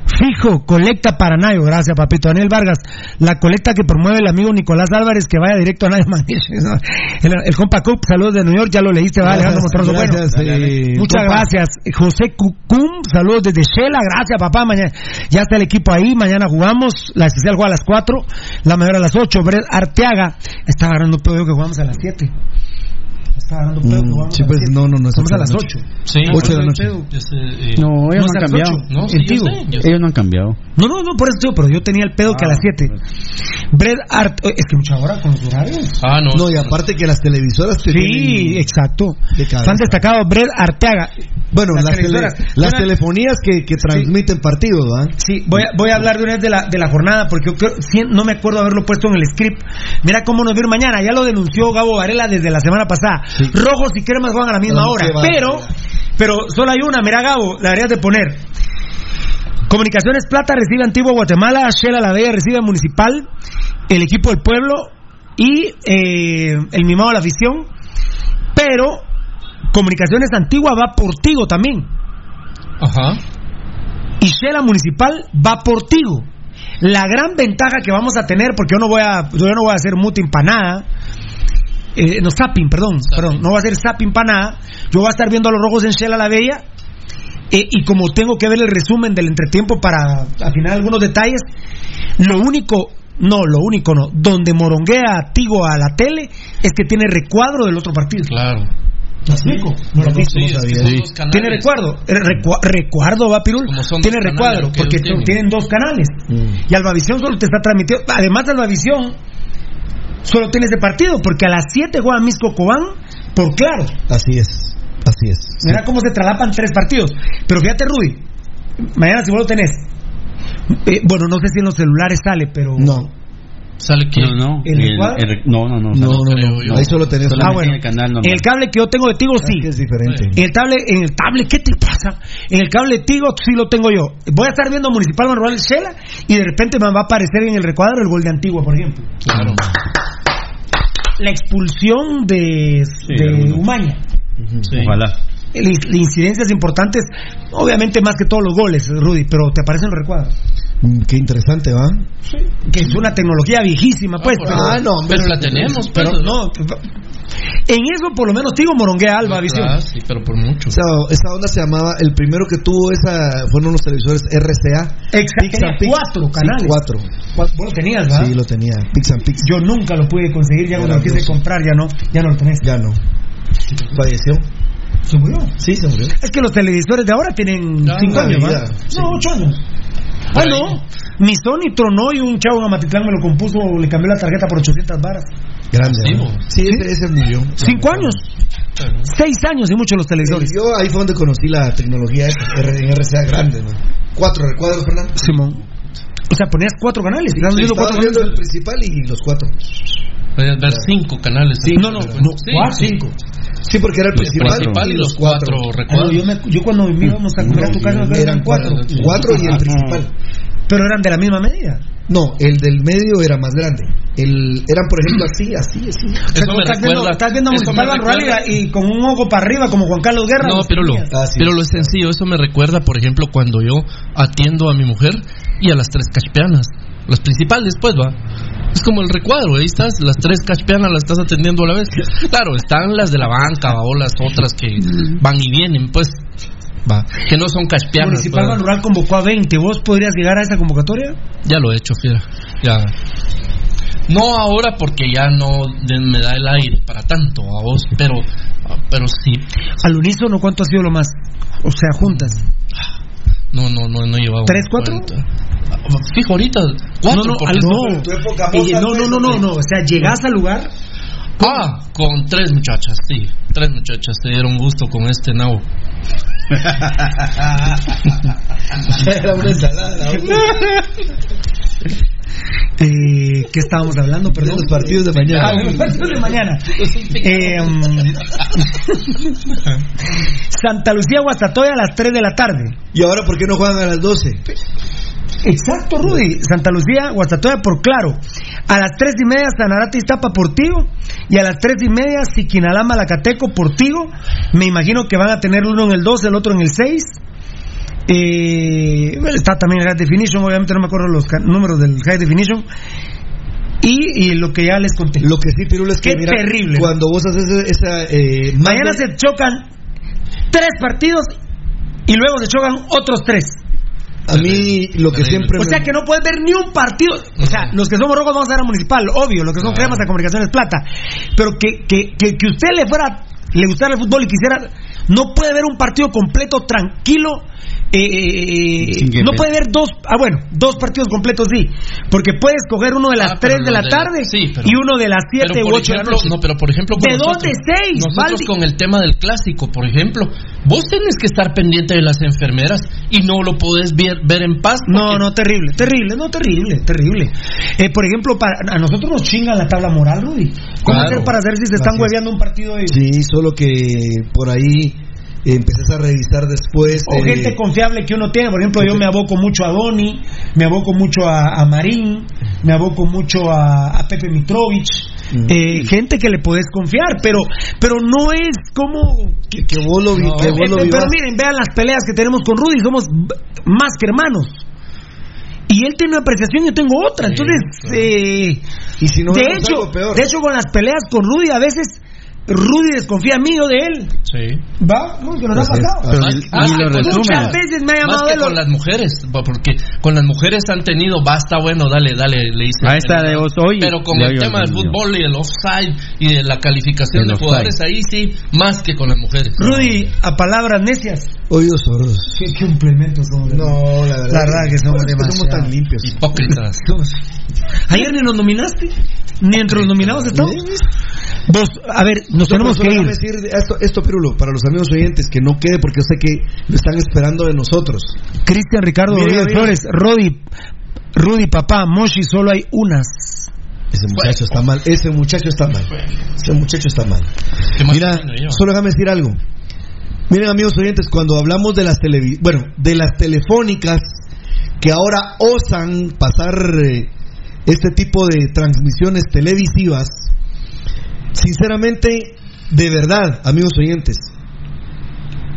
Fijo, colecta para Nayo, gracias papito. Daniel Vargas, la colecta que promueve el amigo Nicolás Álvarez, que vaya directo a Nayo. El, el compa Cup, saludos de New York, ya lo leíste, va Alejandro Montroso, bueno. Eh, Muchas compa. gracias. José Cucum, saludos desde Shela, gracias papá. Mañana, ya está el equipo ahí, mañana jugamos, la especial juega a las 4, la mayor a las 8. Brett Arteaga, está agarrando pedo que jugamos a las 7. Está agarrando pedo Mm, jugamos sí, a las pues, 7. no, no, no, es Vamos a ocho las de la 8. Sí. Ocho de la noche. Eh, No, ellos No, han las cambiado. No, sí, yo sé, yo. Ellos no han cambiado. No, no, no, por eso, tío, pero yo tenía el pedo que a las 7. Brett Art, es que mucha hora con los horarios. Ah, no. No, y aparte que las televisoras te Sí, exacto. de cabeza. Fan destacado, Brett Arteaga. Bueno, las, tele- televisoras. las Una- telefonías que, que transmiten partidos, ¿ah? Sí, voy a, voy a hablar de una vez de la, de la jornada porque yo creo- sí, no me acuerdo haberlo puesto en el script. Mira cómo nos ir mañana. Ya lo denunció Gabo Varela desde la semana pasada. Rojos y cremas juegan a la misma No, hora. Pero, pero solo hay una. Mira, Gabo, la deberías de poner. Comunicaciones Plata recibe Antigua Guatemala, Shela La Bella recibe Municipal, el equipo del pueblo y eh, el mimado de la afición. Pero Comunicaciones Antigua va por Tigo también. Ajá. y Shela Municipal va por Tigo. La gran ventaja que vamos a tener, porque yo no voy a, yo no voy a hacer mutin para nada, eh, no, zapping, perdón, perdón, no voy a hacer zapping para nada, yo voy a estar viendo a los rojos en Shela la Bella, eh, y como tengo que ver el resumen del entretiempo para afinar algunos detalles, lo único, no, lo único no, donde moronguea Tigo a la tele es que tiene recuadro del otro partido. Claro. Tiene recuerdo. Eh, recua- recuerdo, va Pirul. Tiene recuadro, porque tienen. tienen dos canales. Mm. Y Albavisión solo te está transmitiendo. Además, Albavisión solo tiene ese partido, porque a las 7 juega Misco Cobán por claro. Así es, así es. Sí. Mira cómo se traslapan tres partidos. Pero fíjate, Rudy, mañana si vos lo tenés. eh, bueno, no sé si en los celulares sale, pero. No, ¿Sale que No, no. ¿El recuadro? el- no, no, no. no, no. Ahí solo tenés Ah, bueno. en el canal normal. En el cable que yo tengo de Tigo, Es sí. es diferente. En el cable, en el cable, ¿qué te pasa? En el cable Tigo sí lo tengo yo. Voy a estar viendo Municipal Manuel Shela y de repente me va a aparecer en el recuadro el gol de Antigua, por ejemplo. Claro. La expulsión de, de. Umaña. Sí. Ojalá. El- incidencias importantes, obviamente más que todos los goles, Rudy, pero te aparecen los recuadros. Mm, Qué interesante, ¿va? Que es una tecnología viejísima, pues. por pero- Ah, no, hombre. Pero la tenemos, pero pues, no. En eso por lo menos Tigo moronguea Alba Visión. Ah, sí, pero por mucho. Esa, esa onda se llamaba, el primero que tuvo esa fueron los televisores RCA. Exacto, cuatro Sí, canales. cuatro. Vos lo tenías, ¿verdad? Sí, lo tenía. Pix and Pix. Yo nunca lo pude conseguir, ya cuando lo quise comprar, ya no, ya no lo tenés. Ya no. Falleció. Se murió. Sí, se murió. Es que los televisores de ahora tienen Ya, cinco una años, vida, ¿verdad? sí. No, ocho años. Ah, Por no. Mi Sony tronó y un chavo en Amatitlán me lo compuso, le cambió la tarjeta por 800 varas. Grande. Sí, ¿no? bo. Sí, ese, ese murió. Cinco años. Seis años y muchos los televisores. Yo ahí fue donde conocí la tecnología en RCA grande, ¿no? Cuatro recuadros, Fernando. Simón. O sea, ponías cuatro canales. Sí, estaba cuatro viendo el principal y los cuatro. Ver cinco canales. Sí, No, no, Sí, no, sí. cuatro, cinco. Sí, porque era el El principal, principal y los cuatro Ah, no, recuadros. yo, me- yo cuando íbamos a comer a tu casa eran eran cuatro. cuatro. Y el principal. Pero eran de la misma medida. No, el del medio era más grande. El, eran, por ejemplo, así, así, así. Eso me estás, viendo, estás viendo Municipal y, y con un ojo para arriba como Juan Carlos Guerra. No, los pero lo. Ah, sí. pero lo es sencillo, eso me recuerda, por ejemplo, cuando yo atiendo a mi mujer y a las tres cachpeanas. Las principales, pues, va. Es como el recuadro, ahí estás, las tres cachpeanas las estás atendiendo a la vez. Claro, están las de la banca o las otras que van y vienen, pues, va. Que no son cachpeanas. Municipal Rural convocó a 20. ¿Vos podrías llegar a esa convocatoria? Ya lo he hecho, fiera. Ya. No ahora porque ya no me da el aire para tanto a vos, pero, pero sí. Al unísono, ¿cuánto ha sido lo más? O sea, juntas. No, no, no, no he llevado. ¿Tres, cuatro? 40. Ah, Fijo, ahorita, cuatro. no, no, al- no- no. tu época moza, no, no, no, no, no. O sea, llegas al lugar. Ah, con tres muchachas, sí. Tres muchachas te dieron gusto con este nabo. Era una ensalada. Eh, ¿Qué estábamos hablando? De Perdón. los partidos de mañana. Ah, los partidos de mañana. Eh, um, Santa Lucía, Guastatoya a las 3 de la tarde. ¿Y ahora por qué no juegan a las 12? Exacto, Rudy. Santa Lucía, Guastatoya por claro. A las 3 y media, Sanarate Iztapa Portigo. Y a las 3 y media, Siquinalama, Lacateco, Portigo. Me imagino que van a tener uno en el 2, el otro en el 6. Eh, bueno, está también el High Definition, obviamente no me acuerdo los números del High Definition. Y, y lo que ya les conté. Lo que sí, Pirula, es que Qué mira, terrible. cuando vos haces esa... Eh, Mañana se chocan tres partidos y luego se chocan otros tres. A mí lo que siempre... O sea que no puedes ver ni un partido. O sea, los que somos rojos vamos a ver a Municipal, obvio. Los que son cremas a Comunicaciones Plata. Pero que, que, que, que usted le fuera, le gustara el fútbol y quisiera. No puede ver un partido completo, tranquilo, eh, no ver. puede ver dos, ah bueno, dos partidos completos sí, porque puedes coger uno de las Ah, pero 3 de la de- tarde sí, pero- y uno de las 7 Pero, u por 8 de la ejemplo, noche. No, pero por ejemplo, con ¿De nosotros, dónde seis, Nosotros Valdi? con el tema del clásico, por ejemplo, vos tenés que estar pendiente de las enfermeras y no lo podés ver, ver en paz. No, no, terrible, terrible, no, terrible, terrible. Eh, por ejemplo, para, a nosotros nos chingan la tabla moral, Rudy. ¿Cómo Claro. hacer para saber si se están hueveando un partido de Sí, solo que por ahí empezás a revisar después. O eh, gente confiable que uno tiene. Por ejemplo, yo me aboco mucho a Doni, me aboco mucho a, a Marín, me aboco mucho a, a Pepe Mitrovich. eh, gente que le podés confiar, pero pero no es como... que, que vos lo, vi- que vos lo Eh, pero miren, vean las peleas que tenemos con Rudy, somos más que hermanos. Y él tiene una apreciación, yo tengo otra. Entonces, eh, Y si no de hecho, algo peor. de hecho con las peleas con Rudy a veces Rudy desconfía mío de él. Sí. ¿Va? No, que nos ha pasado. Pero Más- más que con-. Muchas veces me ha Más llamado que de los- con las mujeres, porque con las mujeres han tenido, basta, bueno, dale, dale, le dice. A esta de vos hoy, Pero con el tema del fútbol y el offside y de la calificación El de offside. jugadores, ahí sí, más que con las mujeres. Rudy, a palabras necias. Oídos sordos. ¿Qué, qué complementos somos? No, la verdad. La verdad que somos eso somos demasiado. tan limpios. Hipócritas. Ayer ni nos nominaste, ni entre los nominados estamos. Vos, a ver, nos No, tenemos que ir. decir esto, esto, Pirulo, para los amigos oyentes, que no quede porque yo sé que lo están esperando de nosotros. Cristian Ricardo Rodríguez. Flores, Rudy, Rudy, papá, Moshi, solo hay unas. Ese muchacho está mal, ese muchacho está mal. Ese muchacho está mal. ¿Qué más Mira, solo déjame decir algo. Miren, amigos oyentes, cuando hablamos de las televi bueno, de las telefónicas que ahora osan pasar eh, este tipo de transmisiones televisivas, sinceramente, de verdad, amigos oyentes,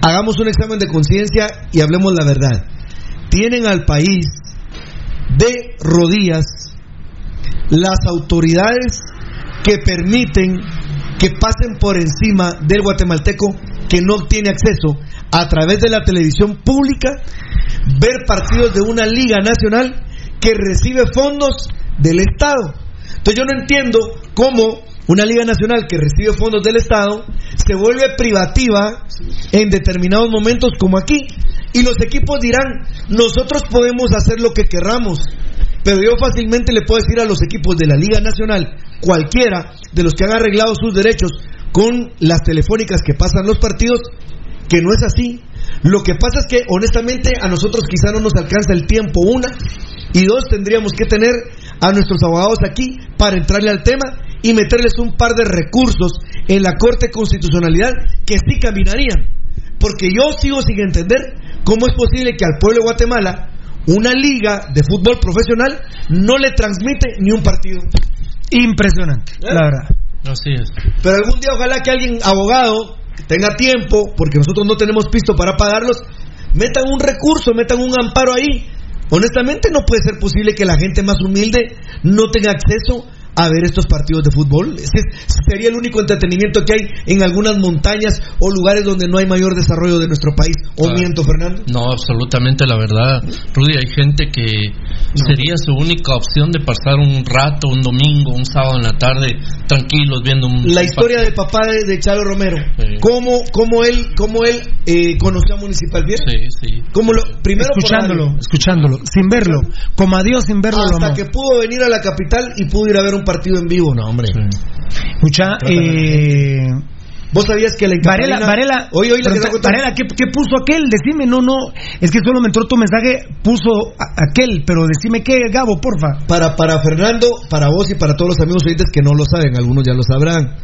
hagamos un examen de conciencia y hablemos la verdad. Tienen al país de rodillas las autoridades que permiten que pasen por encima del guatemalteco que no tiene acceso a través de la televisión pública ver partidos de una liga nacional que recibe fondos del Estado. Entonces yo no entiendo cómo una liga nacional que recibe fondos del Estado se vuelve privativa en determinados momentos como aquí. Y los equipos dirán, nosotros podemos hacer lo que querramos, pero yo fácilmente le puedo decir a los equipos de la Liga Nacional, cualquiera de los que han arreglado sus derechos con las telefónicas que pasan los partidos, que no es así. Lo que pasa es que honestamente a nosotros quizá no nos alcanza el tiempo, una, y dos, tendríamos que tener a nuestros abogados aquí para entrarle al tema y meterles un par de recursos en la Corte de Constitucionalidad que sí caminarían. Porque yo sigo sin entender cómo es posible que al pueblo de Guatemala una liga de fútbol profesional no le transmite ni un partido. Impresionante, la verdad. Así es. Pero algún día ojalá que alguien abogado tenga tiempo, porque nosotros no tenemos pisto para pagarlos, metan un recurso, metan un amparo ahí. Honestamente no puede ser posible que la gente más humilde no tenga acceso a ver estos partidos de fútbol. Ese sería el único entretenimiento que hay en algunas montañas o lugares donde no hay mayor desarrollo de nuestro país. ¿O miento, Fernando? No, absolutamente la verdad. Rudy, hay gente que sería su única opción de pasar un rato, un domingo, un sábado en la tarde, tranquilos viendo un... La historia del papá de, de Chalo Romero. Sí. ¿Cómo, cómo él, cómo él eh, conoció a Municipal Bien? Sí, sí. ¿Cómo lo, primero escuchándolo, escuchándolo, sin verlo, como a Dios sin verlo. lo Hasta que pudo venir a la capital y pudo ir a ver un partido en vivo, no, hombre. Escucha, eh, ¿Vos sabías que la Varela, Varela, Oye, oye, la. Varela, ¿qué, qué puso aquel? Decime, no, no, es que solo me entró tu mensaje, puso a- aquel, pero decime qué, Gabo, porfa. Para, para Fernando, para vos y para todos los amigos oyentes que no lo saben, algunos ya lo sabrán.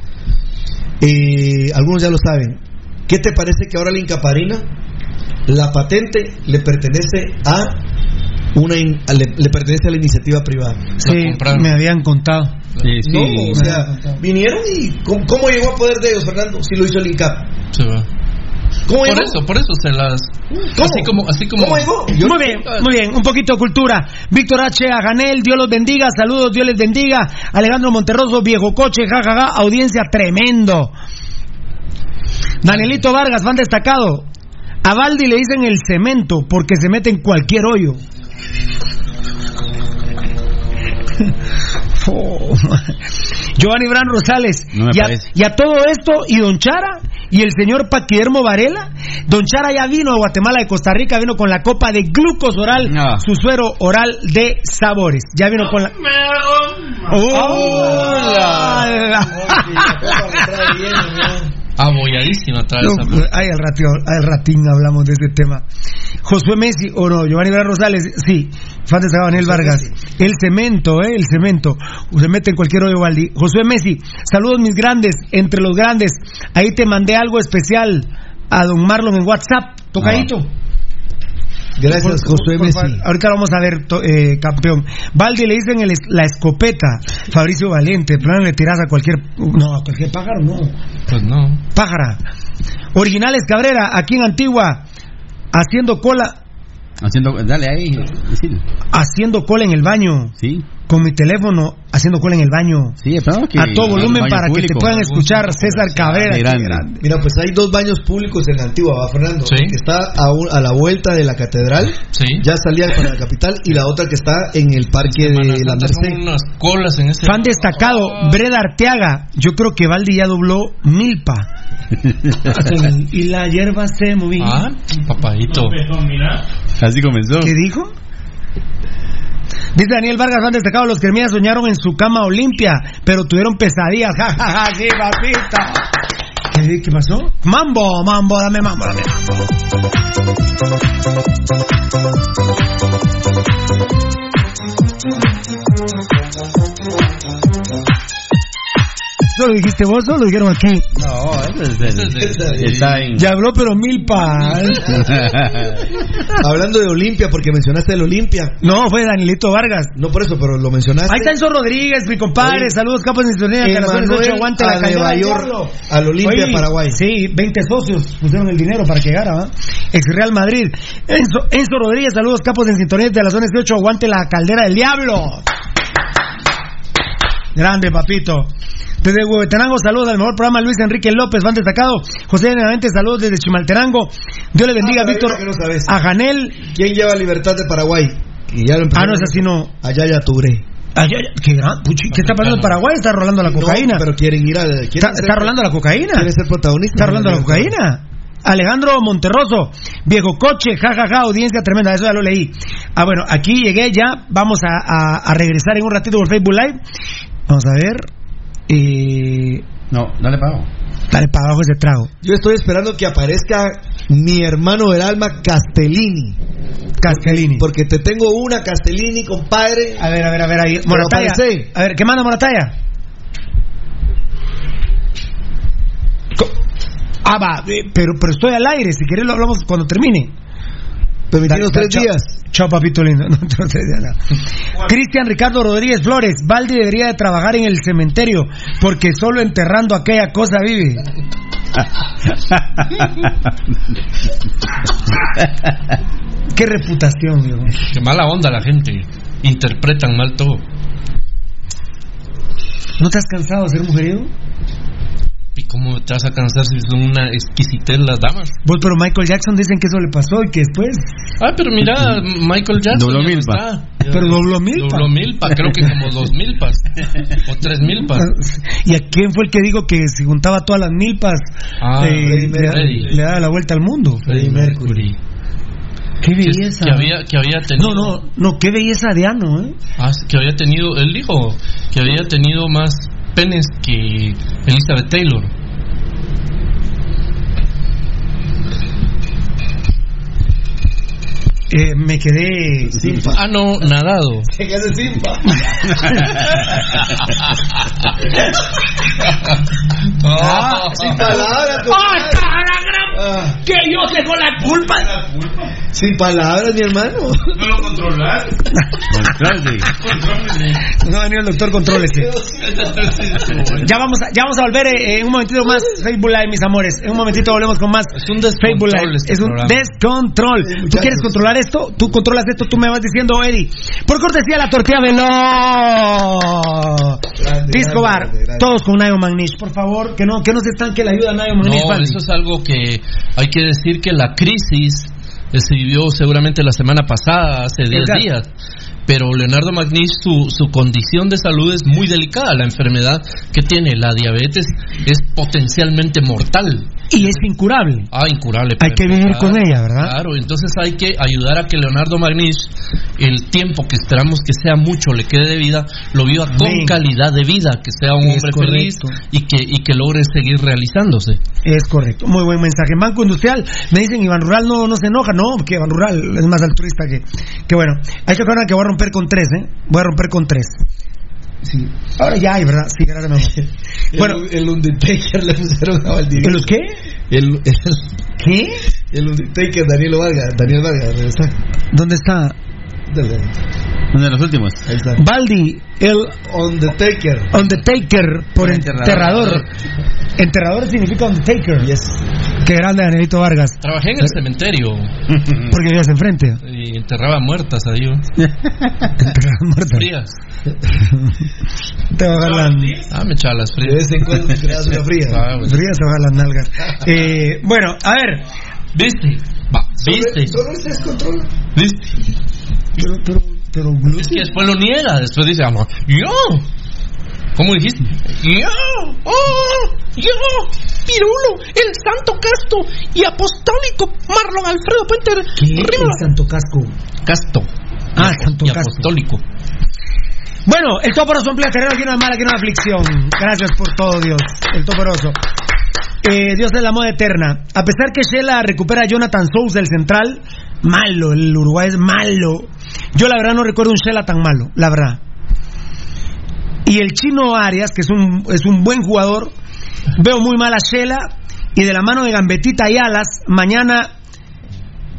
Eh, algunos ya lo saben. ¿Qué te parece que ahora la Incaparina, la patente le pertenece a una in- le, le pertenece a la iniciativa privada? Sí, me habían contado. No, o sea, vinieron y ¿cómo, cómo llegó a poder de ellos, Fernando? Si lo hizo el INCAP. Se va. ¿Cómo por llegó? eso, por eso se las... ¿Cómo? Así como... Así como ¿Cómo llegó? muy bien, muy bien, un poquito de cultura. Víctor H. Aganel, Dios los bendiga, saludos, Dios les bendiga. Alejandro Monterroso, viejo coche, jajaja, audiencia tremendo. Danielito Vargas, van destacado. A Valdi le dicen el cemento porque se mete en cualquier hoyo. Oh. Giovanni Bran Rosales. No y, a, y a todo esto, y Don Chara, Y el señor Paquidermo Varela, Don Chara ya vino a Guatemala de Costa Rica, vino con la copa de glucos oral, su suero oral de sabores. Ya vino con la. Abolladísima trae esa. No, ay, al, ratio, al ratín hablamos de este tema. Josué Messi, o no, Giovanni Vera Rosales, sí, fan de Daniel Vargas. El cemento, eh, el cemento. Se mete en cualquier hoyo, Valdi. Josué Messi, saludos mis grandes, entre los grandes. Ahí te mandé algo especial a don Marlon en WhatsApp, tocadito. Gracias, Josué Messi. Ahorita vamos a ver, eh, campeón. Valdi le dicen el la escopeta. Fabricio Valente, plan le tiras a cualquier. No, a cualquier pájaro, no. Pues no. Pájara. Originales Cabrera, aquí en Antigua, haciendo cola, Haciendo, dale ahí. haciendo cola en el baño. Sí. Con mi teléfono, haciendo cola en el baño. Sí, que- a todo volumen para que te puedan escuchar César Cabrera. Grande. grande. Mira, pues hay dos baños públicos en Antigua, ¿va, Fernando? Que está a, un- a la vuelta de la catedral, ya salía para la capital, y la otra que está en el parque de la Merced. Son unas colas en ese. Fan destacado, Breda Arteaga. Yo creo que Valdi ya dobló Milpa. y la hierba se movía. Ah, papadito. Así comenzó. ¿Qué dijo? Dice Daniel Vargas, fan destacado, los cremías soñaron en su cama Olimpia, pero tuvieron pesadillas. Ja, ja, ja, sí, papita. ¿Qué, qué pasó? Mambo, mambo, dame mambo, dame mambo. ¿No lo dijiste vos o lo dijeron aquí? No, ese es el. Está en. Ya habló, pero Milpa. Hablando de Olimpia, porque mencionaste el Olimpia. No, fue Danielito Vargas. No por eso, pero lo mencionaste. Ahí está Enzo Rodríguez, mi compadre. Oye. Saludos, capos de sintonía. que a las horas Emanuel ocho aguante la Nueva York, al Olimpia, Paraguay. Sí, 20 socios pusieron el dinero para que llegara, ¿va? Ex Real Madrid. Enzo, Enzo Rodríguez, saludos, capos de sintonía de las zonas 18. Aguante la caldera del diablo. Grande, papito. Desde Huehuetenango, saludos al mejor programa Luis Enrique López, van destacado. José Benavente, saludos desde Chimalterango. Dios le bendiga Ah, Víctor. no. A Janel. ¿Quién lleva Libertad de Paraguay? Y ya lo Ah, no es así, no. Allá ya Touré. Ay, ay, qué gran, puchi, ¿qué está pasando en Paraguay? Está rolando la cocaína. No, pero quieren ir a. quieren Está, ser- está rolando la cocaína. Quieren ser protagonistas. Está rolando la cocaína. Alejandro Monterroso, viejo coche, jajaja, ja, ja, audiencia tremenda, eso ya lo leí. Ah, bueno, aquí llegué ya, vamos a, a- a regresar en un ratito por Facebook Live. Vamos a ver. Eh, No, dale pago. dale para abajo ese trago. Yo estoy esperando que aparezca mi hermano del alma Castellini. Castellini. Porque te tengo una Castellini, compadre. A ver, a ver, a ver, ahí. Aparece. A ver, ¿qué manda Morataya? Co- Ah, va, eh, pero, pero estoy al aire, si querés lo hablamos cuando termine. Dale, tres chao. días. Chao, papito lindo. No, no. Cristian Ricardo Rodríguez Flores, Valdi debería de trabajar en el cementerio, porque solo enterrando aquella cosa vive. Qué reputación, viejo. Qué mala onda la gente. Interpretan mal todo. ¿No te has cansado de ser mujeriego? ¿Y cómo te vas a cansar si son una exquisitez las damas? Vos, pero Michael Jackson dicen que eso le pasó y que después. Ah, pero mira, Michael Jackson. Dobló milpa. está. Pero dobló milpa. Dobló milpa, creo que como dos milpas. o tres milpas. ¿Y a quién fue el que dijo que se juntaba todas las milpas? Ah, eh, Freddie le, Mercury. le daba la vuelta al mundo. Freddie Mercury. Qué Que, belleza. que había, que había tenido. No, no, no, qué belleza de ano, ¿eh? Ah, que había tenido. Él dijo que había tenido más penes que Elizabeth Taylor. Eh, me quedé. Ah, no, nadado. ¿Qué hace Simpa? Ah, Sin palabras. ¡Ah, Ah, ¡Que yo tengo la culpa! sin palabras, mi hermano. No lo controlas. No ha venido el doctor, contrólese. Ya vamos a, ya vamos a volver eh, en un momentito más Facebook Live, mis amores. En un momentito volvemos con más Es un Facebook descontrol Live. este es un programa. descontrol. ¿Tú quieres controlar esto? Tú controlas esto, tú me vas diciendo, Eddie. Por cortesía, la tortilla veloz. Grande, Disco grande, Bar. grande, grande. Todos con Nayo Magnish. Por favor, que no, que no se estanque la ayuda a Nayo Magnish. No, eso es algo que hay que decir que la crisis se vivió seguramente la semana pasada, hace 10 Edgar. días. Pero Leonardo Magnish, su, su condición de salud es muy delicada. La enfermedad que tiene, la diabetes, es potencialmente mortal. Y es incurable. Ah, incurable. Hay que vivir con ella, ¿verdad? Claro, entonces hay que ayudar a que Leonardo Magnis, el tiempo que esperamos que sea mucho, le quede de vida, lo viva con Amén. calidad de vida, que sea un Es hombre feliz correcto. y que, y que logre seguir realizándose. Es correcto. Muy buen mensaje. En Banco Industrial me dicen Iván Rural no, no se enoja. No, que Iván Rural es más altruista que, que bueno. Hay que acordar que voy a romper con tres, ¿eh? Voy a romper con tres. Sí. Ahora ya hay, ¿verdad? Sí. Bueno, el, el Undertaker le pusieron a Valdivia. ¿En los qué? El, el, ¿Qué? El Undertaker, Daniel Vargas. Daniel Vargas, ¿dónde está? ¿Dónde está? Dale. Uno de los últimos. Ahí está. Baldi, el Undertaker. Undertaker por enterrador. Enterrador significa Undertaker. Yes. Qué grande, Danielito Vargas. Trabajé en el cementerio Porque vivías enfrente. y enterraba muertas ahí. Enterraba muertas. Frías. Te va a bajar la... Ah, me echaba las De frías. vez en cuando te creas una fría. Ah, bueno. Frías te a las nalgas. Eh, bueno, a ver. ¿Viste? Va, ¿viste? Solo se descontrola. ¿Viste? Pero, pero, pero, Es que después lo niega, después dice, no, yo. ¿Cómo dijiste? Yo. Oh, yo. Pirulo, el santo casto y apostólico Marlon Alfredo Puente. ¿Qué es el Santo Casco? Casto. Ah, Y santo y casto. apostólico. Bueno, el toporoso emplea terreno, aquí no hay mala, aquí no hay aflicción. Gracias por todo, Dios. El toporoso. Eh, Dios es la moda eterna. A pesar que Shela recupera a Jonathan Sous del central, malo, el Uruguay es malo. Yo la verdad no recuerdo un Shela tan malo, la verdad. Y el chino Arias, que es un, es un buen jugador, veo muy mal a Shela. Y de la mano de Gambetita y Alas, mañana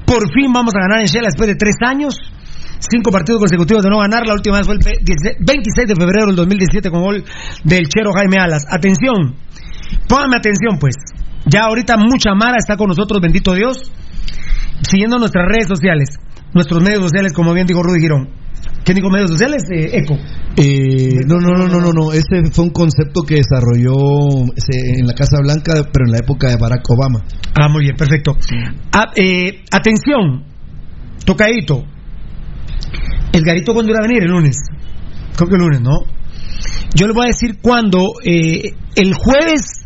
por fin vamos a ganar en Shela después de tres años. Cinco partidos consecutivos de no ganar. La última vez fue el pe- 16 26 de febrero del 2017 con gol del Chero Jaime Alas. Atención, pónganme atención pues. Ya ahorita mucha Mara está con nosotros, bendito Dios. Siguiendo nuestras redes sociales, nuestros medios sociales, como bien dijo Rudy Girón. ¿Quién dijo medios sociales? Eh, Eco. Eh, no, no, no, no, no, no. Ese fue un concepto que desarrolló ese, en la Casa Blanca, pero en la época de Barack Obama. Ah, muy bien, perfecto. Ah, eh, atención, tocadito. El garito cuando iba a venir el lunes. Creo que el lunes, ¿no? Yo le voy a decir cuándo. eh, el jueves.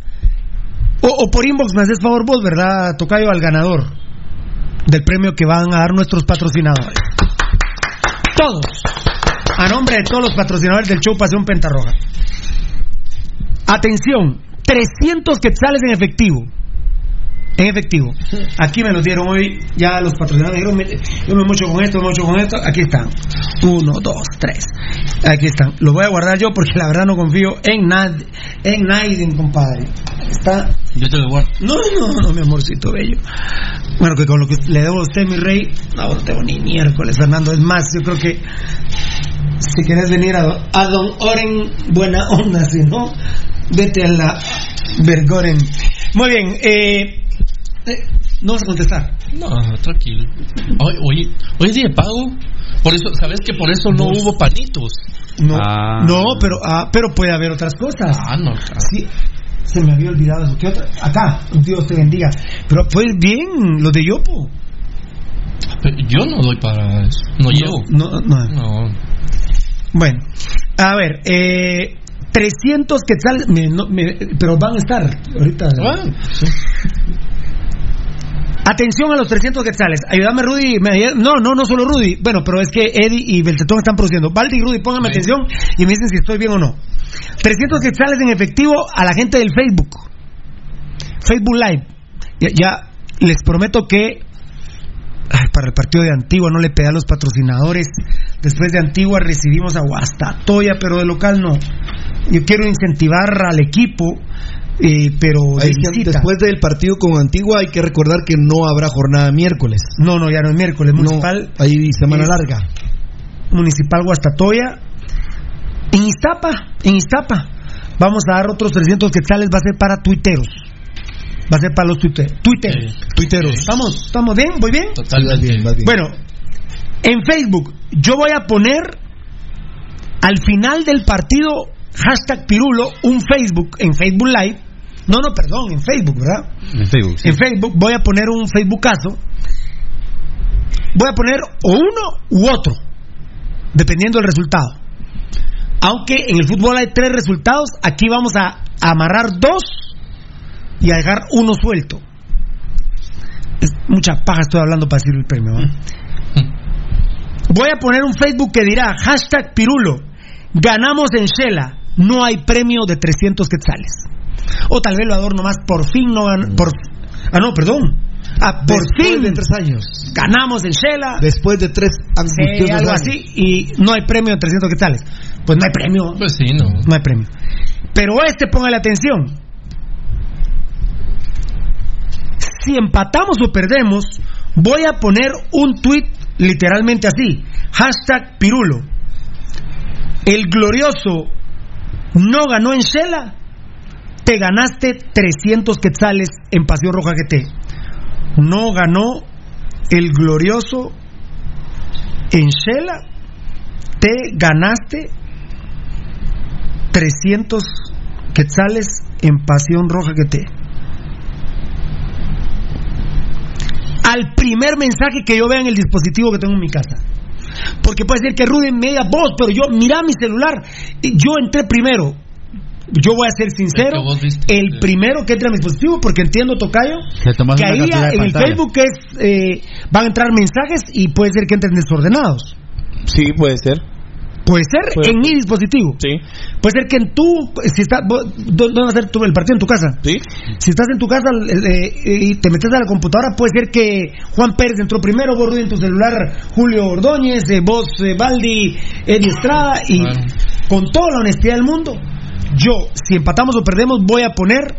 O, o por inbox me haces favor vos, ¿verdad, Tocayo? Al ganador del premio que van a dar nuestros patrocinadores. Todos. A nombre de todos los patrocinadores del show Pasión Pentarroja. Atención, 300 quetzales en efectivo. En efectivo. Aquí me los dieron hoy. Ya los patrocinadores dijeron: "Me- Yo me mucho con esto, me mucho con esto. Aquí están. Uno, dos, tres. Aquí están. Los voy a guardar yo porque la verdad no confío en nadie. En nadie, compadre. Está. Yo te lo guardo. No, no, no, mi amorcito bello. Bueno, que con lo que le debo a usted, mi rey, no, no tengo ni miércoles, Fernando. Es más, yo creo que si quieres venir a, don- a Don Oren, buena onda, si no, vete a la Bergoren. Muy bien, eh, eh, no vas a contestar. No, tranquilo. Hoy, hoy, hoy es día de pago. Por eso, ¿sabes que por eso no hubo panitos? No, Ah. no pero, ah, pero puede haber otras cosas. Ah, no. Sí, se me había olvidado eso. ¿Qué otra? Acá, Dios te bendiga. Pero fue bien, lo de Yopo. Pero Yo no doy para eso. No, llevo. No, no. No. Bueno, a ver, eh, 300 quetzales, me- no, me- pero van a estar ahorita. Ah, Atención a los 300 quetzales. Ayúdame, Rudy. no, no, no solo Rudy. Bueno, pero es que Eddie y Beltetón están produciendo. Valdi y Rudy, pónganme atención y me dicen si estoy bien o no. 300 quetzales en efectivo a la gente del Facebook. Facebook Live. Ya, ya les prometo que ay, para el partido de Antigua no le pedí a los patrocinadores. Después de Antigua recibimos a Guastatoya, pero de local no. Yo quiero incentivar al equipo, eh, pero de después del partido con Antigua hay que recordar que no habrá jornada miércoles. No, no, ya no es miércoles. Municipal, No, hay semana es- larga. Municipal Guastatoya. En Iztapa, en Iztapa. Vamos a dar otros 300 quetzales, va a ser para tuiteros. Va a ser para los tuiteros. Tuiteros. Sí. Tuiteros. ¿Estamos, ¿Estamos bien? ¿Voy bien? totalmente. Vas bien, bien. Bueno, en Facebook, yo voy a poner al final del partido, hashtag Pirulo, un Facebook, en Facebook Live. No, no, perdón, en Facebook, ¿verdad? En Facebook. sí. En Facebook voy a poner un Facebookazo. Voy a poner o uno u otro, dependiendo del resultado. Aunque en el fútbol hay tres resultados, aquí vamos a amarrar dos y a dejar uno suelto. Es mucha paja estoy hablando para decir el premio. ¿va? Voy a poner un Facebook que dirá hashtag Pirulo, ganamos en Shela, no hay premio de 300 quetzales. O tal vez lo adorno más, por fin no gan- por Ah, no, perdón. Ah, por Después fin de tres años. ganamos en Shela. Después de tres angustiosos algo años. así, y no hay premio de 300 quetzales. Pues no hay premio. Pues sí, no. No hay premio. Pero este, póngale atención. Si empatamos o perdemos, voy a poner un tweet literalmente así. Hashtag Pirulo. El glorioso no ganó en Shela. Te ganaste 300 quetzales en Pasión Roja GT. No ganó el glorioso en Shela. Te ganaste 300 quetzales en Pasión Roja GT. Al primer mensaje que yo vea en el dispositivo que tengo en mi casa. Porque puede ser que Rudy me diga vos, pero yo, mira mi celular. Yo entré primero. Yo voy a ser sincero. El primero que entra a mi dispositivo, porque entiendo, Tocayo, que ahí en el. Facebook es, eh, van a entrar mensajes y puede ser que entren desordenados. Sí, puede ser. Puede ser Puede en mi dispositivo. Sí. Puede ser que en tu, si está, vos- ¿dó- ¿dónde va a ser tu- el partido? En tu casa. Sí. Si estás en tu casa eh, eh, y te metes a la computadora, puede ser que Juan Pérez entró primero, vos Rudy en tu celular, Julio Ordóñez, eh, vos eh, Baldi, Eddie Estrada, y con toda la honestidad del mundo, yo, si empatamos o perdemos, voy a poner.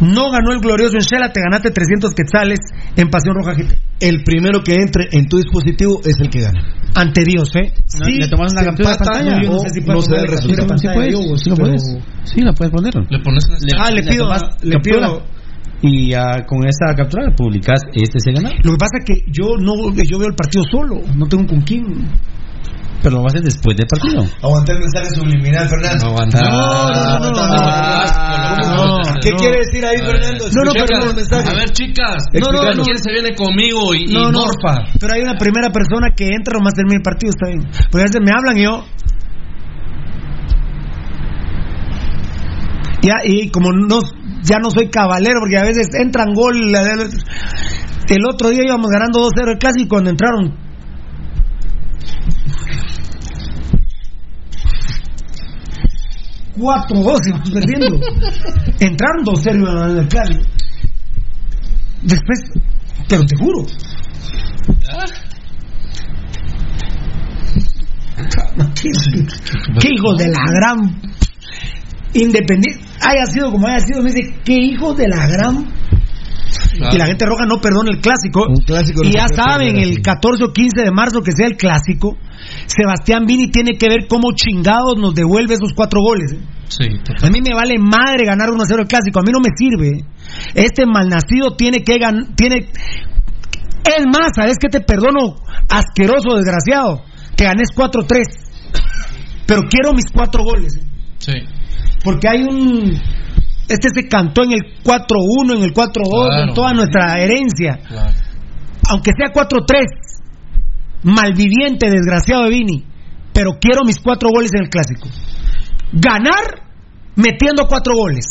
No ganó el glorioso en Shela, te ganaste 300 quetzales en Pasión Roja GT. El primero que entre en tu dispositivo es el que gana. Ante Dios, ¿eh? No, ¿Le tomas una captura de pantalla? yo no o sé si puedo no se da el resultado. Sí, pantalla, puedes, yo, sí lo pero- puedes. Sí, la puedes poner. Le pones en este- Ah, le pido, le pido. Y ah, con esa captura publicas este se gana. Lo que pasa es que yo no yo veo el partido solo, no tengo con quién. Pero lo hacer después del partido. Aguantar el mensaje subliminal, Fernando. No aguanta. No, no, no, no, Ah, no. ¿Qué no. quiere decir ahí, Fernando? No, no, pero- los mensajes. A ver, chicas. No, no. ¿Quién se viene conmigo y, y No, morfa? pero hay una primera persona que entra nomás termina el partido, está bien. Porque a veces me hablan y yo. Ya, y como no, ya no soy cabalero, porque a veces entran gol. la- la- El otro día íbamos ganando 2-0 el clásico y cuando entraron. Cuatro dos íbamos perdiendo. Entraron 2-0 y iban ganando el clásico. Después, pero te juro. ¿Qué, qué hijo de la gran independiente haya sido como haya sido me dice qué hijo de la gran Claro. y la gente roja no perdona el clásico Un clásico no y ya saben el así. 14 o 15 de marzo que sea el clásico Sebastián Vini tiene que ver cómo chingados nos devuelve esos cuatro goles ¿eh? Sí, A mí me vale madre ganar 1-0 el clásico, a mí no me sirve. Este malnacido tiene que ganar, tiene... Es más, ¿sabes qué te perdono? Asqueroso, desgraciado. Que ganes 4-3. Pero quiero mis cuatro goles. ¿eh? sí. Porque hay un... Este se cantó en el 4-1, en el 4-2, Claro. en toda nuestra herencia. Claro. Aunque sea 4-3. Malviviente, desgraciado de Vini. Pero quiero mis cuatro goles en el clásico. Ganar metiendo cuatro goles.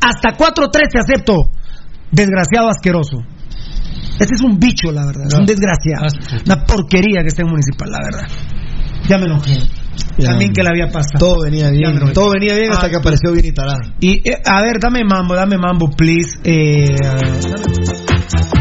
Hasta 4-3 te acepto. Desgraciado asqueroso. Este es un bicho, la verdad. Es un desgraciado. Ah, Una porquería que esté en municipal, la verdad. Ya me enojé. Ya. También que la había pasado. Todo venía bien. Todo venía bien hasta Ah. que apareció Vini Tarán. Y, eh, a ver, dame mambo, dame mambo, please. Eh, a ver,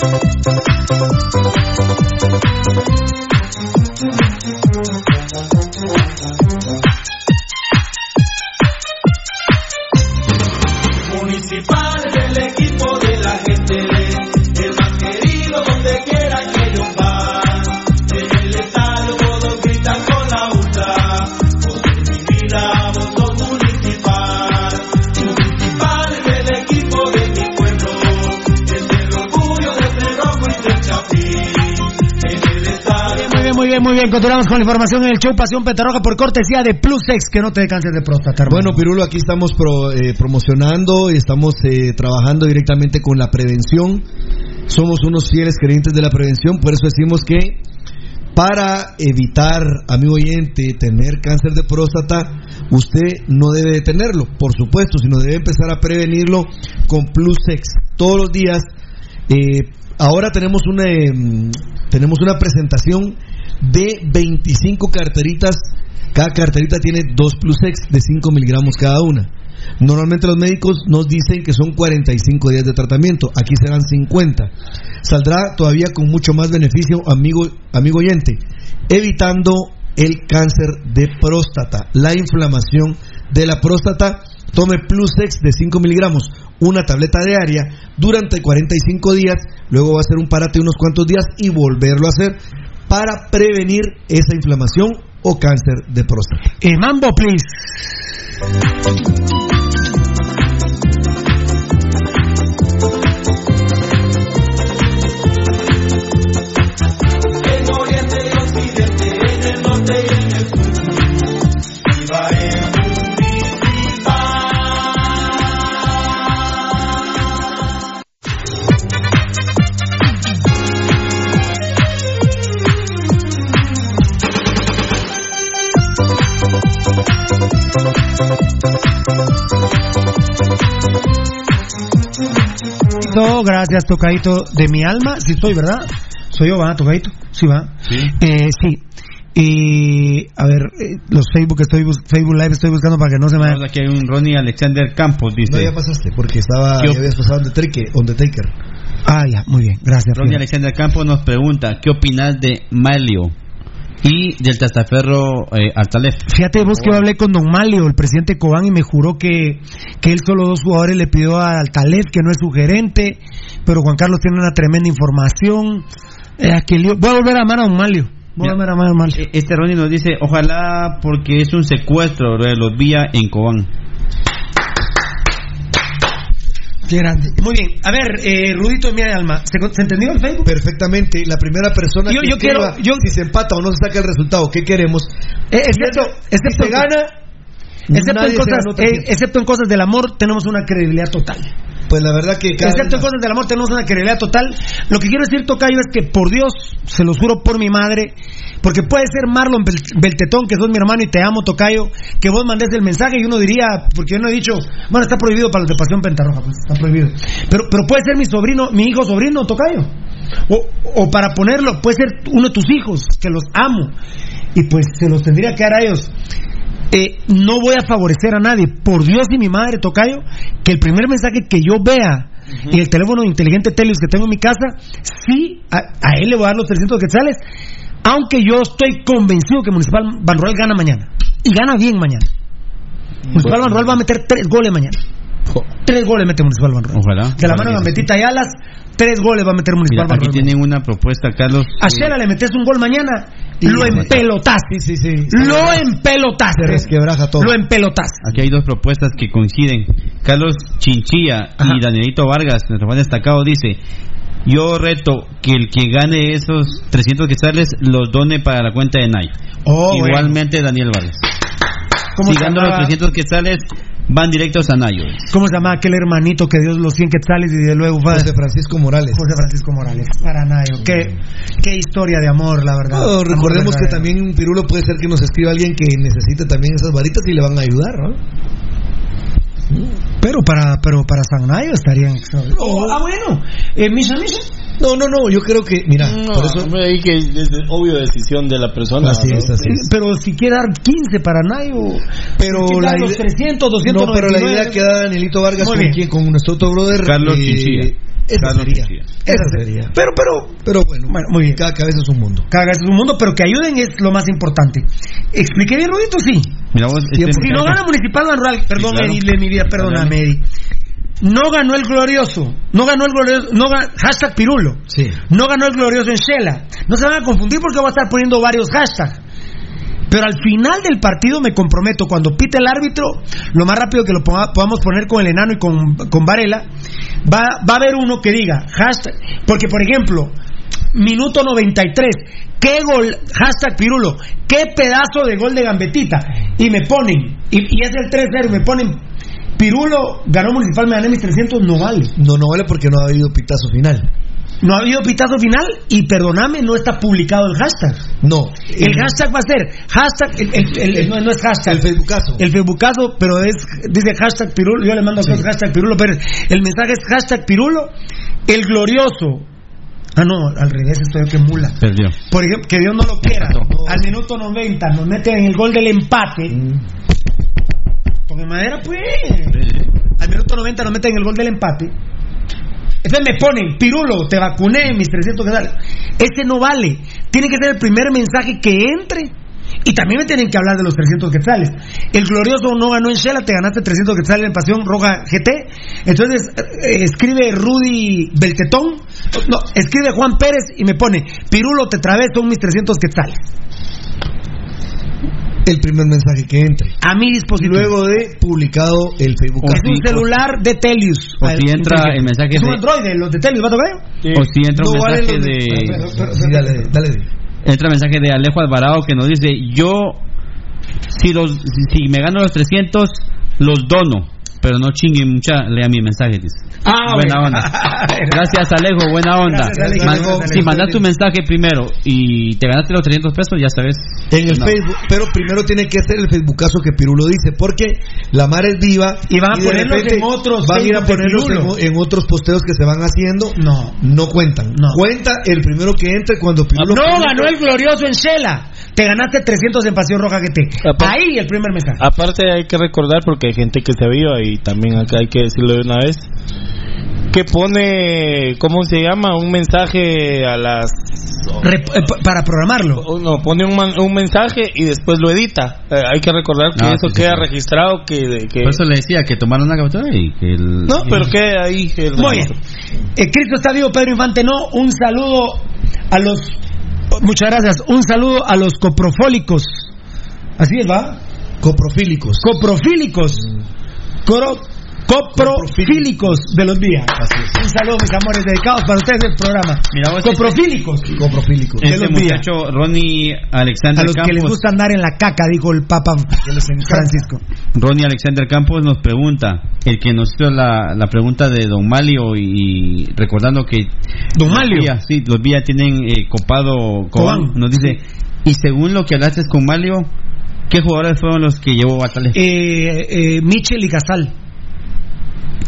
Thank you. Muy bien, continuamos con la información en el show Pasión Petarroja por cortesía de Plus X, que no te cáncer de próstata. hermano. Bueno, Pirulo, aquí estamos eh, promocionando y estamos eh, trabajando directamente con la prevención. Somos unos fieles creyentes de la prevención, por eso decimos que para evitar, amigo oyente, tener cáncer de próstata, usted no debe de tenerlo, por supuesto, sino debe empezar a prevenirlo con Plus X todos los días. Eh, ahora tenemos una, em, tenemos una presentación de 25 carteritas. Cada carterita tiene 2 Plus X de 5 miligramos cada una. Normalmente los médicos nos dicen que son 45 días de tratamiento, aquí serán 50. Saldrá todavía con mucho más beneficio, amigo, amigo oyente, evitando el cáncer de próstata, la inflamación de la próstata. Tome Plus X de 5 miligramos, una tableta diaria durante 45 días, luego va a hacer un parate unos cuantos días y volverlo a hacer para prevenir esa inflamación o cáncer de próstata. Please. No, gracias, tocadito de mi alma. Sí, estoy, ¿verdad? Soy yo, ¿va? Tocadito. Sí, va. Sí. Eh, sí. Y, a ver, eh, los Facebook, estoy Facebook Live estoy buscando para que no se me... Aquí hay un Ronnie Alexander Campos, dice. No, ya pasaste, porque estaba, ¿Qué op- ya habías pasado Undertaker. Ah, ya, muy bien, gracias. Ronnie. Alexander Campos nos pregunta, ¿qué opinas de Malio y del testaferro eh, Altalef? Fíjate vos que yo hablé con Don Malio, el presidente Cobán, y me juró que, que él solo dos jugadores le pidió a Altalef, que no es su gerente, pero Juan Carlos tiene una tremenda información. Eh, Voy a volver a amar a Don Malio. Voy a volver a amar a Don Malio. E- Este Ronnie nos dice, ojalá porque es un secuestro de los vía en Cobán. Qué grande. Muy bien. A ver, eh, Rudito de mi alma, ¿se, ¿se entendió el Facebook? Perfectamente. La primera persona Yo- que yo escriba quiero- yo- si se empata o no se saca el resultado, ¿qué queremos? Eh, excepto, Si excepto se gana, excepto en, cosas, eh, excepto en cosas del amor, tenemos una credibilidad total. Pues la verdad que Excepto en cosas del amor tenemos una credibilidad total. Lo que quiero decir, Tocayo, es que por Dios, se los juro por mi madre, porque puede ser Marlon Bel- Beltetón, que sos mi hermano y te amo, Tocayo, que vos mandes el mensaje y uno diría, porque yo no he dicho, bueno, está prohibido para los de Pasión Pentarroja, pues está prohibido. Pero, pero puede ser mi sobrino, mi hijo sobrino, Tocayo. O, o para ponerlo, puede ser uno de tus hijos, que los amo. Y pues se los tendría que dar a ellos. Eh, no voy a favorecer a nadie. Por Dios y mi madre, Tocayo, que el primer mensaje que yo vea en el teléfono inteligente Telius que tengo en mi casa, sí, a, a él le voy a dar los 300 quetzales, aunque yo estoy convencido que Municipal Banrural gana mañana. Y gana bien mañana. Municipal Banrural va a meter tres goles mañana. Tres goles mete Municipal Banrural. Ojalá. De la mano de Gambetita y Alas, tres goles va a meter Municipal Mira, aquí tienen una propuesta, Carlos. A Shela le metes un gol mañana, lo Híjole. empelotaste. Sí, sí, sí. Lo empelotaste. Se resquebraja todo. Lo empelotaste. Aquí hay dos propuestas que coinciden. Carlos Chinchilla Ajá. y Danielito Vargas, nuestro fan destacado, dice: Yo reto que el que gane esos 300 quetzales los done para la cuenta de Nike. Oh, Igualmente Daniel Vargas. ¿Cómo Si se gano los llamaba? 300 quetzales, van directos a Nayo. ¿Cómo se llama aquel hermanito que dio los 100 quetzales y de luego fue José Francisco Morales. José Francisco Morales? Para Nayo. Qué, qué historia de amor, la verdad. No, recordemos que también un pirulo puede ser que nos escriba alguien que necesite también esas varitas y le van a ayudar, ¿no? Pero para, pero para San Nayo estarían. Oh, ah, bueno. Eh, Misha, Misha. No, no, no, yo creo que, mira, No, por eso... ahí que es de- obvio decisión de la persona. Así ¿no? es, así es. Pero si quiere dar 15 para Nayo. Pero la los idea- 300, 200. No, pero la idea que da Danielito Vargas con, quien, con nuestro otro brother... Carlos eh. Esa Carlos sería. Esa sería. Pero, pero. Pero bueno, Bueno, muy bien. cada cabeza es un mundo. Cada vez es un mundo, pero que ayuden es lo más importante. ¿Expliqué bien, Rudito? Sí. Mira vos, este. Si no muchacho- gana Municipal Banrural, perdón, claro. Eddie, de mi vida, perdóname, Eddie. No ganó el glorioso, no ganó el glorioso, no ga- hashtag Pirulo, Sí. no ganó el glorioso en Shela. No se van a confundir porque voy a estar poniendo varios hashtags. Pero al final del partido me comprometo, cuando pite el árbitro, lo más rápido que lo ponga- podamos poner con el enano y con, con Varela, va, va a haber uno que diga hashtag. Porque, por ejemplo, minuto 93. ¿Qué gol? Hashtag Pirulo. ¿Qué pedazo de gol de gambetita? Y me ponen, y, y es el 3-0, me ponen, Pirulo ganó Municipal, me gané mis 300, no vale. No, no vale porque no ha habido pitazo final. No ha habido pitazo final y perdóname, no está publicado el hashtag. No. El hashtag va a ser hashtag, el, el- el- el- no, no es hashtag. El Facebookazo. El Facebookazo, pero es, dice hashtag Pirulo, yo le mando a todos hashtag Pirulo Pérez. El mensaje es hashtag Pirulo, el glorioso. Ah, no, al revés, estoy yo que mula. Perdió. Por ejemplo, que Dios no lo quiera. Al minuto 90 nos meten en el gol del empate. Porque madera, pues. Al minuto 90 nos meten en el gol del empate. Entonces me ponen, Pirulo, te vacuné, mis 300 quetzales. Ese no vale. Tiene que ser el primer mensaje que entre. Y también me tienen que hablar de los 300 quetzales. El glorioso no ganó en Shela, te ganaste 300 quetzales en Pasión Roja GT. Entonces eh, escribe Rudy Beltetón, no, escribe Juan Pérez y me pone, Pirulo, te trabé, son mis 300 quetzales. El primer mensaje que entre. A mi disposición. Luego de publicado el Facebook. Es un celular de Telius. O si entra el mensaje Es un de- Android, los de Telius, ¿va a tocar? O si entra un mensaje de- dale, dale. Entra mensaje de Alejo Alvarado que nos dice, yo, si los si, si me gano los 300, los dono. Pero no chinguen mucha, lea mi mensaje, dice. Ah, buena bueno. onda. Gracias, Alejo, buena onda. Gracias, Alejo. Si mandas tu mensaje primero y te ganaste los 300 pesos, ya sabes. En el No. Facebook, pero primero tiene que ser el Facebookazo que Pirulo dice, porque la mar es viva Y van a ponerlos repente en otros van a ir a ponerlos en, en otros posteos que se van haciendo. No. No cuentan. No. Cuenta el primero que entre cuando Pirulo. No ganó el glorioso en Shela. Te ganaste 300 en Pasión Roja GT. Apa- Ahí el primer mensaje. Aparte hay que recordar, porque hay gente que se aviva y también acá hay que decirlo de una vez, que pone, ¿cómo se llama? Un mensaje a las... Rep- eh, pa- para programarlo. No, pone un, man- un mensaje y después lo edita. Eh, hay que recordar que Ah, eso sí, queda sí. registrado, que... que Por eso le decía que tomaron una captura y que el... no, pero queda ahí. el Muy bien. Eh, Cristo está vivo, Pedro Infante no. Un saludo a los. Muchas gracias. Un saludo a los coprofólicos. Así es, ¿va? Coprofílicos. Coprofílicos. Coro- coprofílicos de los días. Un saludo, mis amores, dedicados para ustedes el programa. Mira vos, Coprofílicos. Coprofílicos. de Este los días. muchacho, Ronnie Alexander A los que les Campos, gusta andar en la caca, dijo el Papa Francisco. Ronnie Alexander Campos nos pregunta, el que nos hizo la, la pregunta de Don Malio y, recordando que Don los Malio. Villa, sí, los Villa tienen eh, copado Cobán, nos dice, y según lo que hablaste con Malio, ¿qué jugadores fueron los que llevó Batalef? Eh, eh, Michel y Casal.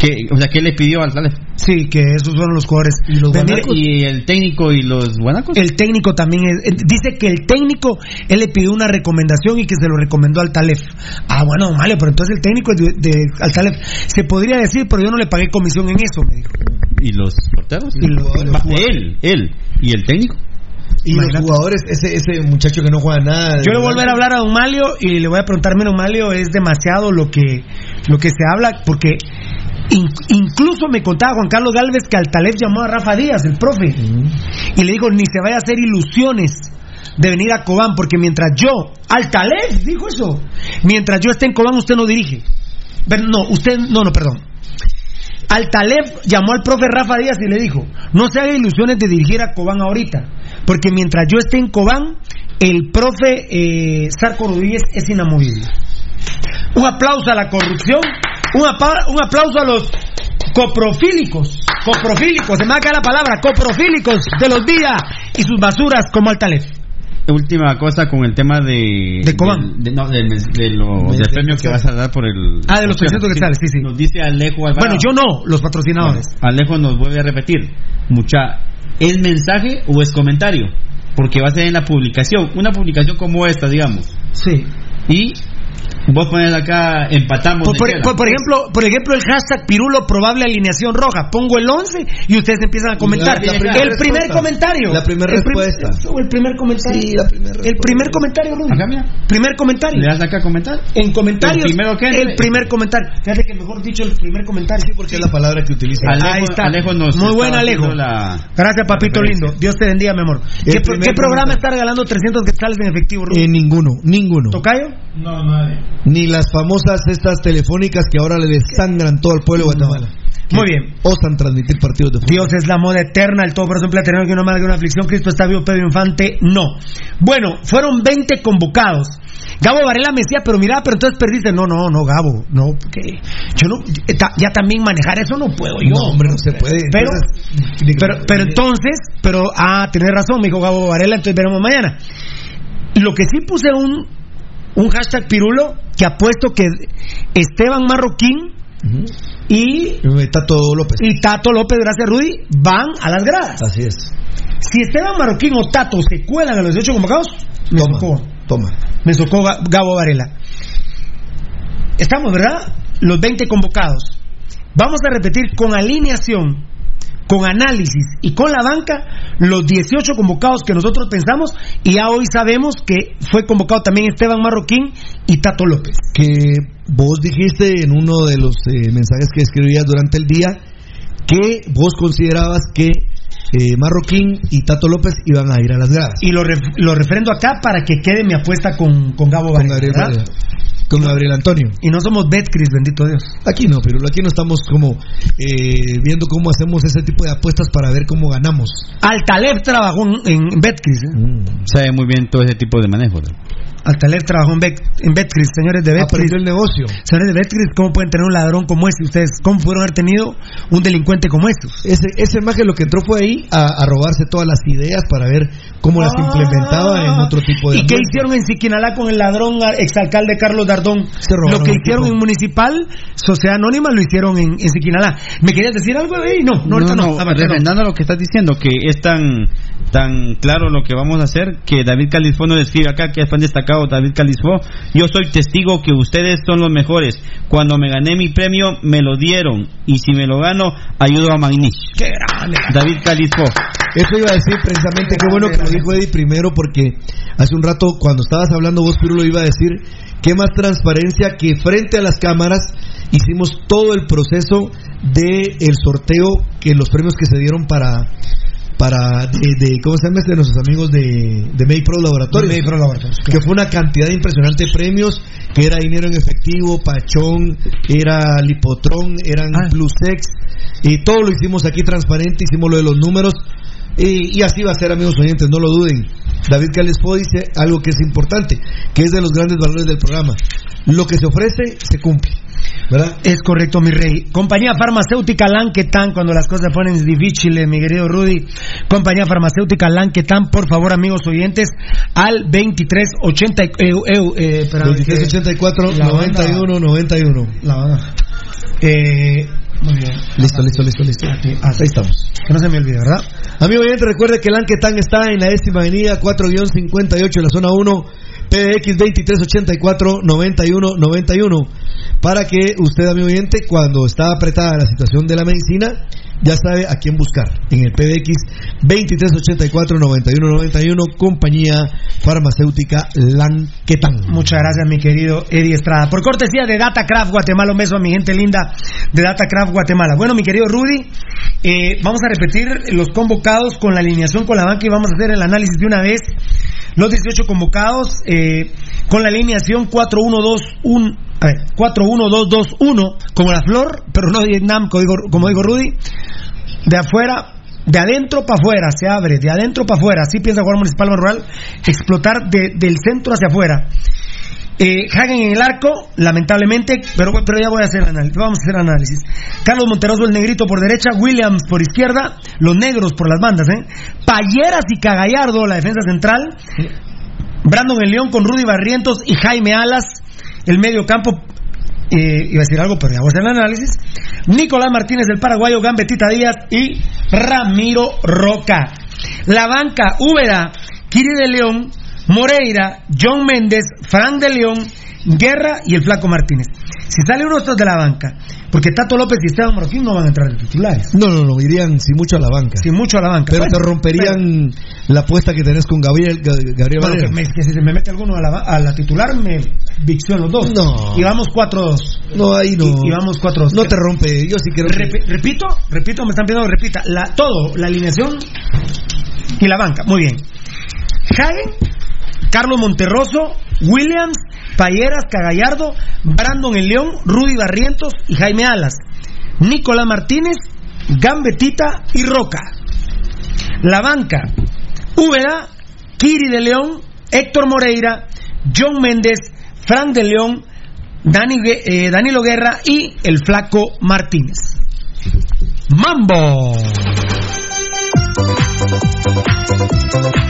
¿Qué, o sea, ¿qué le pidió Batalef? Sí, que esos fueron los jugadores. ¿Y los? Y el técnico y los guanacos. El técnico también es- eh, dice que el técnico él le pidió una recomendación y que se lo recomendó al Talef. Ah, bueno, vale, pero entonces el técnico de, de al Talef se podría decir, pero yo no le pagué comisión en eso, me dijo. ¿Y los porteros? Y los él, él. ¿Y el técnico? Y Imagínate. los jugadores, ese, ese muchacho que no juega nada. Yo le voy a volver a hablar a Don Malio y le voy a preguntarme, Don Malio, es demasiado lo que lo que se habla, porque in- incluso me contaba Juan Carlos Galvez que al Talef llamó a Rafa Díaz, el profe, y le dijo, ni se vaya a hacer ilusiones de venir a Cobán, porque mientras yo, al Talef, dijo eso, mientras yo esté en Cobán, usted no dirige. Pero no, usted, no, no, perdón. Al Talef llamó al profe Rafa Díaz y le dijo, no se haga ilusiones de dirigir a Cobán ahorita, porque mientras yo esté en Cobán, el profe eh, Sarco Rodríguez es inamovible. Un aplauso a la corrupción, un, un aplauso a los coprofílicos, coprofílicos, se me va a caer la palabra, coprofílicos de los días y sus basuras como al Talef. Última cosa con el tema de. De Cobán. de- no, de lo- del premio que vas a dar por el. Ah, de los 300 quetzales, sí, sí. Nos dice Alejo Alvarado. Bueno, yo no, los patrocinadores. Alejo nos vuelve a repetir. Mucha. ¿Es mensaje o es comentario? Porque va a ser en la publicación. Una publicación como esta, digamos. Sí. Y vos pones acá, empatamos. Por, de por- queda. por- por ejemplo, por ejemplo, el hashtag Pirulo probable alineación roja. Pongo el 11 y ustedes empiezan a comentar. La- la primera el primer comentario. La primera respuesta. el primer comentario. Sí, la primera El primer comentario, Rudy. Acá, mira. Primer comentario. ¿Le das acá a comentar? En comentarios. El primero que. El primer comentario. Fíjate que mejor dicho el primer comentario. Sí, Porque es la palabra que utiliza. Alejo, Ahí está. Alejo nos Muy buen Alejo. la- Gracias, papito lindo. Dios te bendiga, mi amor. ¿Qué, programa comentario. está regalando 300 quetzales en efectivo, Rudy? Eh, ninguno, ninguno. ¿Tocayo? No, nadie. Ni las famosas estas telefónicas que ahora le desangran todo al pueblo de Guatemala. Muy bien. osan transmitir partidos de fútbol. Dios es la moda eterna, el todo por ejemplo tener que no más que una aflicción, Cristo está vivo, Pedro Infante, no. Bueno, fueron 20 convocados. Gabo Varela me decía, pero mira, pero entonces perdiste. No, no, no, Gabo, no, porque yo no, ya también manejar eso no puedo yo. No, hombre, no se puede. Pero, Entonces, pero, pero entonces, pero, ah, tenés razón, me dijo Gabo Varela, entonces veremos mañana. Lo que sí puse un, un hashtag pirulo que apuesto que Esteban Marroquín y Tato López. y Tato López, gracias Rudy, van a las gradas. Así es. Si Esteban Marroquín o Tato se cuelan a los 18 convocados, me Toma, socó. toma. Me socó Ga- Gabo Varela. Estamos, ¿verdad? Los 20 convocados. Vamos a repetir con alineación, con análisis y con la banca los 18 convocados que nosotros pensamos y ya hoy sabemos que fue convocado también Esteban Marroquín y Tato López. Que vos dijiste en uno de los eh, mensajes que escribías durante el día que vos considerabas que eh, Marroquín y Tato López iban a ir a las gradas. Y lo, ref- lo refrendo acá para que quede mi apuesta con, con Gabo Varela. Con Gabriel Antonio. Y no somos Betcris, bendito Dios. Aquí no, pero aquí no estamos como eh, viendo cómo hacemos ese tipo de apuestas para ver cómo ganamos. Altalef trabajó en, en Betcris. ¿eh? Sabe muy bien todo ese tipo de manejo. ¿no? Altalef trabajó en, Bet- en Betcris, señores de Betcris. El negocio. Señores de Betcris, ¿cómo pueden tener un ladrón como este? Ustedes, ¿cómo pudieron haber tenido un delincuente como estos? Ese, ese maje lo que entró fue ahí a, a robarse todas las ideas para ver cómo las implementaba en otro tipo de Ah. ¿Y qué hicieron en Siquinalá con el ladrón exalcalde Carlos Dardón? Se robaron Lo que hicieron tipo. en Municipal, Sociedad Anónima, lo hicieron en, en Siquinalá. ¿Me querías decir algo de ahí? No, no, no. Ah, bueno, refrendando lo que estás diciendo, que es tan tan claro lo que vamos a hacer, que David Calisfo nos escribe acá, que es fan destacado David Calisfo, yo soy testigo que ustedes son los mejores. Cuando me gané mi premio, me lo dieron, y si me lo gano, ayudo a Magnich. ¡Qué grande! David Calisfo. Eso iba a decir precisamente, qué bueno que lo dijo Eddie primero, porque hace un rato cuando estabas hablando vos, Pirulo, iba a decir, qué más transparencia que frente a las cámaras hicimos todo el proceso de el sorteo, que los premios que se dieron para para de, de- ¿cómo se llama este? de nuestros amigos de, de Make Pro Laboratorios, De Make Pro Laboratorios, que fue una cantidad impresionante de premios, que era dinero en efectivo, pachón, era lipotrón, eran Ah. plusex, y todo lo hicimos aquí transparente, hicimos lo de los números, y, y así va a ser, amigos oyentes, no lo duden. David Calespo dice algo que es importante, que es de los grandes valores del programa. Lo que se ofrece, se cumple. ¿Verdad? Es correcto, mi rey. Compañía farmacéutica Lanquetan, cuando las cosas ponen difíciles, mi querido Rudy. Compañía farmacéutica Lanquetan, por favor, amigos oyentes, al 2380. Eh, eh, eh, espérame, 2384 La banda- 91 91. La banda. Eh, muy bien. Listo, listo, listo, listo. Aquí, Ahí estamos. Que no se me olvide, ¿verdad? Amigo oyente, recuerde que el Anquetán está en la décima avenida 4-58 de la zona 1, PBX 2384 91 91. Para que usted, amigo oyente, cuando está apretada la situación de la medicina, ya sabe a quién buscar. En el PBX 2384 91 91, compañía farmacéutica Lanquetán. Muchas gracias, mi querido Eddie Estrada. Por cortesía de Datacraft Guatemala, un beso a mi gente linda de Datacraft Guatemala. Bueno, mi querido Rudy, eh, vamos a repetir los convocados con la alineación con la banca y vamos a hacer el análisis de una vez. Los 18 convocados eh, con la alineación 4-1-2-1. A ver, 4-1-2-2-1, como la flor, pero no Vietnam, como digo, Rudy. De afuera, de adentro para afuera, se abre, de adentro para afuera. Así piensa jugar Municipal Rural, explotar de- del centro hacia afuera. Eh, Hagen en el arco, lamentablemente, pero, pero ya voy a hacer análisis. Vamos a hacer análisis. Carlos Monteroso, el negrito por derecha, Williams por izquierda, los negros por las bandas, ¿eh? Payeras y Cagallardo, la defensa central. Brandon el León con Rudy Barrientos y Jaime Alas, el medio campo. eh, iba a decir algo, pero ya voy a hacer el análisis. Nicolás Martínez, el paraguayo, Gambetita Díaz y Ramiro Roca. La banca, Úbeda, Kiri de León, Moreira, John Méndez, Fran de León, Guerra y el Flaco Martínez. Si sale uno de estos de la banca, porque Tato López y Esteban Marroquín no van a entrar de titulares. No, no, no, irían sin mucho a la banca. Sin mucho a la banca. Pero Bueno, te romperían la apuesta que tenés con Gabriel, Ga- Gabriel Bueno, que, me- que si se me mete alguno a la, a la titular, me vicción los dos. No. Y vamos 4-2. No, ahí no. Y, y vamos 4-2. No te rompe, yo sí quiero repito, repito, me están pidiendo que repita. La, todo, la alineación y la banca. Muy bien. Hagen, Carlos Monterroso, Williams, Payeras, Cagallardo, Brandon El León, Rudy Barrientos y Jaime Alas. Nicolás Martínez, Gambetita y Roca. La banca, Úbeda, Kiri de León, Héctor Moreira, John Méndez, Frank de León, Dani, eh, Danilo Guerra y el flaco Martínez. Mambo. Municipal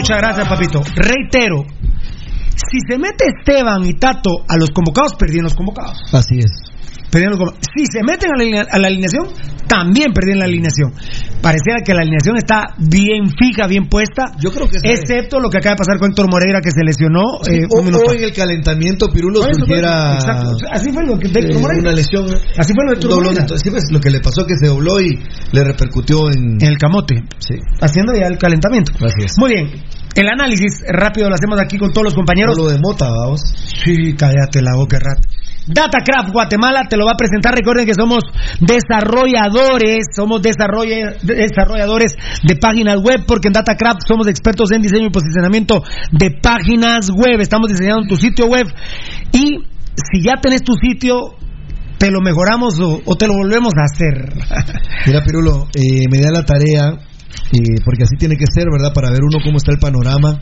muchas gracias, papito. Reitero, si se mete Esteban y Tato a los convocados, perdieron los convocados. Así es. Los convocados. Si se meten a la, alineación, también perdieron la alineación. Pareciera que la alineación está bien fija, bien puesta. Yo creo que es. Excepto lo que acaba de pasar con Héctor Moreira, que se lesionó. eh, o, en el calentamiento Pirulo eso, surgiera exacto. Así fue lo que de Héctor eh, Moreira. una lesión. Así fue lo de Héctor doblón. Moreira. Entonces, sí, pues, lo que le pasó que se dobló y le repercutió en. En el camote. Sí. Haciendo ya el calentamiento. Así es. Muy bien. El análisis rápido lo hacemos aquí con todos los compañeros. Lo de Mota, vamos. Sí, cállate la boca, rat. Datacraft Guatemala te lo va a presentar. Recuerden que somos desarrolladores, somos desarrolla- desarrolladores de páginas web, porque en Datacraft somos expertos en diseño y posicionamiento de páginas web. Estamos diseñando tu sitio web y si ya tenés tu sitio, te lo mejoramos o, o te lo volvemos a hacer. Mira, Pirulo, eh, me da la tarea, eh, porque así tiene que ser, ¿verdad? Para ver uno cómo está el panorama.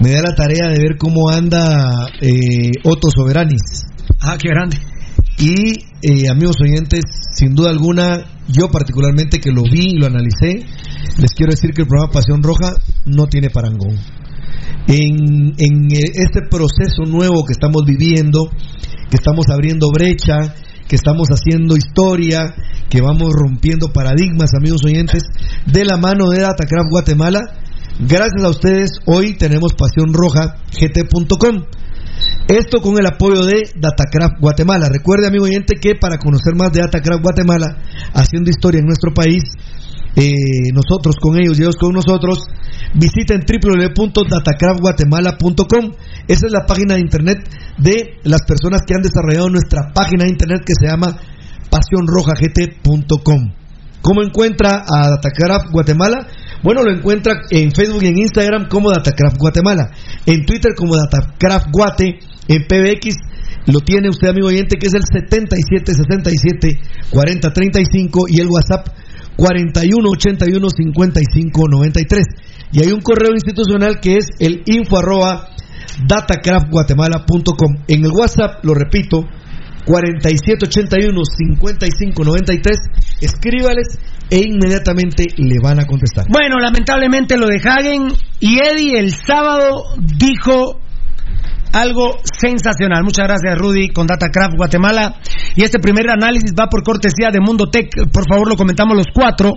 Me da la tarea de ver cómo anda eh, Otto Soberanis. ah, qué grande. Y, eh, amigos oyentes, sin duda alguna, yo particularmente que lo vi y lo analicé, les quiero decir que el programa Pasión Roja no tiene parangón. En, en eh, este proceso nuevo que estamos viviendo, que estamos abriendo brecha, que estamos haciendo historia, que vamos rompiendo paradigmas, amigos oyentes, de la mano de Datacraft Guatemala. Gracias a ustedes, hoy tenemos Pasión Roja GT.com. Esto con el apoyo de Datacraft Guatemala. Recuerde, amigo oyente, que para conocer más de Datacraft Guatemala, haciendo historia en nuestro país, eh, nosotros con ellos y ellos con nosotros, visiten www.datacraftguatemala.com. Esa es la página de internet de las personas que han desarrollado nuestra página de internet que se llama pasionrojagt.com. ¿Cómo encuentra a Datacraft Guatemala? Bueno, lo encuentra en Facebook y en Instagram como Datacraft Guatemala, en Twitter como Datacraft Guate, en PBX lo tiene usted, amigo oyente, que es el 7767 4035 y el WhatsApp 4181 5593. Y hay un correo institucional que es el info arroba datacraftguatemala.com. En el WhatsApp, lo repito, 4781-5593. Escríbales e inmediatamente le van a contestar. Bueno, lamentablemente lo de y Eddie el sábado dijo algo sensacional. Muchas gracias, Rudy, con Datacraft Guatemala. Y este primer análisis va por cortesía de Mundo Tech. Por favor, lo comentamos los cuatro.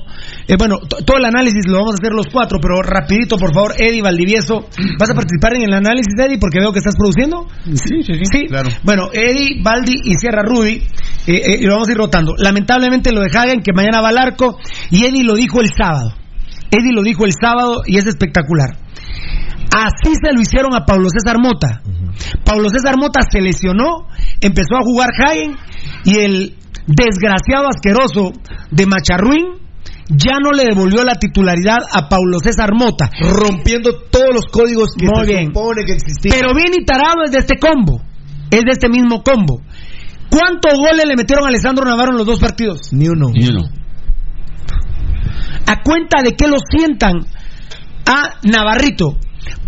Eh, bueno, to- todo el análisis lo vamos a hacer los cuatro, pero rapidito, por favor, Eddie Valdivieso. ¿Vas a participar en el análisis, Eddie? Porque veo que estás produciendo. Sí, sí, Sí, Claro. Bueno, Eddie, Baldi y Sierra Rudy, eh, eh, y lo vamos a ir rotando. Lamentablemente lo de Hagen, que mañana va al arco, y Eddie lo dijo el sábado. Eddie lo dijo el sábado y es espectacular. Así se lo hicieron a Pablo César Mota. Pablo César Mota se lesionó, empezó a jugar Hagen y el desgraciado asqueroso de Macharruín ya no le devolvió la titularidad a Pablo César Mota. Rompiendo todos los códigos que Muy se bien. supone que existían. Pero bien y tarado es de este combo. Es de este mismo combo. ¿Cuántos goles le metieron a Alessandro Navarro en los dos partidos? Ni uno. Y uno. ¿A cuenta de qué lo sientan a Navarrito?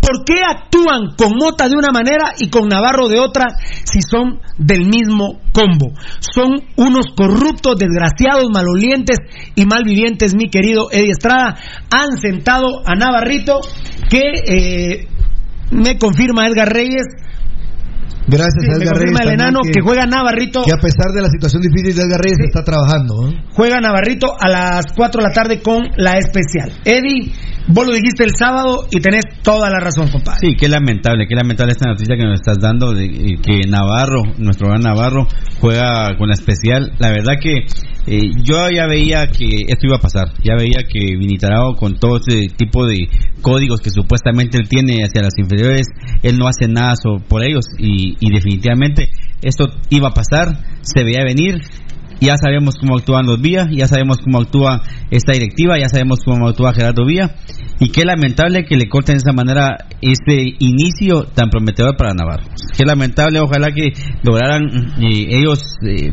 ¿Por qué actúan con Mota de una manera y con Navarro de otra si son del mismo combo? Son unos corruptos, desgraciados, malolientes y malvivientes, mi querido Eddie Estrada. Han sentado a Navarrito que eh, me confirma Edgar Reyes. Gracias Sí, a me Edgar Reyes el enano que, juega Navarrito. que a pesar de la situación difícil de Edgar Reyes está trabajando. ¿eh? Juega Navarrito a las 4 de la tarde con la especial. Eddie, Vos lo dijiste el sábado y tenés toda la razón, compadre. Sí, qué lamentable, qué lamentable esta noticia que nos estás dando de eh, que Navarro, nuestro gran Navarro, juega con la especial. La verdad que eh, yo ya veía que esto iba a pasar, ya veía que Vinitarao con todo ese tipo de códigos que supuestamente él tiene hacia las inferiores, él no hace nada so- por ellos y, y definitivamente esto iba a pasar, se veía venir ya sabemos cómo actúan los Vía, ya sabemos cómo actúa esta directiva, ya sabemos cómo actúa Gerardo Vía, y qué lamentable que le corten de esa manera este inicio tan prometedor para Navarro. Qué lamentable, ojalá que lograran eh, ellos eh,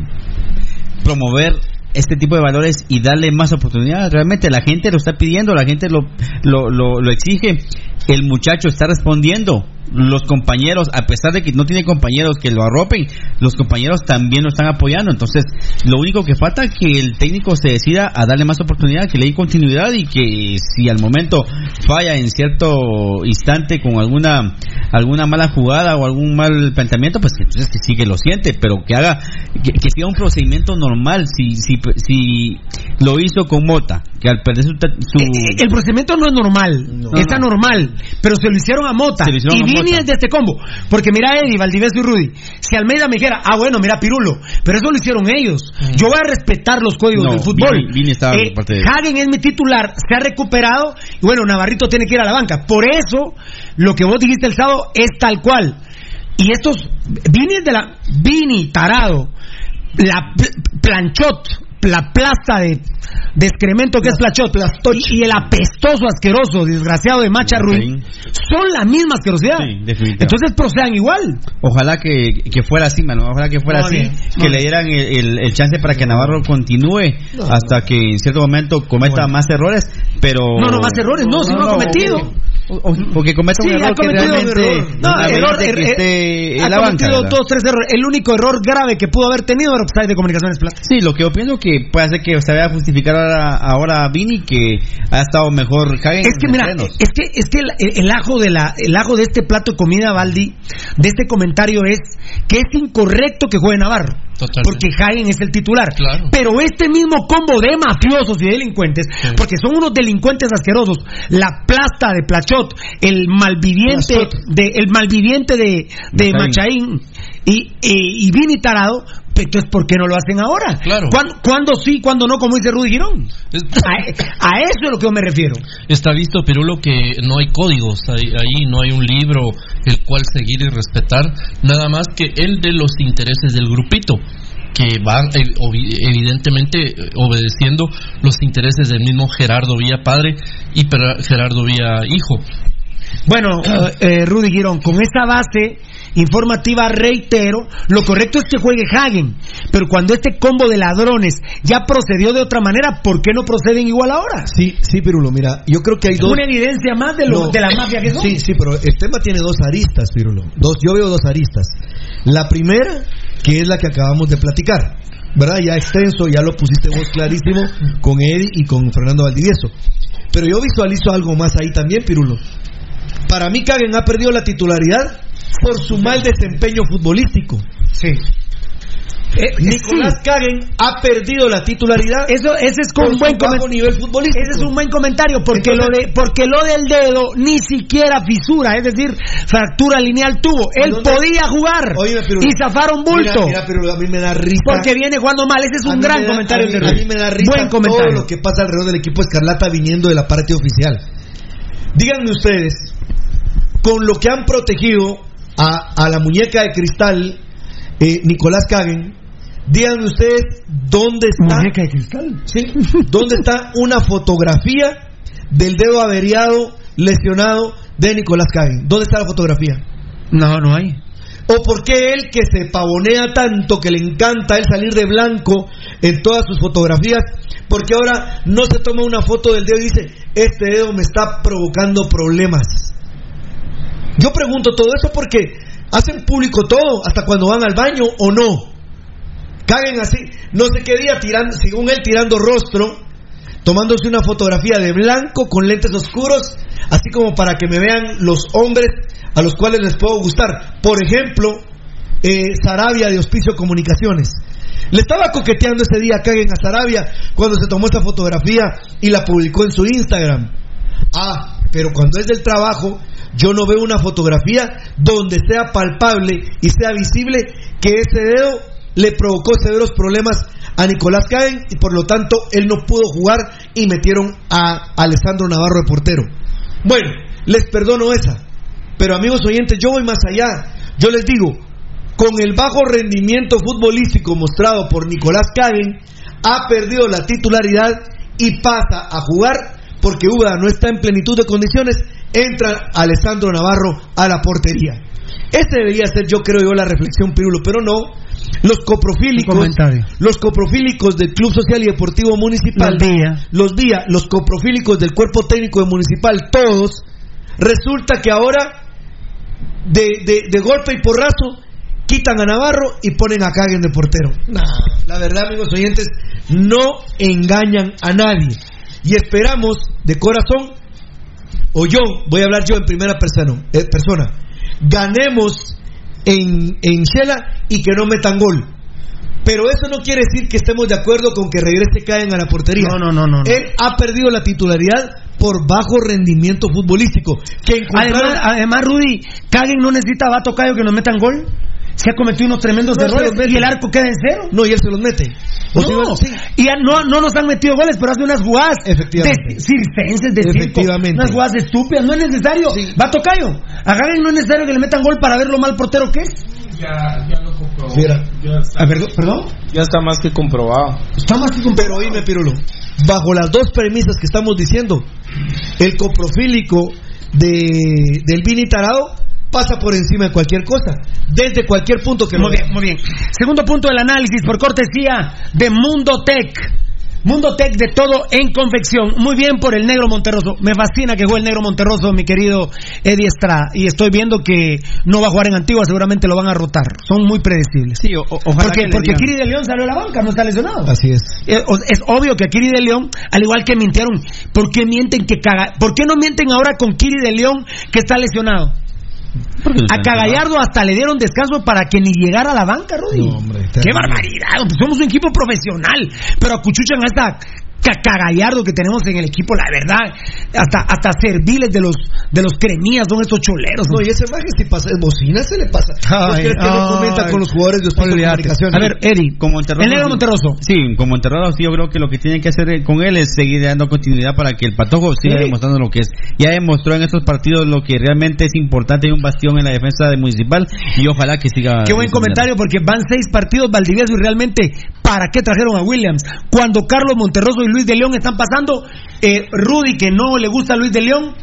promover este tipo de valores y darle más oportunidades. Realmente la gente lo está pidiendo, la gente lo, lo, lo, lo exige. El muchacho está respondiendo. Los compañeros, a pesar de que no tiene compañeros que lo arropen, los compañeros también lo están apoyando. Entonces, lo único que falta es que el técnico se decida a darle más oportunidad, que le dé continuidad y que si al momento falla en cierto instante con alguna alguna mala jugada o algún mal planteamiento, pues que entonces que sí que lo siente, pero que haga que, que siga un procedimiento normal. Si si si lo hizo con Mota, que al perder su, su El procedimiento no es normal, está no. normal, pero se lo hicieron a Mota. Se lo hicieron y a Vini Mota. es de este combo. Porque mira Eddie, Valdivieso y Rudy. Si Almeida me dijera, ah, bueno, mira Pirulo, pero eso lo hicieron ellos. Yo voy a respetar los códigos No, del fútbol. Vini- Vini estaba Eh, parte de- Hagen es mi titular, se ha recuperado y bueno, Navarrito tiene que ir a la banca. Por eso, lo que vos dijiste el sábado es tal cual. Y estos, Vini es de la, Vini, tarado, la pl- planchot, la plasta de, de excremento que es plachot, y, y el apestoso, asqueroso, desgraciado de Macha Ruiz, son la misma asquerosidad. Entonces procedan igual. Ojalá que, que fuera así, mano. Ojalá que fuera así. bien, que le dieran el, el- el chance para que Navarro continúe No. hasta que en cierto momento cometa más errores. Pero. No, no, más errores, no, si no ha cometido. O- o- Porque cometa Sí, un error ha que cometido realmente. error. No, no error, er- que er- esté ha en la banca. cometido dos, tres errores. El único error grave que pudo haber tenido era offside de comunicaciones plata. Sí, lo que yo pienso que puede hacer que se vaya a justificar ahora, ahora a Vini que ha estado mejor Hagen Es que mira, es que es que el, el ajo de la el ajo de este plato de comida Baldi de este comentario es que es incorrecto que juegue Navarro. Porque Hagen es el titular. Pero este mismo combo de mafiosos y delincuentes, porque son unos delincuentes asquerosos, la plasta de Plachot, el malviviente de el malviviente de, de Machaín. Y, y, y Vini Tarado, entonces ¿por qué no lo hacen ahora? Claro. ¿Cuándo, cuándo sí, cuándo no, como dice Rudy Girón? A, a eso es lo que yo me refiero. Está visto, Pirulo, que no hay códigos ahí, ahí, no hay un libro el cual seguir y respetar, nada más que el de los intereses del grupito que van eh, evidentemente eh, obedeciendo los intereses del mismo Gerardo Vía padre y Gerardo Vía hijo. Bueno, eh, Rudy Girón, con esta base informativa reitero, lo correcto es que juegue Hagen, pero cuando este combo de ladrones ya procedió de otra manera, ¿por qué no proceden igual ahora? Sí, sí, Pirulo, mira, yo creo que hay dos... Una evidencia más de, lo, No. de la mafia que son. Sí, sí, pero el tema tiene dos aristas, Pirulo. Dos, yo veo dos aristas. La primera, que es la que acabamos de platicar, ¿verdad? Ya extenso, ya lo pusiste vos clarísimo con Eddie y con Fernando Valdivieso. Pero yo visualizo algo más ahí también, Pirulo. Para mí, Kagen ha perdido la titularidad por su mal desempeño futbolístico. Sí. Nicolás Kagen ha perdido la titularidad. Eso, ese es con un buen bajo nivel futbolístico. Ese es un buen comentario porque lo de porque lo del dedo ni siquiera fisura, es decir, fractura lineal tuvo. Él podía jugar pero- y zafaron bulto. Mira, mira, pero a mí me da risa. Porque viene jugando mal. Ese es un gran da- comentario a mí, a mí me da risa Buen comentario. todo lo que pasa alrededor del equipo Escarlata viniendo de la parte oficial. Díganme ustedes, con lo que han protegido a, a la muñeca de cristal eh, Nicolás Kagen, díganme ustedes dónde está. ¿Muñeca de cristal? Sí, ¿dónde está una fotografía del dedo averiado, lesionado de Nicolás Kagen? ¿Dónde está la fotografía? No, no hay. ¿O por qué él que se pavonea tanto, que le encanta él salir de blanco en todas sus fotografías, porque ahora no se toma una foto del dedo y dice, este dedo me está provocando problemas? Yo pregunto todo eso porque hacen público todo, hasta cuando van al baño o no. Caguen así, no sé qué día tirando, según él tirando rostro, tomándose una fotografía de blanco con lentes oscuros, así como para que me vean los hombres a los cuales les puedo gustar. Por ejemplo, eh, Sarabia de Hospicio Comunicaciones. Le estaba coqueteando ese día Caguen a Sarabia cuando se tomó esta fotografía y la publicó en su Instagram. Ah, pero cuando es del trabajo, yo no veo una fotografía donde sea palpable y sea visible que ese dedo le provocó severos problemas a Nicolás Caen y por lo tanto él no pudo jugar y metieron a Alessandro Navarro de portero. Bueno, les perdono esa, pero amigos oyentes, yo voy más allá. Yo les digo, con el bajo rendimiento futbolístico mostrado por Nicolás Caen, ha perdido la titularidad y pasa a jugar porque Uda no está en plenitud de condiciones, entra Alessandro Navarro a la portería. Esa debería ser, yo creo yo, la reflexión, Pirulo, pero no. Los coprofílicos, los coprofílicos del Club Social y Deportivo Municipal, Los Vía. los Vía, los coprofílicos del Cuerpo Técnico de Municipal, todos, resulta que ahora, de, de- de golpe y porrazo, quitan a Navarro y ponen a Caguen de portero. Nah, la verdad, amigos oyentes, no engañan a nadie. Y esperamos de corazón, o yo, voy a hablar yo en primera persona, eh, persona ganemos en, en Shela y que no metan gol. Pero eso no quiere decir que estemos de acuerdo con que regrese Caen a la portería. No, no, no, no. Él ha perdido la titularidad por bajo rendimiento futbolístico. Que encontraron- Además, además, Rudy, Caguen no necesita vato Cayo que nos metan gol. Se ha cometido unos tremendos No, errores y el arco queda en cero. No, y él se los mete. No, si sí. y ya no, no nos han metido goles, pero hace unas jugadas Efectivamente. de circenses, de circo, Efectivamente. unas jugadas estúpidas. No es necesario. Va Tocayo. A Garen no es necesario que le metan gol para ver lo mal portero que es. Ya, ya lo comprobó. Mira. Ya está, Ah, perdón, ¿Perdón? ya está más que comprobado. Está más que Pero oíme, Pirulo, bajo las dos premisas que estamos diciendo, el coprofílico de, del Vini Tarado pasa por encima de cualquier cosa, desde cualquier punto que lo Muy vea. bien, muy bien. Segundo punto del análisis por cortesía de Mundo Tech. Mundo Tech de todo en confección. Muy bien por el negro Monterroso. Me fascina que juegue el negro Monterroso, mi querido Eddie Estrada. Y estoy viendo que no va a jugar en Antigua, seguramente lo van a rotar. Son muy predecibles. Sí, o- ojalá porque que porque. Kiri de León salió a la banca, no está lesionado. Así es. Eh, o- Es obvio que Kiri de León, al igual que mintieron, ¿por qué mienten que caga? ¿Por qué no mienten ahora con Kiri de León que está lesionado? A Cagallardo hasta le dieron descanso para que ni llegara a la banca, Rudy. No, hombre, ¡Qué barbaridad! Pues somos un equipo profesional, pero acuchuchan a esta ca- cagallardo que tenemos en el equipo, la verdad. Hasta, hasta serviles de los, de los cremías son estos choleros. No, y ese maje si pasa es bocina, se le pasa. ¿No Ay, que no comenta con los jugadores de. Comunicaciones? A ver, Eddie, Como Monterroso, el negro Monterroso. Sí, como Monterroso, sí, yo creo que lo que tienen que hacer con él es seguir dando continuidad para que el Patojo siga Sí. demostrando lo que es. Ya demostró en estos partidos lo que realmente es importante y un bastión en la defensa de Municipal y ojalá que siga. Qué buen comentario porque van seis partidos Valdivieso y realmente ¿para qué trajeron a Williams? Cuando Carlos Monterroso y Luis de León están pasando, eh, Rudy que no le gusta a Luis de León,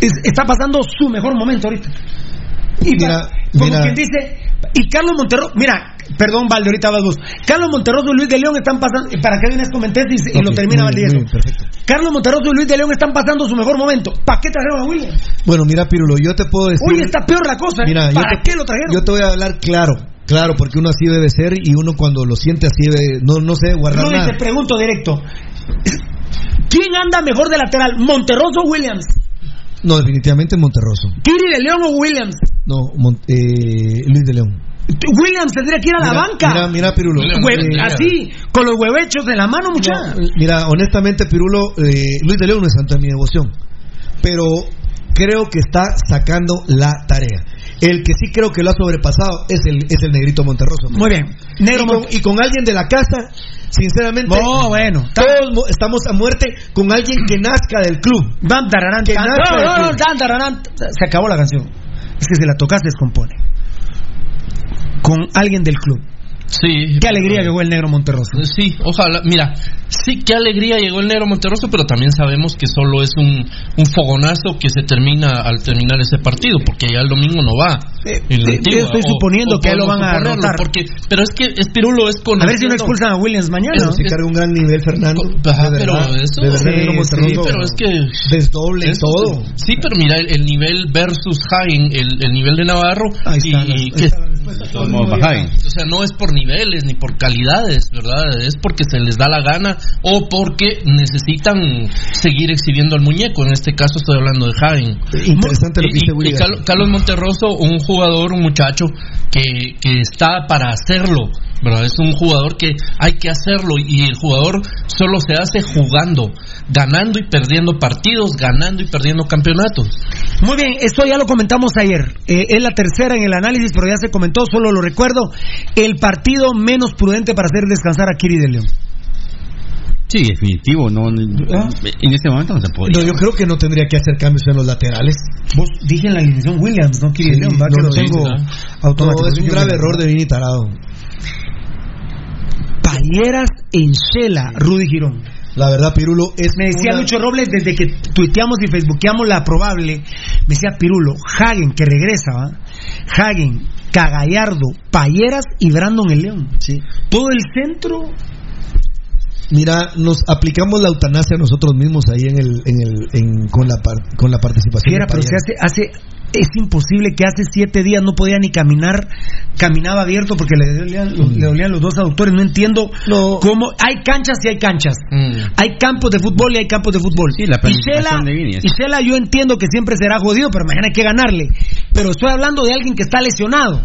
es- está pasando su mejor momento ahorita. Y Mira, como mira. quien dice, y Carlos Monterroso, mira, perdón Valde, ahorita vas vos. Carlos Monterroso y Luis de León están pasando, para que vienes comentés y, y lo termina perfecto. Carlos Monterroso y Luis de León están pasando su mejor momento. ¿Para qué trajeron a Williams? Bueno, mira, Pirulo, yo te puedo decir. Oye, está peor la cosa. ¿eh? Mira, ¿Para te- qué lo trajeron? Yo te voy a hablar claro, claro, porque uno así debe ser y uno cuando lo siente así debe, no, no se debe guardar Rudy, nada. te pregunto directo. ¿Quién anda mejor de lateral, Monterroso o Williams? No, definitivamente Monterroso. ¿Kiri de León o Williams? No, Mon- eh, Luis de León. Williams tendría que ir a la Mira, banca. Mira, mira, Pirulo. Así, con los huevechos de la mano, muchacha. no, mira, honestamente, Pirulo, eh, Luis de León no es santo de mi devoción. Pero creo que está sacando la tarea. El que sí creo que lo ha sobrepasado es el, es el negrito Monterroso. Muy bien. Negro y, con, y con alguien de la casa, sinceramente, No, bueno. todos mo- estamos a muerte con alguien que nazca del club. Dan, tararán, Que tan- nazca no, del no, club. tararán. Se acabó la canción. Es que si la tocas, descompone. Con alguien del club. Sí. Qué alegría fue el negro Monterroso. Sí, ojalá. Mira, sí, qué alegría llegó el negro Monterroso, pero también sabemos que solo es un, un fogonazo que se termina al terminar ese partido, porque ya el domingo no va. en la eh, antigua, estoy o- suponiendo o que lo podemos van a rotar. Porque, pero es que Espirulo es con. A ver si no expulsan a Williams mañana. Es- ¿no? Se carga un gran nivel, Fernando. Ajá, de pero verdad, eso- de verdad, sí, Negro Monterroso sí, pero es que- desdoble y Eso todo. Sí, Sí, pero mira, el, el nivel versus Hagen, el, el nivel de Navarro. Ahí y, las- y ahí que- las respuestas. Como Hagen. o sea, no es por niveles ni por calidades, ¿verdad? Es porque se les da la gana o porque necesitan seguir exhibiendo al muñeco. En este caso estoy hablando de Hagen. Interesante lo que Y- dice y- y. Carlos- Carlos Monterroso, un jugador, un muchacho que, que está para hacerlo ¿verdad? Es un jugador que hay que hacerlo y el jugador solo se hace jugando, ganando y perdiendo partidos, ganando y perdiendo campeonatos. Muy bien, esto ya lo comentamos ayer. Eh, es la tercera en el análisis, pero ya se comentó, solo lo recuerdo. El partido menos prudente para hacer descansar a Kiri de León. Sí, definitivo. No, en este momento no se puede. No, yo creo que no tendría que hacer cambios en los laterales. Vos dije en la alineación Williams, no Kiri de Sí, León, va no que lo tengo automático. No, es un grave error de Vini Tarado. Payeras en Shela, Rudy Girón. La verdad, Pirulo, es Me decía una- Lucho Robles desde que tuiteamos y facebookeamos la probable, me decía Pirulo, Hagen, que regresa, ¿va? Hagen, Cagallardo, Payeras y Brandon el León. Sí. Todo el centro, Mira, nos aplicamos la eutanasia nosotros mismos ahí en el, en el, en- con la par- con la participación. Fiera, de pero se hace, es imposible que hace siete días no podía ni caminar, caminaba abierto porque le dolían, los- le dolían los dos aductores, no entiendo cómo, hay canchas y hay canchas, hay campos de fútbol y hay campos de fútbol. Sí, la Shela, de yo entiendo que siempre será jodido, pero mañana hay que ganarle, pero estoy hablando de alguien que está lesionado,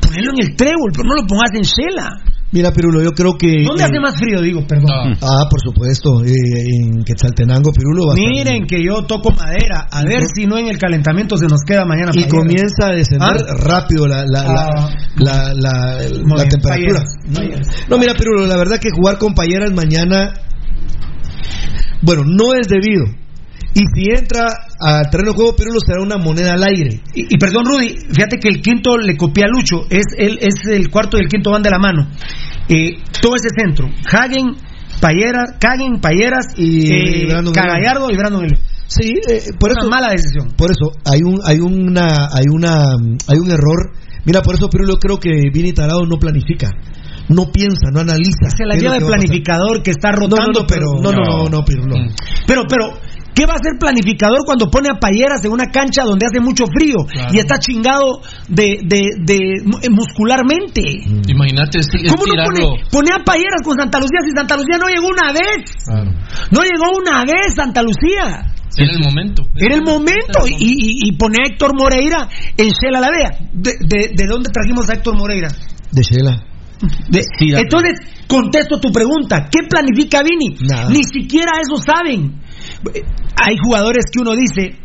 ponelo en el trébol, pero no lo pongas en Shela. Mira, Pirulo, yo creo que. ¿Dónde eh, hace más frío? Digo, perdón. Ah, por supuesto, eh, en Quetzaltenango, Pirulo. Miren que yo toco madera, a ver si no en el calentamiento se nos queda mañana. Y Payeras. comienza a descender ¿Ah? rápido la, la, la, Ah. la, la- la Muy bien, temperatura. Payeras. No, mira, Pirulo, la verdad que jugar con Payeras mañana, bueno, no es debido. Y si entra al terreno de juego, Pirulo será una moneda al aire. Y, y perdón, Rudy, fíjate que el quinto le copia a Lucho, es el, es el cuarto y el quinto van de la mano. Eh, todo ese centro, Hagen, Payeras, Kagen, Payeras, Y eh, Brandon Cagallardo y Brandon Elio. Sí, eh, por Una eso. mala decisión. Por eso hay un hay una hay una hay un error. Mira, por eso Pirulo creo que Vini Tarado no planifica, no piensa, no analiza. Se la lleva de a planificador que está No, no, rotando, no, pero. no, no, no, no, Pirulo. Pero, pero, ¿qué va a hacer planificador cuando pone a Payeras en una cancha donde hace mucho frío Claro. y está chingado de, de, de eh, muscularmente? Imagínate es- es ¿Cómo no pone, pone a Payeras con Santa Lucía si Santa Lucía no llegó una vez? Claro. No llegó una vez Santa Lucía. Era el momento. Era el momento. Y, y, y pone a Héctor Moreira en Shela la Vea. ¿De, de, de dónde trajimos a Héctor Moreira? De Shela. De- Sí, entonces, contesto tu pregunta. ¿Qué planifica Vini? Nada. Ni siquiera eso saben. Hay jugadores que uno dice,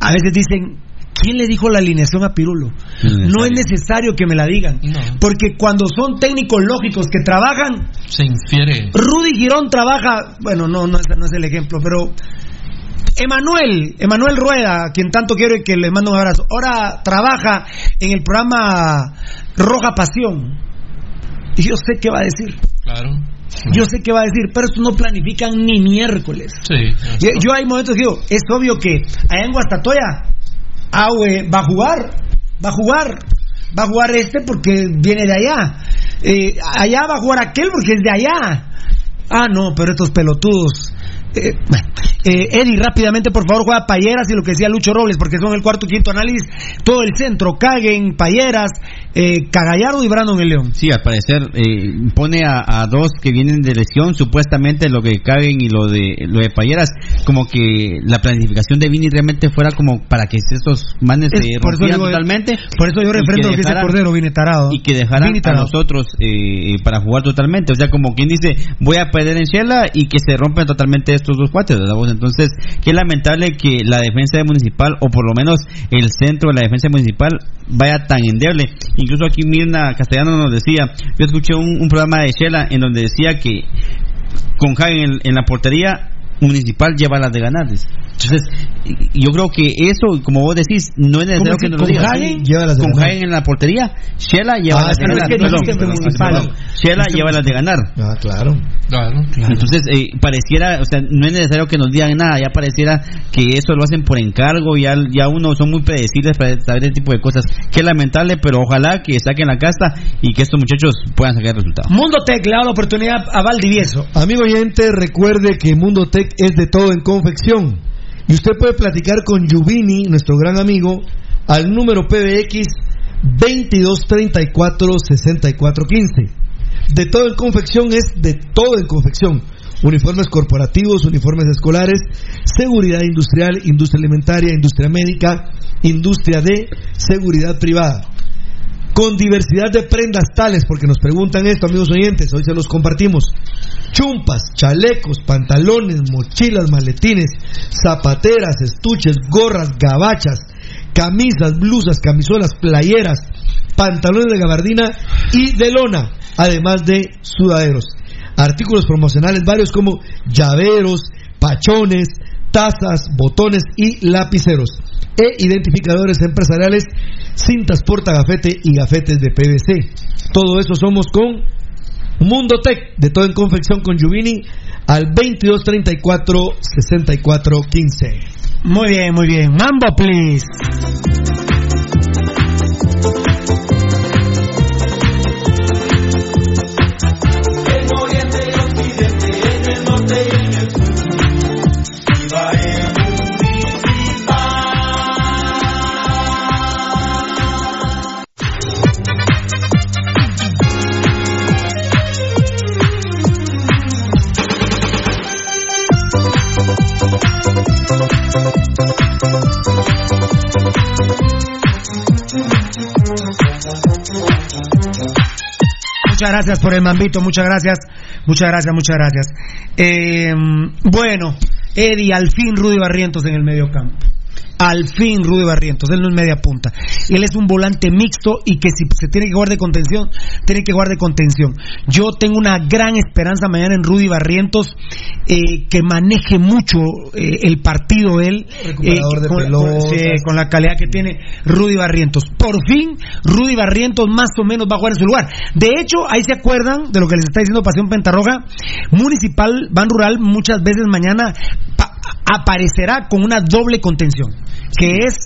a veces dicen, ¿quién le dijo la alineación a Pirulo? No es necesario que me la digan. No. Porque cuando son técnicos lógicos que trabajan, Se infiere. Rudy Girón trabaja, bueno, no, no, no es el ejemplo, pero Emanuel, Emanuel Rueda, a quien tanto quiero y que le mando un abrazo, ahora trabaja en el programa Roja Pasión. Y yo sé qué va a decir. Claro. Yo sé qué va a decir, pero estos no planifican ni miércoles. Sí. Yo, yo hay momentos que digo, es obvio que allá en Guastatoya, Aue va a jugar, va a jugar, va a jugar este porque viene de allá. Eh, allá va a jugar aquel porque es de allá. Ah, no, pero estos pelotudos. Eh, bueno. Eh, Eddie, rápidamente, por favor, juega Payeras y lo que decía Lucho Robles, porque son el cuarto y quinto análisis. Todo el centro, Caguen, Payeras, eh, Cagallardo y Brandon el León. Sí, al parecer eh, pone a, a dos que vienen de lesión, supuestamente lo que caben y lo de lo de Payeras, como que la planificación de Vini realmente fuera como para que estos manes Es- se por rompieran digo, totalmente. Por eso yo refrendo que dice dejaran- Cordero, viene tarado. Y que dejaran a nosotros eh, para jugar totalmente. O sea, como quien dice, voy a perder en Shela y que se rompen totalmente estos dos cuates. ¿verdad? Entonces, qué lamentable que la defensa de Municipal, o por lo menos el centro de la defensa municipal, vaya tan endeble. Incluso aquí Mirna Castellano nos decía, yo escuché un, programa de Shela en donde decía que con Hagen en, en la portería municipal lleva las de ganar. dice. Entonces, yo creo que eso, como vos decís, no es necesario ¿Cómo que nos lo con digas. Hagen? Lleva las de Con ganar. Hagen en la portería, Shela lleva Ah, las de ganar. que Perdón, dijiste perdón, municipal. perdón. Shela lleva las de ganar. Ah, claro. Claro. Entonces, eh, pareciera, o sea, no es necesario que nos digan nada, ya pareciera que eso lo hacen por encargo, ya, ya uno son muy predecibles para saber ese tipo de cosas. Qué lamentable, pero ojalá que saquen la casta y que estos muchachos puedan sacar resultados. Mundo Tech le da la oportunidad a Valdivieso. Amigo oyente, recuerde que Mundo Tech es de todo en confección. Y usted puede platicar con Yubini, nuestro gran amigo, al número PBX 2234-6415. De todo en confección es de todo en confección. Uniformes corporativos, uniformes escolares, seguridad industrial, industria alimentaria, industria médica, industria de seguridad privada. Con diversidad de prendas tales, porque nos preguntan esto, amigos oyentes, hoy se los compartimos. Chumpas, chalecos, pantalones, mochilas, maletines, zapateras, estuches, gorras, gabachas, camisas, blusas, camisolas, playeras, pantalones de gabardina y de lona, además de sudaderos. Artículos promocionales varios como llaveros, pachones, tazas, botones y lapiceros. E identificadores empresariales, cintas portagafete y gafetes de PVC. Todo eso somos con Mundo Tech, de todo en confección con Juvini, al 2234 6415. Muy bien, muy bien. Mambo, please. Muchas gracias por el mambito, muchas gracias, muchas gracias, muchas gracias. Eh, bueno, Eddie, al fin Rudy Barrientos en el medio campo. Al fin Rudy Barrientos, él no es media punta. Él es un volante mixto y que si se tiene que jugar de contención, tiene que jugar de contención. Yo tengo una gran esperanza mañana en Rudy Barrientos, eh, que maneje mucho eh, el partido él, Recuperador eh, de con, pelotas. con- sí, con la calidad que tiene Rudy Barrientos. Por fin, Rudy Barrientos más o menos va a jugar en su lugar. De hecho, ahí se acuerdan de lo que les está diciendo Pasión Pentarroja. Municipal, Ban Rural, muchas veces mañana aparecerá con una doble contención, que es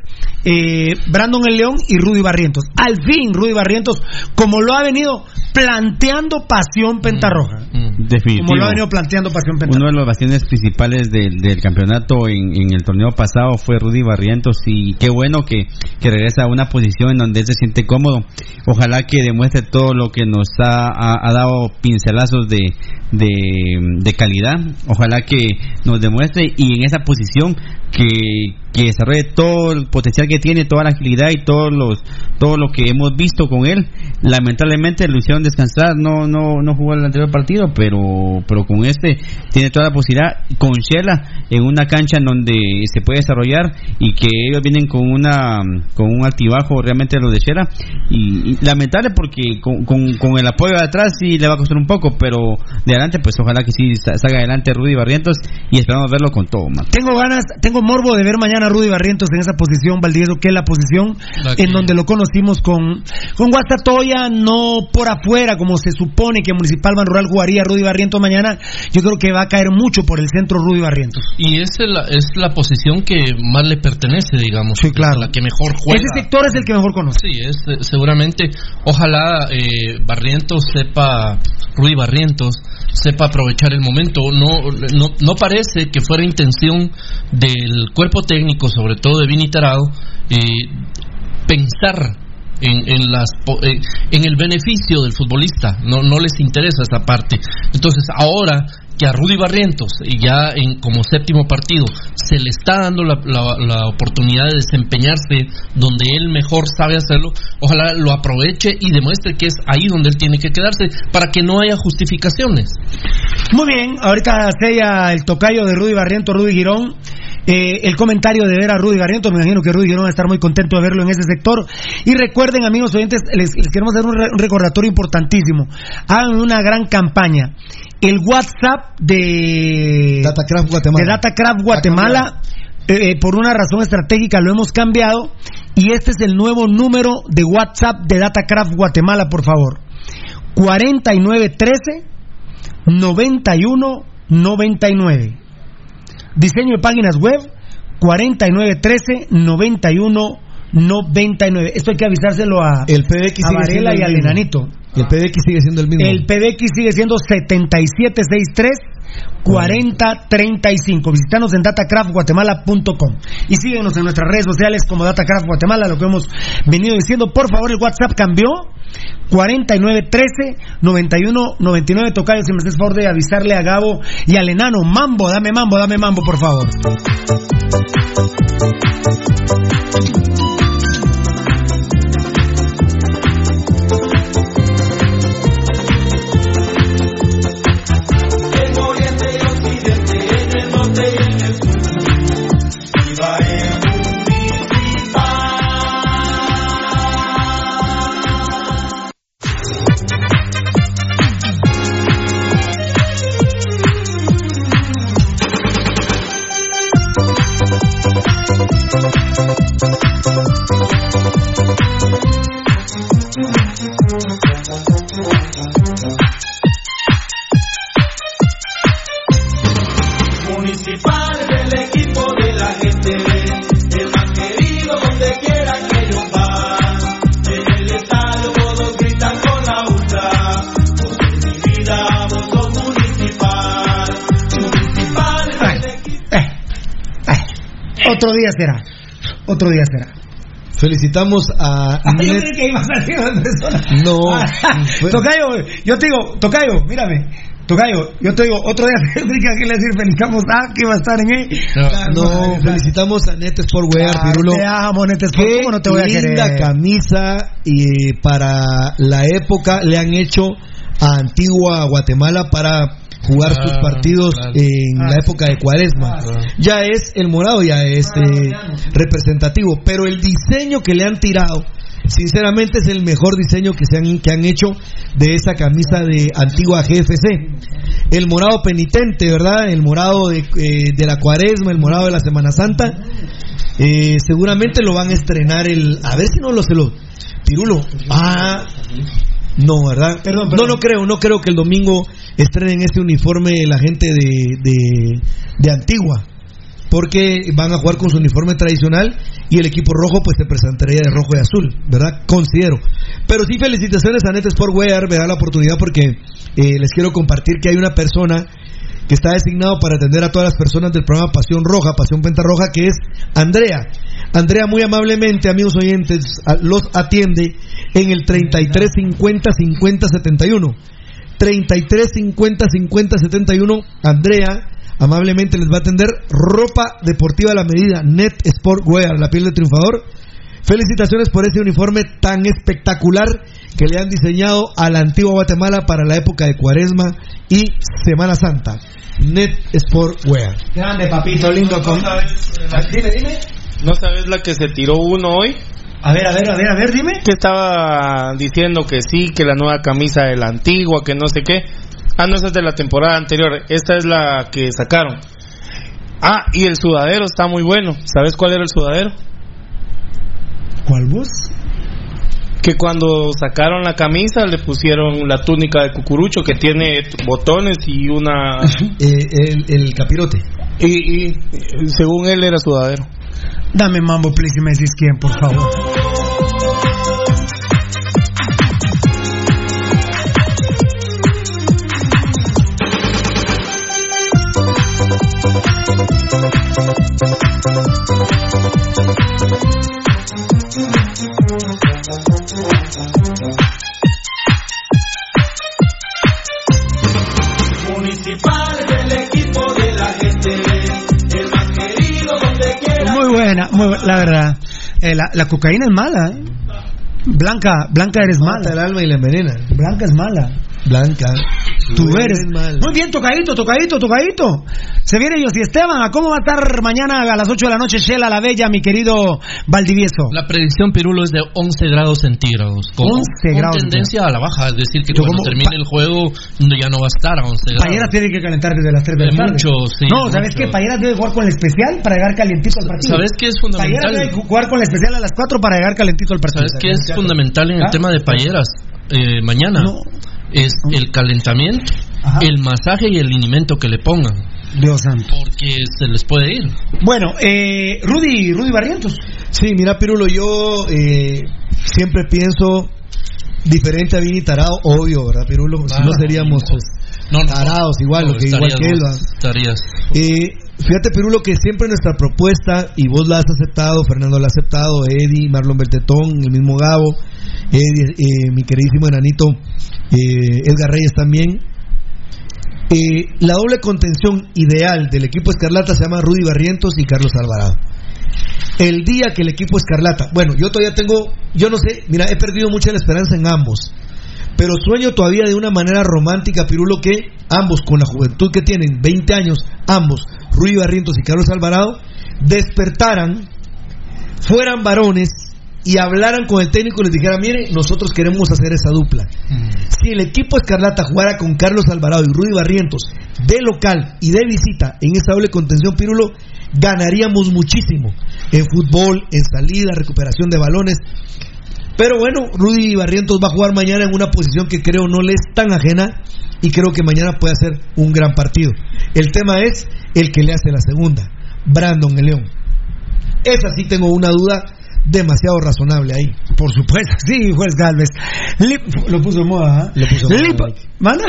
eh, Brandon el León y Rudy Barrientos. Al fin, Rudy Barrientos, como lo ha venido planteando Pasión Pentarroja. Definitivo. Como lo ha venido planteando Pasión Pentarroja. Uno de los bastiones principales del, del campeonato en, en el torneo pasado fue Rudy Barrientos y qué bueno que, que regresa a una posición en donde él se siente cómodo. Ojalá que demuestre todo lo que nos ha, ha- ha dado pincelazos de, de, de calidad. Ojalá que nos demuestre y en esa posición que, que desarrolle todo el potencial que tiene, toda la agilidad y todos los, todo lo que hemos visto con él. Lamentablemente lo hicieron descansar, no, no, no jugó el anterior partido, pero, pero con este tiene toda la posibilidad, con Shela, en una cancha en donde se puede desarrollar y que ellos vienen con una con un altibajo realmente los de Shela y, lamentable porque con, con, el apoyo de atrás sí le va a costar un poco, pero de adelante pues ojalá que sí sa- salga adelante Rudy Barrientos y esperamos verlo con todo, man. Tengo ganas, tengo morbo de ver mañana a Rudy Barrientos en esa posición, Valdivieso, que es la posición La que- en donde lo conocimos con, con Guastatoya, no por afuera, como se supone que Municipal Ban Rural jugaría Rudy Barrientos mañana. Yo creo que va a caer mucho por el centro Rudy Barrientos. Y es la, es la posición que más le pertenece, digamos. Sí, claro. La que mejor juega. Ese sector es el que mejor conoce. Sí, es eh, seguramente. Ojalá eh, Barrientos sepa, Rudy Barrientos sepa aprovechar el momento. No, no, no parece que fuera intención del cuerpo técnico, sobre todo de Vini Tarado, eh, pensar en, en las eh, en el beneficio del futbolista. No les interesa esa parte. Entonces ahora que a Rudy Barrientos y ya en como séptimo partido se le está dando la, la- la oportunidad de desempeñarse donde él mejor sabe hacerlo ojalá lo aproveche y demuestre que es ahí donde él tiene que quedarse para que no haya justificaciones. Muy bien, ahorita sella el tocayo de Rudy Barrientos, Rudy Girón. Eh, el comentario de ver a Rudy Barrientos, me imagino que Rudy va a estar muy contento de verlo en ese sector. Y recuerden, amigos oyentes, les, les queremos hacer un, re- un recordatorio importantísimo. Hagan una gran campaña. El WhatsApp de Datacraft Guatemala. de Datacraft Guatemala, eh, por una razón estratégica lo hemos cambiado. Y este es el nuevo número de WhatsApp de Datacraft Guatemala, por favor. 4913 9199. Diseño de páginas web 4913 9199. Esto hay que avisárselo a, El PBX a Varela el y al enanito. El PBX sigue siendo el mismo. El PBX sigue siendo 7763 4035. Visítanos en datacraftguatemala.com y síguenos en nuestras redes sociales como Datacraft Guatemala, lo que hemos venido diciendo. Por favor, el WhatsApp cambió. 4913 9199 Tocayo, si me haces favor de avisarle a Gabo y al enano. Mambo, dame mambo, dame mambo, por favor. Otro día será. Otro día será. Felicitamos a Ah, yo creí que ibas a otra persona. No. Ah, Fue- Tocayo, yo te digo, Tocayo, mírame. Tocayo, yo te digo, otro día aquí le decir felicitamos a que va a estar en él. No, felicitamos a Net Sport Wear, Claro, Pirulo. te amo, Net Sport, ¿cómo no te voy a linda camisa y para la época le han hecho a Antigua Guatemala para jugar sus Claro, partidos claro. en la época de Cuaresma. Ya es el morado, ya es eh, representativo, pero el diseño que le han tirado Sinceramente es el mejor diseño que se han, que han hecho de esa camisa de antigua GFC. El morado penitente, ¿verdad? El morado de, eh, de la cuaresma, el morado de la Semana Santa. Eh, seguramente lo van a estrenar el... A ver si no lo se lo... Pirulo. Ah, no, ¿verdad? No, no creo, no creo que el domingo estrenen este uniforme la gente de, de, de Antigua. Porque van a jugar con su uniforme tradicional y el equipo rojo pues se presentaría de rojo y azul, ¿verdad? Considero. Pero sí felicitaciones a Net Sport Wear, me da la oportunidad porque eh, les quiero compartir que hay una persona que está designado para atender a todas las personas del programa Pasión Roja, Pasión Penta Roja, que es Andrea. Andrea muy amablemente, amigos oyentes, los atiende en el 33 50 50 71. 33 50 50 71. Andrea amablemente les va a atender ropa deportiva a la medida, Net Sport Wear, la piel de triunfador. Felicitaciones por ese uniforme tan espectacular que le han diseñado a la antigua Guatemala para la época de Cuaresma y Semana Santa. Net Sport Wear. Grande, papito, lindo. Con... Dime, dime. ¿No sabes la que se tiró uno hoy? A ver, a ver, a ver, a ver, dime. Que estaba diciendo que sí, que la nueva camisa de la antigua, que no sé qué. Ah, no, esa es de la temporada anterior. Esta es la que sacaron. Ah, y el sudadero está muy bueno. ¿Sabes cuál era el sudadero? ¿Cuál vos? Que cuando sacaron la camisa le pusieron la túnica de cucurucho que tiene botones y una... Eh, el, el capirote. Y, y, según él era sudadero. Dame mambo, please, y me decís quién, por favor. Buena, muy buena, la verdad. Eh, la, la cocaína es mala, ¿eh? Blanca, Blanca eres Mata el mala. alma y la envenena. Blanca es mala. Blanca. Tú eres. mal. Muy bien, tocadito, tocadito, tocadito. Se viene José Esteban. ¿A cómo va a estar mañana a las 8 de la noche Shela la Bella, mi querido Valdivieso? La predicción Pirulo es de 11 grados centígrados. Con, 11 con grados tendencia a la baja. Es decir, que Yo cuando como- termine el juego ya no va a estar a 11 grados. Payeras tiene que calentar desde las 3 de la tarde. mucho, sí, No, ¿sabes mucho. qué? Payeras debe jugar con el especial para llegar calientito al partido. ¿Sabes qué es Payeras fundamental? debe jugar con el especial a las 4 para llegar calentito al partido. ¿Sabes qué es fundamental en el ¿Ah? tema de payeras? Eh, mañana No. Es el calentamiento, Ajá. el masaje y el linimento que le pongan. Dios santo. Porque se les puede ir. Bueno, eh, Rudy, Rudy Barrientos. Sí, mira, Pirulo, yo eh, siempre pienso diferente a Vini Tarado, obvio, ¿verdad, Pirulo? si no seríamos pues, No, no, tarados igual, no, lo que, igual que él. ¿va? Estarías. Eh, fíjate, Pirulo, que siempre nuestra propuesta, y vos la has aceptado, Fernando la ha aceptado, Eddie, Marlon Beltetón, el mismo Gabo, Eddie, eh, mi queridísimo enanito eh, Edgar Reyes también. Eh, la doble contención ideal del equipo Escarlata se llama Rudy Barrientos y Carlos Alvarado. El día que el equipo Escarlata, bueno, yo todavía tengo, yo no sé, mira, he perdido mucha la esperanza en ambos, pero sueño todavía de una manera romántica, Pirulo, que ambos, con la juventud que tienen, 20 años, ambos, Rudy Barrientos y Carlos Alvarado, despertaran, fueran varones y hablaran con el técnico y les dijeran, mire, nosotros queremos hacer esa dupla. Si el equipo Escarlata jugara con Carlos Alvarado y Rudy Barrientos de local y de visita en esa doble contención, Pirulo, ganaríamos muchísimo en fútbol, en salida, recuperación de balones. Pero bueno, Rudy Barrientos va a jugar mañana en una posición que creo no le es tan ajena y creo que mañana puede hacer un gran partido. El tema es el que le hace la segunda, Brandon el León. Esa sí tengo una duda demasiado razonable ahí. Por supuesto, sí, juez Galvez. Lip- lo puso en moda, ¿ah? Lo puso en moda, Lip- Mike. ¿Manda?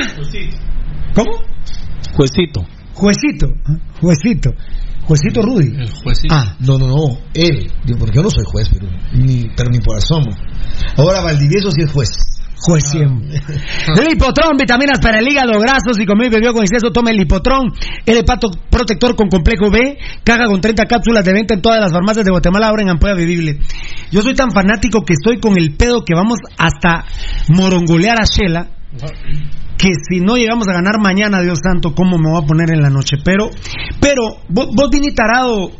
¿Cómo? Juecito. Juecito, ¿ah? juecito. Juecito Rudy. El juecito. Ah, no, no, no, él. Digo, porque yo no soy juez, pero ni, pero ni por asomo. Ahora Valdivieso sí es juez. Juez siempre. Lipotrón, vitaminas para el hígado, grasos y comer y bebió con exceso, tome el Lipotrón. El hepato protector con complejo B, caja con 30 cápsulas de venta en todas las farmacias de Guatemala, ahora en ampolla bebible. Yo soy tan fanático que estoy con el pedo que vamos hasta morongolear a Shela. Que si no llegamos a ganar mañana, Dios santo, ¿cómo me voy a poner en la noche? Pero, pero, vos, vos Vini Tarado,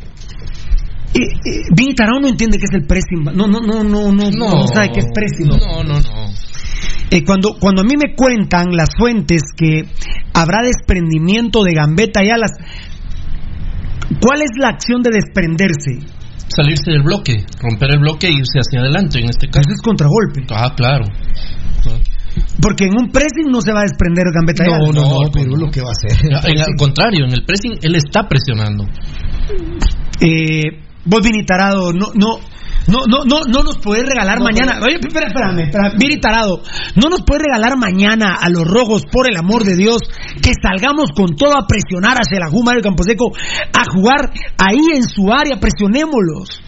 eh, eh, Vini Tarado no entiende qué es el pressing. No, no, no, no, no, no, sabe qué es pressing. No, no, no. Eh, cuando, cuando a mí me cuentan las fuentes que habrá desprendimiento de gambeta y alas, ¿cuál es la acción de desprenderse? Salirse del bloque, romper el bloque e irse hacia adelante en este caso. Eso es contragolpe. Ah, claro. Porque en un pressing no se va a desprender gambeta y No, no, no, pero lo que va a hacer. En- al contrario, en el pressing él está presionando. Eh, vos, Vini Tarado, no, no, no, no, no, no nos puedes regalar No, mañana. Oye, espera, espérame, espérame, Vini Tarado, no nos puedes regalar mañana a los rojos, por el amor de Dios, que salgamos con todo a presionar hacia la Juma del Camposeco, a jugar ahí en su área, presionémoslos.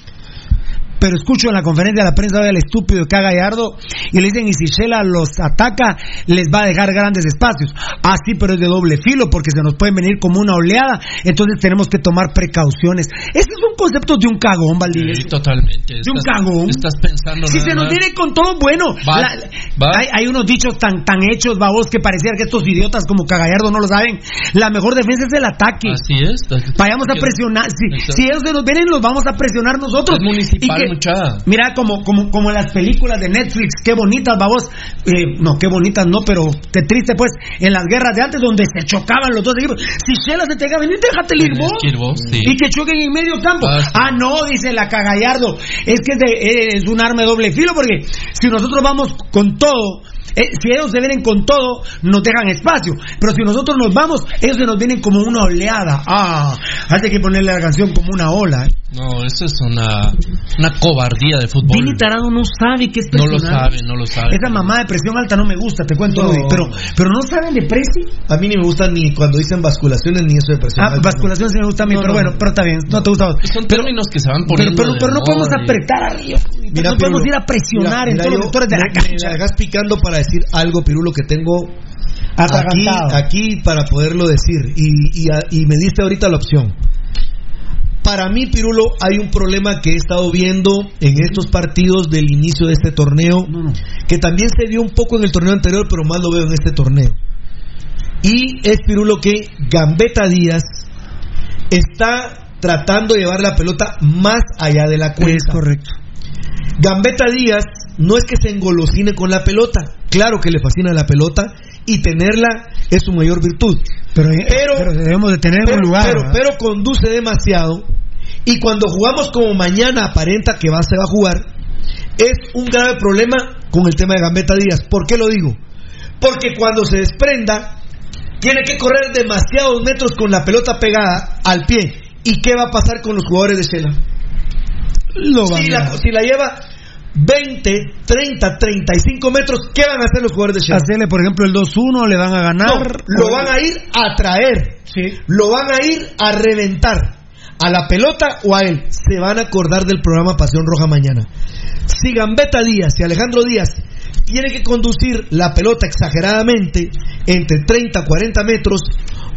Pero escucho en la conferencia de la prensa al estúpido que haga Gallardo y le dicen, y si Shela los ataca, les va a dejar grandes espacios. Ah, sí, pero es de doble filo porque se nos pueden venir como una oleada, entonces tenemos que tomar precauciones. Esos son conceptos de un cagón, Valdivieso. Sí, totalmente. De un Estás- cagón. Estás pensando Si nada se nos viene con todo bueno. Va, La- va. Hay, hay unos dichos tan, tan hechos, babos, que pareciera que estos idiotas como Cagallardo no lo saben. La mejor defensa es el ataque. Así es. Vayamos a presionar. Si, si ellos se nos vienen, los vamos a presionar nosotros. Es Y que- Mira, como, como, como las películas de Netflix, qué bonitas, babos. Eh, no, qué bonitas, no, pero qué triste, pues, en las guerras de antes donde se chocaban los dos equipos. Si Shela se te venir, déjate ir Tienes vos. que ir vos, sí. Y que choquen en medio campo. Ah, sí. Ah, no, dice la cagallardo. Es que es, de- es un arma de doble filo porque si nosotros vamos con todo, eh, si ellos se vienen con todo, nos dejan espacio. Pero si nosotros nos vamos, ellos se nos vienen como una oleada. Ah, hace que ponerle la canción como una ola. ¿eh? No, eso es una, una cobardía de fútbol. Vini Tarado no sabe qué es No lo presionar. sabe, no lo sabe. Esa mamá de presión alta no me gusta, te cuento, No. Rudy, pero, pero no saben de presi. A mí ni me gusta ni cuando dicen basculaciones ni eso de presión. Ah, alta, basculación sí me gusta a mí, No, pero no. bueno, pero está bien, no te gusta. Son Pero, términos que se van pero, poniendo. pero, de pero no podemos apretar arriba. Mira, no podemos Pirulo, ir a presionar mira, en mira, todos yo- los sectores de la me- Me cancha. la dejas picando para decir algo, Pirulo, que tengo aquí, aquí para poderlo decir. Y, y, a- y me diste ahorita la opción. Para mí, Pirulo, hay un problema que he estado viendo en estos partidos del inicio de este torneo, que también se dio un poco en el torneo anterior, pero más lo veo en este torneo. Y es Pirulo que Gambetta Díaz está tratando de llevar la pelota más allá de la cuenta. Es correcto. Gambetta Díaz no es que se engolosine con la pelota, claro que le fascina la pelota y tenerla es su mayor virtud. Pero, Pero- pero debemos de tener Pero, un lugar. pero, pero conduce demasiado y cuando jugamos como mañana aparenta que va, se va a jugar, es un grave problema con el tema de Gambetta Díaz. ¿Por qué lo digo? Porque cuando se desprenda, tiene que correr demasiados metros con la pelota pegada al pie. ¿Y qué va a pasar con los jugadores de Shela? Lo van Si a- la, si la lleva 20, 30, 35 metros, ¿qué van a hacer los jugadores de Shela? hacerle, por ejemplo, el 2-1, le van a No, ganar. lo van a ir a traer. Sí. Lo van a ir a reventar. A la pelota o a él. Se van a acordar del programa Pasión Roja mañana. Si Gambetta Díaz y Alejandro Díaz tienen que conducir la pelota exageradamente entre 30 40 metros,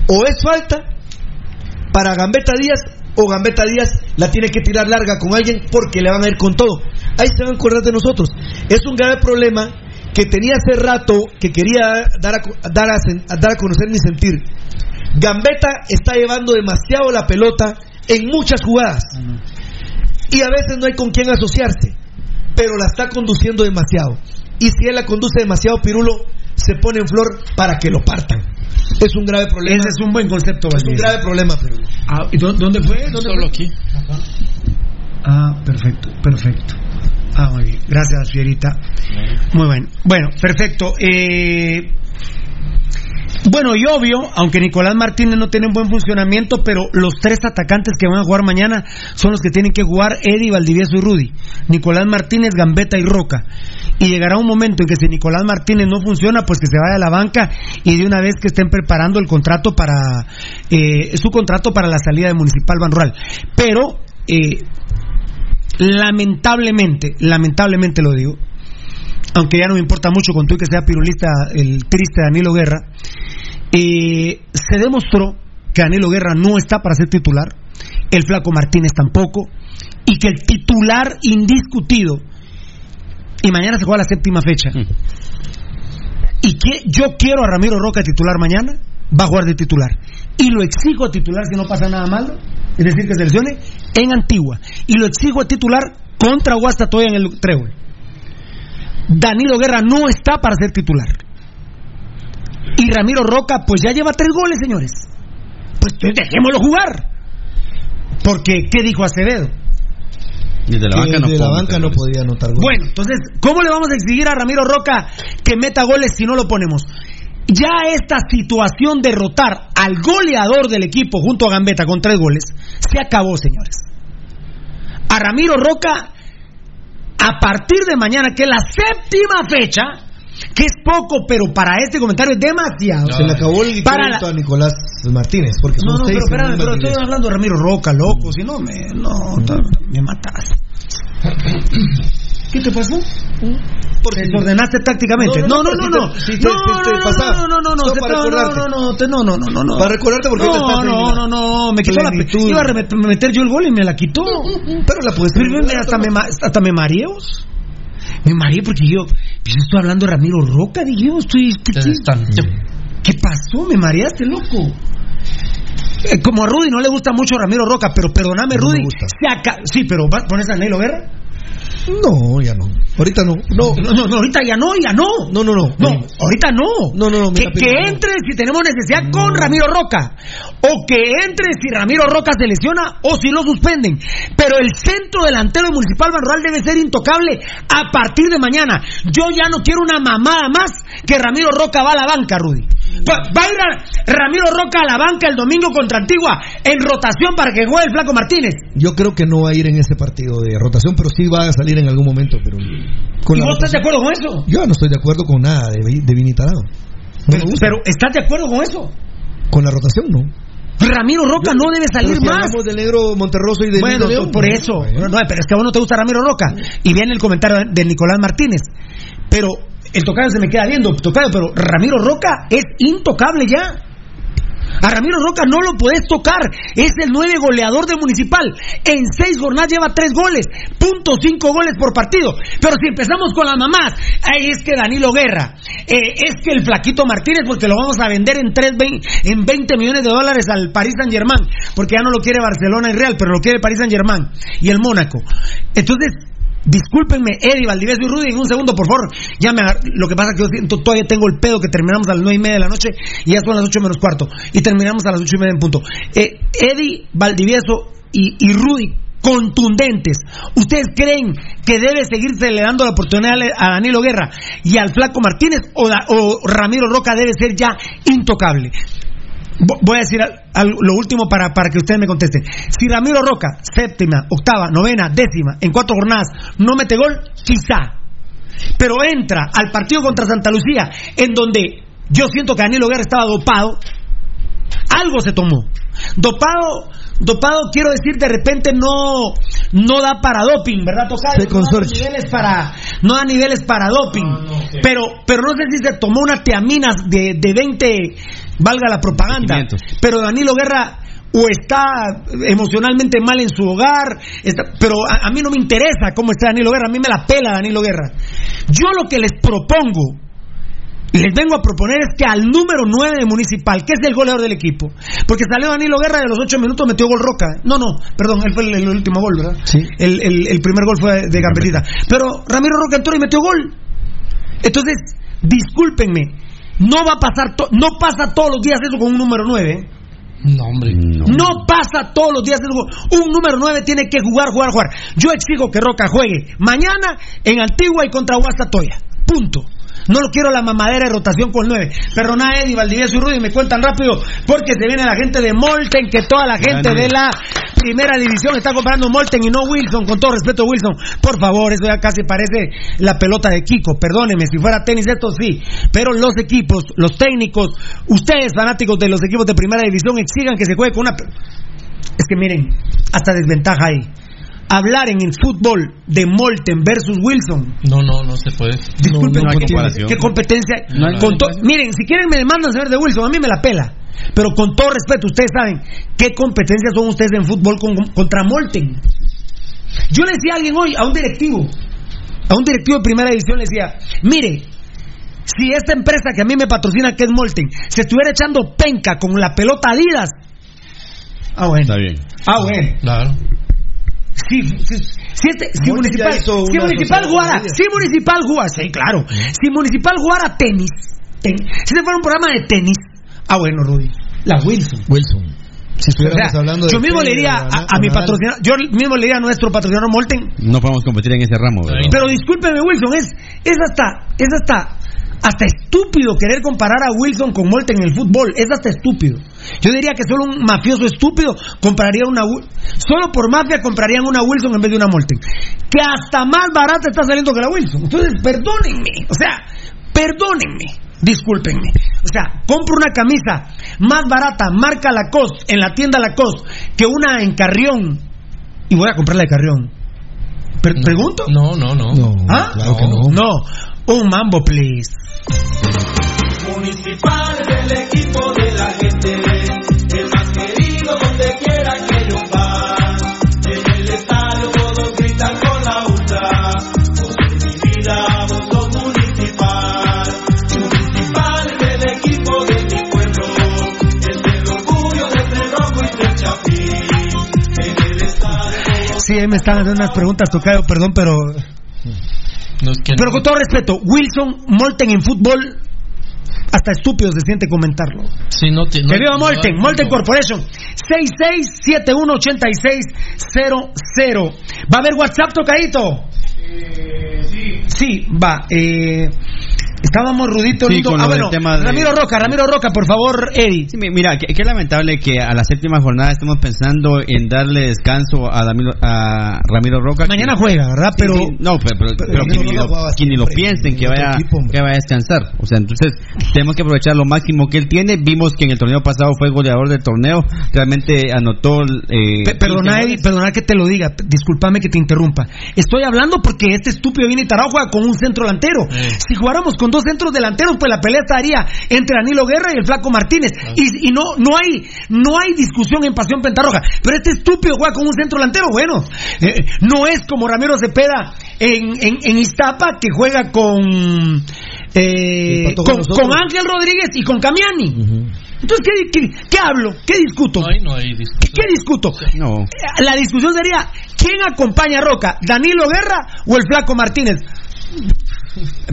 o es falta para Gambetta Díaz o Gambetta Díaz la tiene que tirar larga con alguien porque le van a ir con todo. Ahí se van a acordar de nosotros. Es un grave problema que tenía hace rato que quería dar a, dar a dar a conocer mi sentir. Gambetta está llevando demasiado la pelota en muchas jugadas y a veces no hay con quién asociarse, pero la está conduciendo demasiado. Y si él la conduce demasiado, Pirulo se pone en flor para que lo partan. Es un grave problema. Ese es un buen concepto, Es un grave problema. Ah, ¿y dó- ¿Dónde fue? ¿Dónde Solo fue? aquí. Ah, perfecto, perfecto. Ah, muy bien. Gracias, Fierita. Muy bueno. Bueno, perfecto. Eh, Bueno, y obvio, aunque Nicolás Martínez no tiene un buen funcionamiento, pero los tres atacantes que van a jugar mañana son los que tienen que jugar Eddie, Valdivieso y Rudy. Nicolás Martínez, Gambetta y Roca. Y llegará un momento en que si Nicolás Martínez no funciona, pues que se vaya a la banca y de una vez que estén preparando el contrato para eh, su contrato para la salida de Municipal Banrural. Pero eh, lamentablemente, lamentablemente lo digo, aunque ya no me importa mucho con tú que sea pirulista el triste Danilo Guerra, eh, se demostró que Danilo Guerra no está para ser titular, el flaco Martínez tampoco, y que el titular indiscutido, y mañana se juega la séptima fecha, y que yo quiero a Ramiro Roca titular mañana, va a jugar de titular. Y lo exijo a titular si no pasa nada malo, es decir, que seleccione en Antigua. Y lo exijo a titular contra Guastatoya en el Trébol. Danilo Guerra no está para ser titular. Y Ramiro Roca, pues ya lleva tres goles, señores. Pues dejémoslo jugar. Porque, ¿qué dijo Acevedo? Desde la Que banca no de la banca no podía anotar goles. Bueno, entonces, ¿cómo le vamos a exigir a Ramiro Roca que meta goles si no lo ponemos? Ya esta situación de rotar al goleador del equipo junto a Gambetta con tres goles se acabó, señores. A Ramiro Roca, a partir de mañana, que es la séptima fecha, que es poco, pero para este comentario es demasiado. Se le acabó el Para la- a Nicolás Martínez, porque No, son no, seis pero espérame, pero estoy hablando de Ramiro Roca, loco, si no me, no, me matas. ¿Qué te pasó? Porque desordenaste tácticamente. No, no, no, no. Sí, sí, No, no, no, no, no, no, para recordarte. no, no, no, te- no, no, no, no, no. Para recordarte porque no, estás no, no, no, me quitó la iba a meter yo el gol y me la quitó. Pero la puedes hasta me hasta me mareos. Me mareé porque yo, pues yo estoy hablando de Ramiro Roca, dije yo, estoy ¿qué, Te qué- están- ¿Qué pasó? Me mareaste, loco. Eh, como a Rudy no le gusta mucho Ramiro Roca, pero perdóname, No me Rudy. se Sí, pero ¿vas- ¿pones a Nelo Guerra? No, ya no. Ahorita no. No, No, no, no, ahorita ya no, ya no. no, no. no. No, ahorita no. No, no, no, Que, entre si tenemos necesidad con Ramiro Roca. O que entre si Ramiro Roca se lesiona o si lo suspenden. Pero el centro delantero de Municipal Banrural debe ser intocable a partir de mañana. Yo ya no quiero una mamada más que Ramiro Roca va a la banca, Rudy. Va, a ir a Ramiro Roca a la banca el domingo contra Antigua en rotación para que juegue el Flaco Martínez. Yo creo que no va a ir en ese partido de rotación, pero sí va a salir en algún momento. Pero con ¿Y vos estás de acuerdo con eso? Yo no estoy de acuerdo con nada de, de Vini Tarado. No Pero, ¿estás de acuerdo con eso? con la rotación no. Ramiro Roca no debe salir si más. hablamos del negro Monterroso y de Bueno, de León, por no. eso. No, pero es que a vos no te gusta Ramiro Roca. Y viene el comentario de Nicolás Martínez. Pero el tocayo se me queda viendo, tocayo, pero Ramiro Roca es intocable ya. A Ramiro Roca no lo puedes tocar. Es el nueve goleador de Municipal. En seis jornadas lleva tres goles. Punto cinco goles por partido. Pero si empezamos con las mamás, ahí es que Danilo Guerra, eh, es que el flaquito Martínez, porque lo vamos a vender en, tres, en 20 millones de dólares al Paris Saint Germain, porque ya no lo quiere Barcelona y Real, pero lo quiere Paris Saint Germain y el Mónaco. Entonces, Discúlpenme, Eddie, Valdivieso y Rudy, en un segundo, por favor. Ya me Lo que pasa es que yo siento, todavía tengo el pedo que terminamos a las nueve y media de la noche y ya son las ocho menos cuarto. Y terminamos a las ocho y media en punto. Eh, Eddie, Valdivieso y, y Rudy, contundentes. ¿Ustedes creen que debe seguirse le dando la oportunidad a Danilo Guerra y al Flaco Martínez o, o Ramiro Roca debe ser ya intocable? Vo- Voy a decir al- al- lo último para, para que ustedes me contesten. Si Ramiro Roca, séptima, octava, novena, décima, en cuatro jornadas, no mete gol, quizá. Pero entra al partido contra Santa Lucía, en donde yo siento que Danilo Guerra estaba dopado, algo se tomó. Dopado, dopado quiero decir de repente no, no da para doping, ¿verdad, Tocayo? No da niveles para, no da niveles para doping. pero, pero no sé si se tomó una teaminas de, de 20, valga la propaganda. 500. Pero Danilo Guerra o está emocionalmente mal en su hogar, está- pero a, a mí no me interesa cómo está Danilo Guerra, a mí me la pela Danilo Guerra. Yo lo que les propongo, les vengo a proponer es que al número 9 de Municipal, que es el goleador del equipo, porque salió Danilo Guerra de los 8 minutos metió gol Roca. No, no, perdón, él fue el, el último gol, ¿verdad? Sí. El, el- el primer gol fue de Gambetita. Pero Ramiro Roca entró y metió gol. Entonces, discúlpenme, no va a pasar, to- no pasa todos los días eso con un número 9. ¿eh? No, hombre. No. No pasa todos los días. eso. Un número 9 tiene que jugar, jugar, jugar. Yo exijo que Roca juegue mañana en Antigua y contra Guastatoya. Punto. No lo quiero la mamadera de rotación con 9. Perdona, Eddie, Valdivieso y Rudy, me cuentan rápido porque se viene la gente de Molten, que toda la gente de la primera división está comprando Molten y no Wilson. Con todo respeto, Wilson, por favor, eso ya casi parece la pelota de Kiko. Perdóneme, si fuera tenis, esto sí. Pero los equipos, los técnicos, ustedes, fanáticos de los equipos de primera división, exigan que se juegue con una. Es que miren, hasta desventaja ahí hablar en el fútbol de Molten versus Wilson. No, no, no se puede. Disculpen, no ¿qué-. ¿qué competencia? No Con miren, si quieren me demandan saber de Wilson, a mí me la pela. Pero con todo respeto, ustedes saben qué competencias son ustedes en fútbol con- contra Molten. Yo le decía a alguien hoy, a un directivo, a un directivo de primera división, le decía, mire, si esta empresa que a mí me patrocina, que es Molten, se estuviera echando penca con la pelota Adidas. Ah, bueno. Está bien. Ah, bueno. Claro. Si, si, si este- si municipal, si municipal ella. si municipal jugara, sí, claro. Si municipal jugara tenis, ten- si se fuera un programa de tenis, ah bueno, Rudy, la Wilson. Wilson. Si O estuviéramos sea, hablando de yo mismo le tenis, diría a, a mi patrocinador, yo mismo le diría a nuestro patrocinador Molten, No podemos competir en ese ramo. ¿verdad? pero discúlpeme Wilson, es, es hasta, es hasta, hasta estúpido querer comparar a Wilson con Molten en el fútbol, es hasta estúpido. Yo diría que solo un mafioso estúpido compraría una, solo por mafia comprarían una Wilson en vez de una Molten, que hasta más barata está saliendo que la Wilson. Entonces, perdónenme, o sea, perdónenme. Discúlpenme. O sea, compro una camisa más barata, marca Lacoste, en la tienda Lacoste, que una en Carrión. Y voy a comprarla de Carrión. Per- ¿Pregunto? No, no, no. No, ¿Ah? claro que no. No. Un mambo, please. Municipal del equipo Sí, ahí me están haciendo unas preguntas, Tocayo, perdón, pero. No es que Pero con todo respeto, Wilson Molten en fútbol, hasta estúpido se siente comentarlo. Sí, no te- no- que viva no Molten, Molten. Corporation. 66718600. ¿Va a haber WhatsApp, Tocadito? sí. Sí, va. Eh, estábamos Rudito Sí, Ah, bueno, tema de- Ramiro Roca, Ramiro Roca, por favor, Eddie. Sí, mira, qué qué lamentable que a la séptima jornada estemos pensando en darle descanso a, Damiro- a Ramiro Roca. que- Mañana juega, ¿verdad? Pero. sí, no, pero, pero- que, ni lo, que ni lo siempre piensen que vaya, equipo, que vaya a descansar. O sea, entonces tenemos que aprovechar lo máximo que él tiene. Vimos que en el torneo pasado fue goleador del torneo. Realmente anotó. Eh, Pe- Perdona, 15 Eddie, perdona que te lo diga, discúlpame que te interrumpa. Estoy hablando porque este estúpido viene y Tarao juega con un centro delantero. Si jugáramos con dos centros delanteros, pues la pelea estaría entre Danilo Guerra y el Flaco Martínez. Y, y no, no hay, no hay discusión en Pasión Pentarroja. Pero este estúpido juega con un centro delantero, bueno. eh, no es como Ramiro Cepeda en, en, en Iztapa que juega con, eh, con con, con Ángel Rodríguez y con Camiani. Entonces, ¿qué, qué, qué hablo? ¿Qué discuto? No hay, no hay discusión. ¿Qué, qué discuto? No. La discusión sería, ¿quién acompaña a Roca? ¿Danilo Guerra o el Flaco Martínez?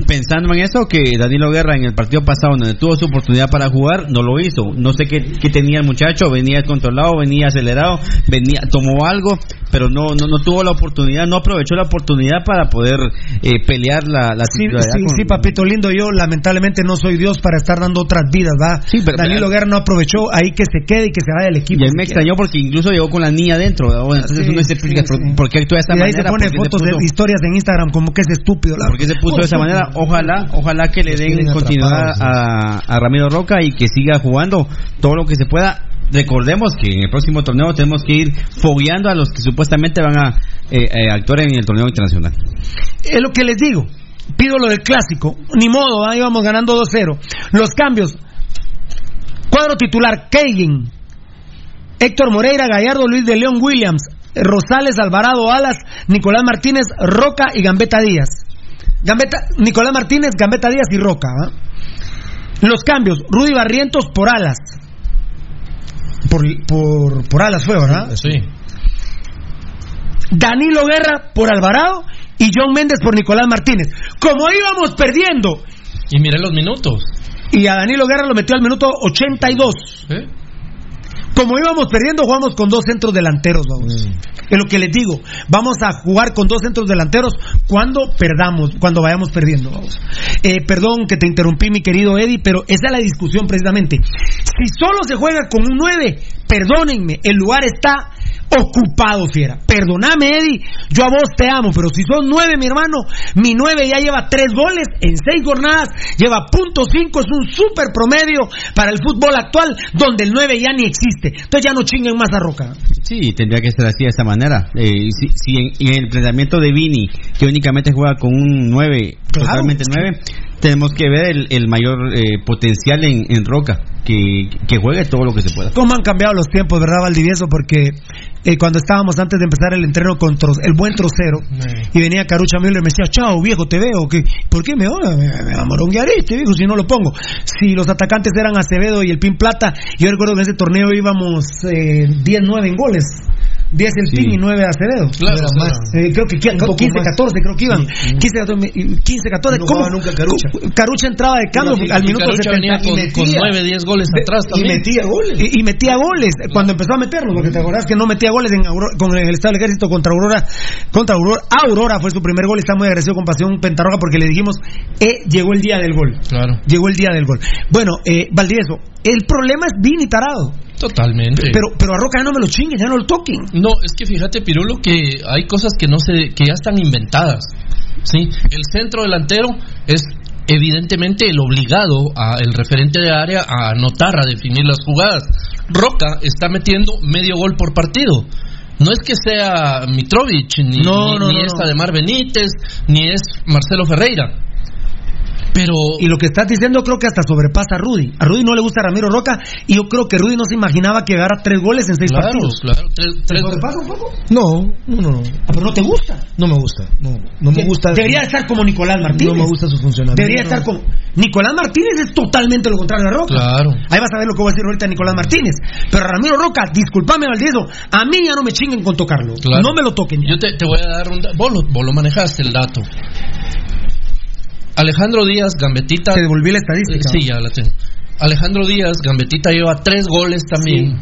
Pensando en eso, que Danilo Guerra en el partido pasado, donde tuvo su oportunidad para jugar, no lo hizo. No sé qué, qué tenía el muchacho, venía descontrolado, venía acelerado, venía tomó algo, pero no no, no tuvo la oportunidad, no aprovechó la oportunidad para poder eh, pelear la, la Sí, sí, con- sí, papito lindo, yo lamentablemente no soy Dios para estar dando otras vidas, ¿va? Sí, pero- Danilo Guerra no aprovechó, ahí que se quede y que se vaya del equipo. Y mí me extrañó porque incluso llegó con la niña adentro. entonces uno se explica sí, sí. por qué actúa de esa Y ahí manera. se pone por fotos puso- de historias en Instagram como que es estúpido. la ¿Por qué se puso de manera? Ojalá, ojalá que le den continuidad a, a Ramiro Roca y que siga jugando todo lo que se pueda. Recordemos que en el próximo torneo tenemos que ir fogueando a los que supuestamente van a eh, eh, actuar en el torneo internacional. Es lo que les digo. Pido lo del clásico. Ni modo, ahí vamos ganando 2-0. Los cambios. Cuadro titular, Keigin. Héctor Moreira, Gallardo, Luis de León, Williams. Rosales, Alvarado, Alas, Nicolás Martínez, Roca y Gambetta Díaz. Gambetta, Nicolás Martínez, Gambetta Díaz y Roca. Los cambios, Rudy Barrientos por Alas. Por, por, por Alas fue, ¿verdad? Sí. Danilo Guerra por Alvarado y John Méndez por Nicolás Martínez. Como íbamos perdiendo, Y mire los minutos. y a Danilo Guerra lo metió al minuto 82. ¿eh? Como íbamos perdiendo, jugamos con dos centros delanteros, vamos. Es lo que les digo. Vamos a jugar con dos centros delanteros cuando perdamos, cuando vayamos perdiendo, vamos. Eh, perdón que te interrumpí, mi querido Eddie, pero esa es la discusión precisamente. Si solo se juega con un 9, perdónenme, el lugar está ocupado, fiera. Perdóname, Eddie, yo a vos te amo, pero si son nueve, mi hermano, mi nueve ya lleva tres goles en seis jornadas, lleva punto cinco, es un super promedio para el fútbol actual, donde el nueve ya ni existe. Entonces ya no chinguen más a Roca. Sí, tendría que ser así de esa manera. Eh, si si en, en el planteamiento de Vini, que únicamente juega con un 9, Claro. totalmente 9, tenemos que ver el, el mayor eh, potencial en, en Roca, que, que juegue todo lo que se pueda. ¿Cómo han cambiado los tiempos, verdad, Valdivieso? Porque eh, cuando estábamos antes de empezar el entreno con Tro- el buen trocero, y venía Carucha Miller y me decía, chao, viejo, te veo. ¿qué? ¿Por qué me? Me, me va a moronguear este, viejo, si no lo pongo. Si los atacantes eran Acevedo y el Pin Plata, yo recuerdo que en ese torneo íbamos eh, 10-9 en goles. 10 el Sí. Pin y 9 Acevedo. Claro, Era más. Eh, creo que Un poco 15, más. 14 creo que iban. 15, 14, 15, 14. No ¿Cómo? nunca Carucha. Carucha entraba de cambio Y al minuto Carucha 70 venía y con, con metía. 9, 10 goles atrás Y también. metía goles. Y, y metía goles cuando empezó a meterlos, porque te acordás que no metía goles en Aurora- con el Estado del Ejército contra Aurora, contra Aurora, Aurora fue su primer gol, está muy agradecido con Pasión Pentarroja porque le dijimos, eh, llegó el día del gol. Claro, Llegó el día del gol. Bueno, eh, Valdivieso, el problema es Vini Tarado, totalmente. pero, pero a Roca ya no me lo chinguen, ya no lo toquen. No, es que fíjate, Pirulo, que hay cosas que no se, que ya están inventadas. ¿sí? El centro delantero es evidentemente el obligado, a, el referente de área, a anotar, a definir las jugadas. Roca está metiendo medio gol por partido. No es que sea Mitrovic, ni, No, ni- no, ni no, es. Ademar Benítez, ni es Marcelo Ferreira. Pero Y lo que estás diciendo creo que hasta sobrepasa a Rudy. A Rudy no le gusta Ramiro Roca y yo creo que Rudy no se imaginaba que agarra tres goles en seis claro, partidos. claro, tres, tres- ¿Sobrepasa un poco? No, no, no. no. Ah, pero no te gusta. No me gusta. No, no me gusta. Debería estar como Nicolás Martínez. No me gusta su funcionamiento. Debería estar como. Nicolás Martínez es totalmente lo contrario a Roca. Claro. Ahí vas a ver lo que voy a decir ahorita Nicolás Martínez. Pero a Ramiro Roca, discúlpame, Valdieso, a mí ya no me chinguen con tocarlo. Claro. No me lo toquen. ya. Yo te, te voy a dar un dato. Vos lo, vos lo manejaste el dato. Alejandro Díaz, Gambetita. Te devolví la estadística. Sí, ya la tengo. Alejandro Díaz, Gambetita lleva tres goles también.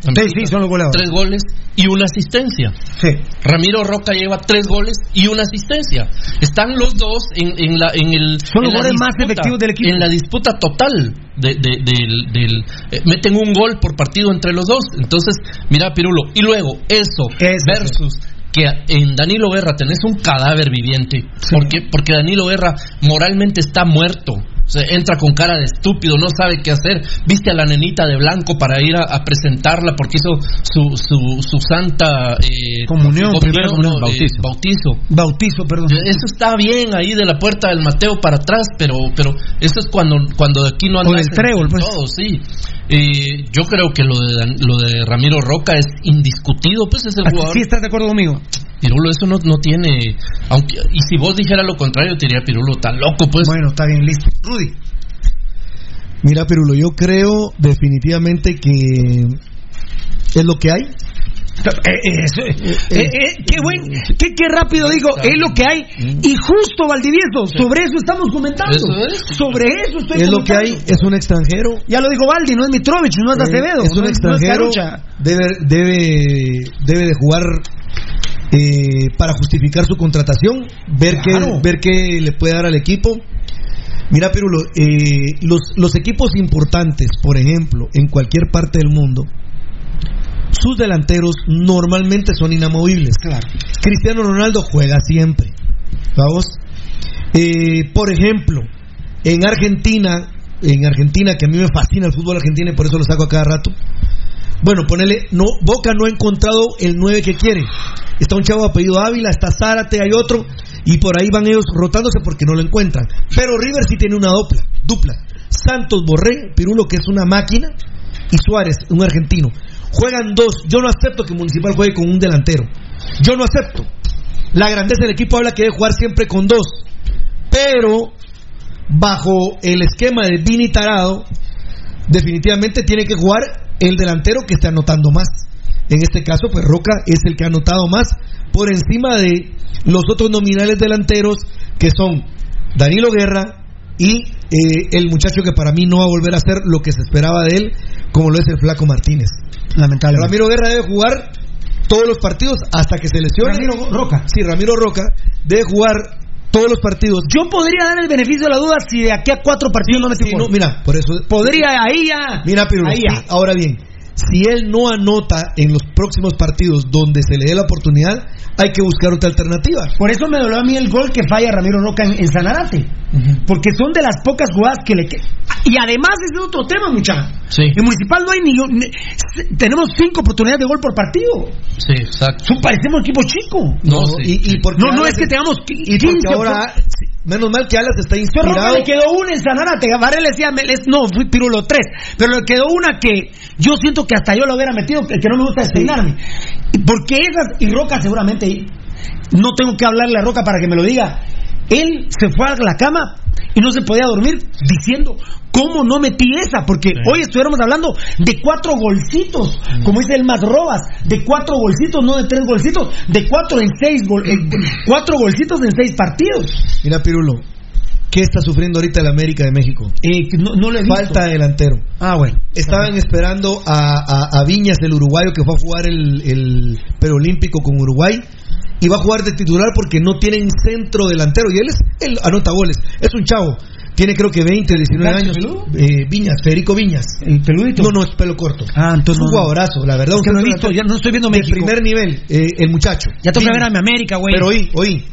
Sí, sí, son los goleadores. Tres goles y una asistencia. Sí. Ramiro Roca lleva tres goles y una asistencia. Están los dos en, en la en el Son los goles más disputa- efectivos del equipo. En la disputa total de, de- del, del- eh, meten un gol por partido entre los dos. Entonces, mira Pirulo, y luego eso Eso, versus que en Danilo Guerra tenés un cadáver viviente. ¿Por qué? Porque Danilo Guerra moralmente está muerto. O sea, entra con cara de estúpido, no sabe qué hacer. Viste a la nenita de blanco para ir a, a presentarla porque hizo su, su, su santa eh, Comunión, primero comunión, no, eh, bautizo. bautizo. Perdón. Eso está bien ahí de la puerta del Mateo para atrás, pero pero eso es cuando cuando aquí no del en- trébol, pues. todo, sí. Eh, yo creo que lo de lo de Ramiro Roca es indiscutido, pues es el jugador. sí estás de acuerdo conmigo. Pirulo eso no, no tiene, aunque y si vos dijeras lo contrario te diría Pirulo tan loco, pues. Bueno, está bien, listo. Rudy. Mira, Pirulo, yo creo definitivamente que es lo que hay. Eh, eh, eh, eh, eh, qué buen, qué, qué rápido digo, es lo que hay. Y justo, Valdivieso, sobre eso estamos comentando. Eso es. Sobre eso estoy Es lo que hay, es un extranjero. Ya lo dijo Valdi, no es Mitrovich, no es Acevedo. Eh, es un no extranjero. es debe, debe, debe de jugar eh, para justificar su contratación, ver Claro. qué, ver qué le puede dar al equipo. Mira, Pirulo, eh, los, los equipos importantes, por ejemplo, en cualquier parte del mundo, sus delanteros normalmente son inamovibles. Claro. Cristiano Ronaldo juega siempre. Vamos. Eh, por ejemplo, en Argentina, en Argentina, que a mí me fascina el fútbol argentino y por eso lo saco a cada rato. Bueno, ponele, no, Boca no ha encontrado el 9 que quiere. Está un chavo apellido Ávila, está Zárate, hay otro, y por ahí van ellos rotándose porque no lo encuentran. Pero River sí tiene una dupla, dupla. Santos Borré, Pirulo, que es una máquina, y Suárez, un argentino. Juegan dos. Yo no acepto que Municipal juegue con un delantero. Yo no acepto. La grandeza del equipo habla que debe jugar siempre con dos. Pero, bajo el esquema de Vini Tarado, definitivamente tiene que jugar el delantero que esté anotando más. En este caso, pues Roca es el que ha anotado más por encima de los otros nominales delanteros que son Danilo Guerra y eh, el muchacho que para mí no va a volver a hacer lo que se esperaba de él, como lo es el Flaco Martínez. Lamentablemente. Ramiro Guerra debe jugar todos los partidos hasta que se lesione. Ramiro Roca. Sí, Ramiro Roca debe jugar todos los partidos. Yo podría dar el beneficio de la duda si de aquí a cuatro partidos no me Sí, no, mira, por eso. Podría ahí ya. Mira, Pirulo, Ahí ya. ahora bien, si él no anota en los próximos partidos donde se le dé la oportunidad, hay que buscar otra alternativa. Por eso me dolió a mí el gol que falla Ramiro Roca en, en Sanarate. Porque son de las pocas jugadas que le Y además es de otro tema, muchacha. Sí. En Municipal no hay ni, ni- Tenemos cinco oportunidades de gol por partido. Sí, exacto. Parecemos equipo chico. No, sí, y, y porque No, no es que tengamos qui- y porque 15 ahora, menos mal que Alas está inspirado. le quedó una en Sanarate. Varela le decía, no, fui Pirulo tres. Pero le quedó una que yo siento que hasta yo lo hubiera metido, que, que no me gusta despeinarme. Porque esas, y Roca seguramente, no tengo que hablarle a Roca para que me lo diga. Él se fue a la cama y no se podía dormir diciendo, ¿cómo no metí esa? Porque hoy estuviéramos hablando de cuatro golcitos, como dice el más robas, de cuatro golcitos, no de tres golcitos, de cuatro en seis, gol- eh, cuatro golcitos en seis partidos. Mira, Pirulo, ¿qué está sufriendo ahorita el América de México? Eh, no, no. Falta de delantero. Ah, bueno. Estaban esperando a, a- a Viñas, el uruguayo que fue a jugar el, el preolímpico con Uruguay. Y va a jugar de titular porque no tienen centro delantero. Y él, es, él anota goles. Es un chavo. Tiene creo que 20, 19 ¿Gacho años. Eh, Viñas, Federico Viñas. ¿El peludito? No, no, es pelo corto. Ah, entonces es un no, jugadorazo, la verdad. Es que no he visto, ya no estoy viendo México. primer nivel, eh, el muchacho. Ya Viñas. ver a mi América, güey. Pero oí, oí.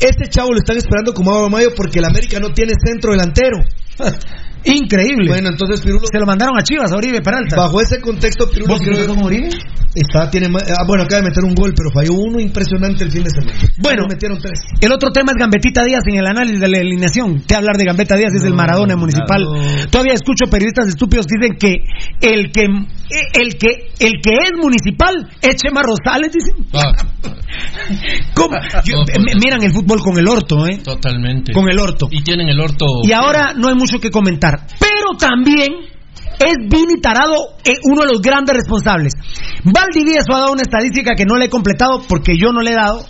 Este chavo lo están esperando como mayo porque el América no tiene centro delantero. Increíble. Bueno, entonces Pirulo, Se lo mandaron a Chivas, a Oribe Peralta. bajo ese contexto, Pirulo ¿Vos creo- con Oribe? Está, tiene, ah, bueno, acaba de meter un gol, pero falló uno impresionante el fin de semana. Bueno. Pero metieron tres. El otro tema es Gambetita Díaz en el análisis de la alineación. Te hablar de Gambetta Díaz es el Maradona municipal. no. Todavía escucho periodistas estúpidos que dicen que el que el que el que es municipal es Chema Rosales, dicen. Ah, ¿Cómo? Yo- No, miran el fútbol con el orto, ¿eh? totalmente. Con el orto. Y tienen el orto. Y ahora no hay mucho que comentar. Pero también es Vini Tarado eh, uno de los grandes responsables. Valdivieso ha dado una estadística que no le he completado porque yo no le he dado.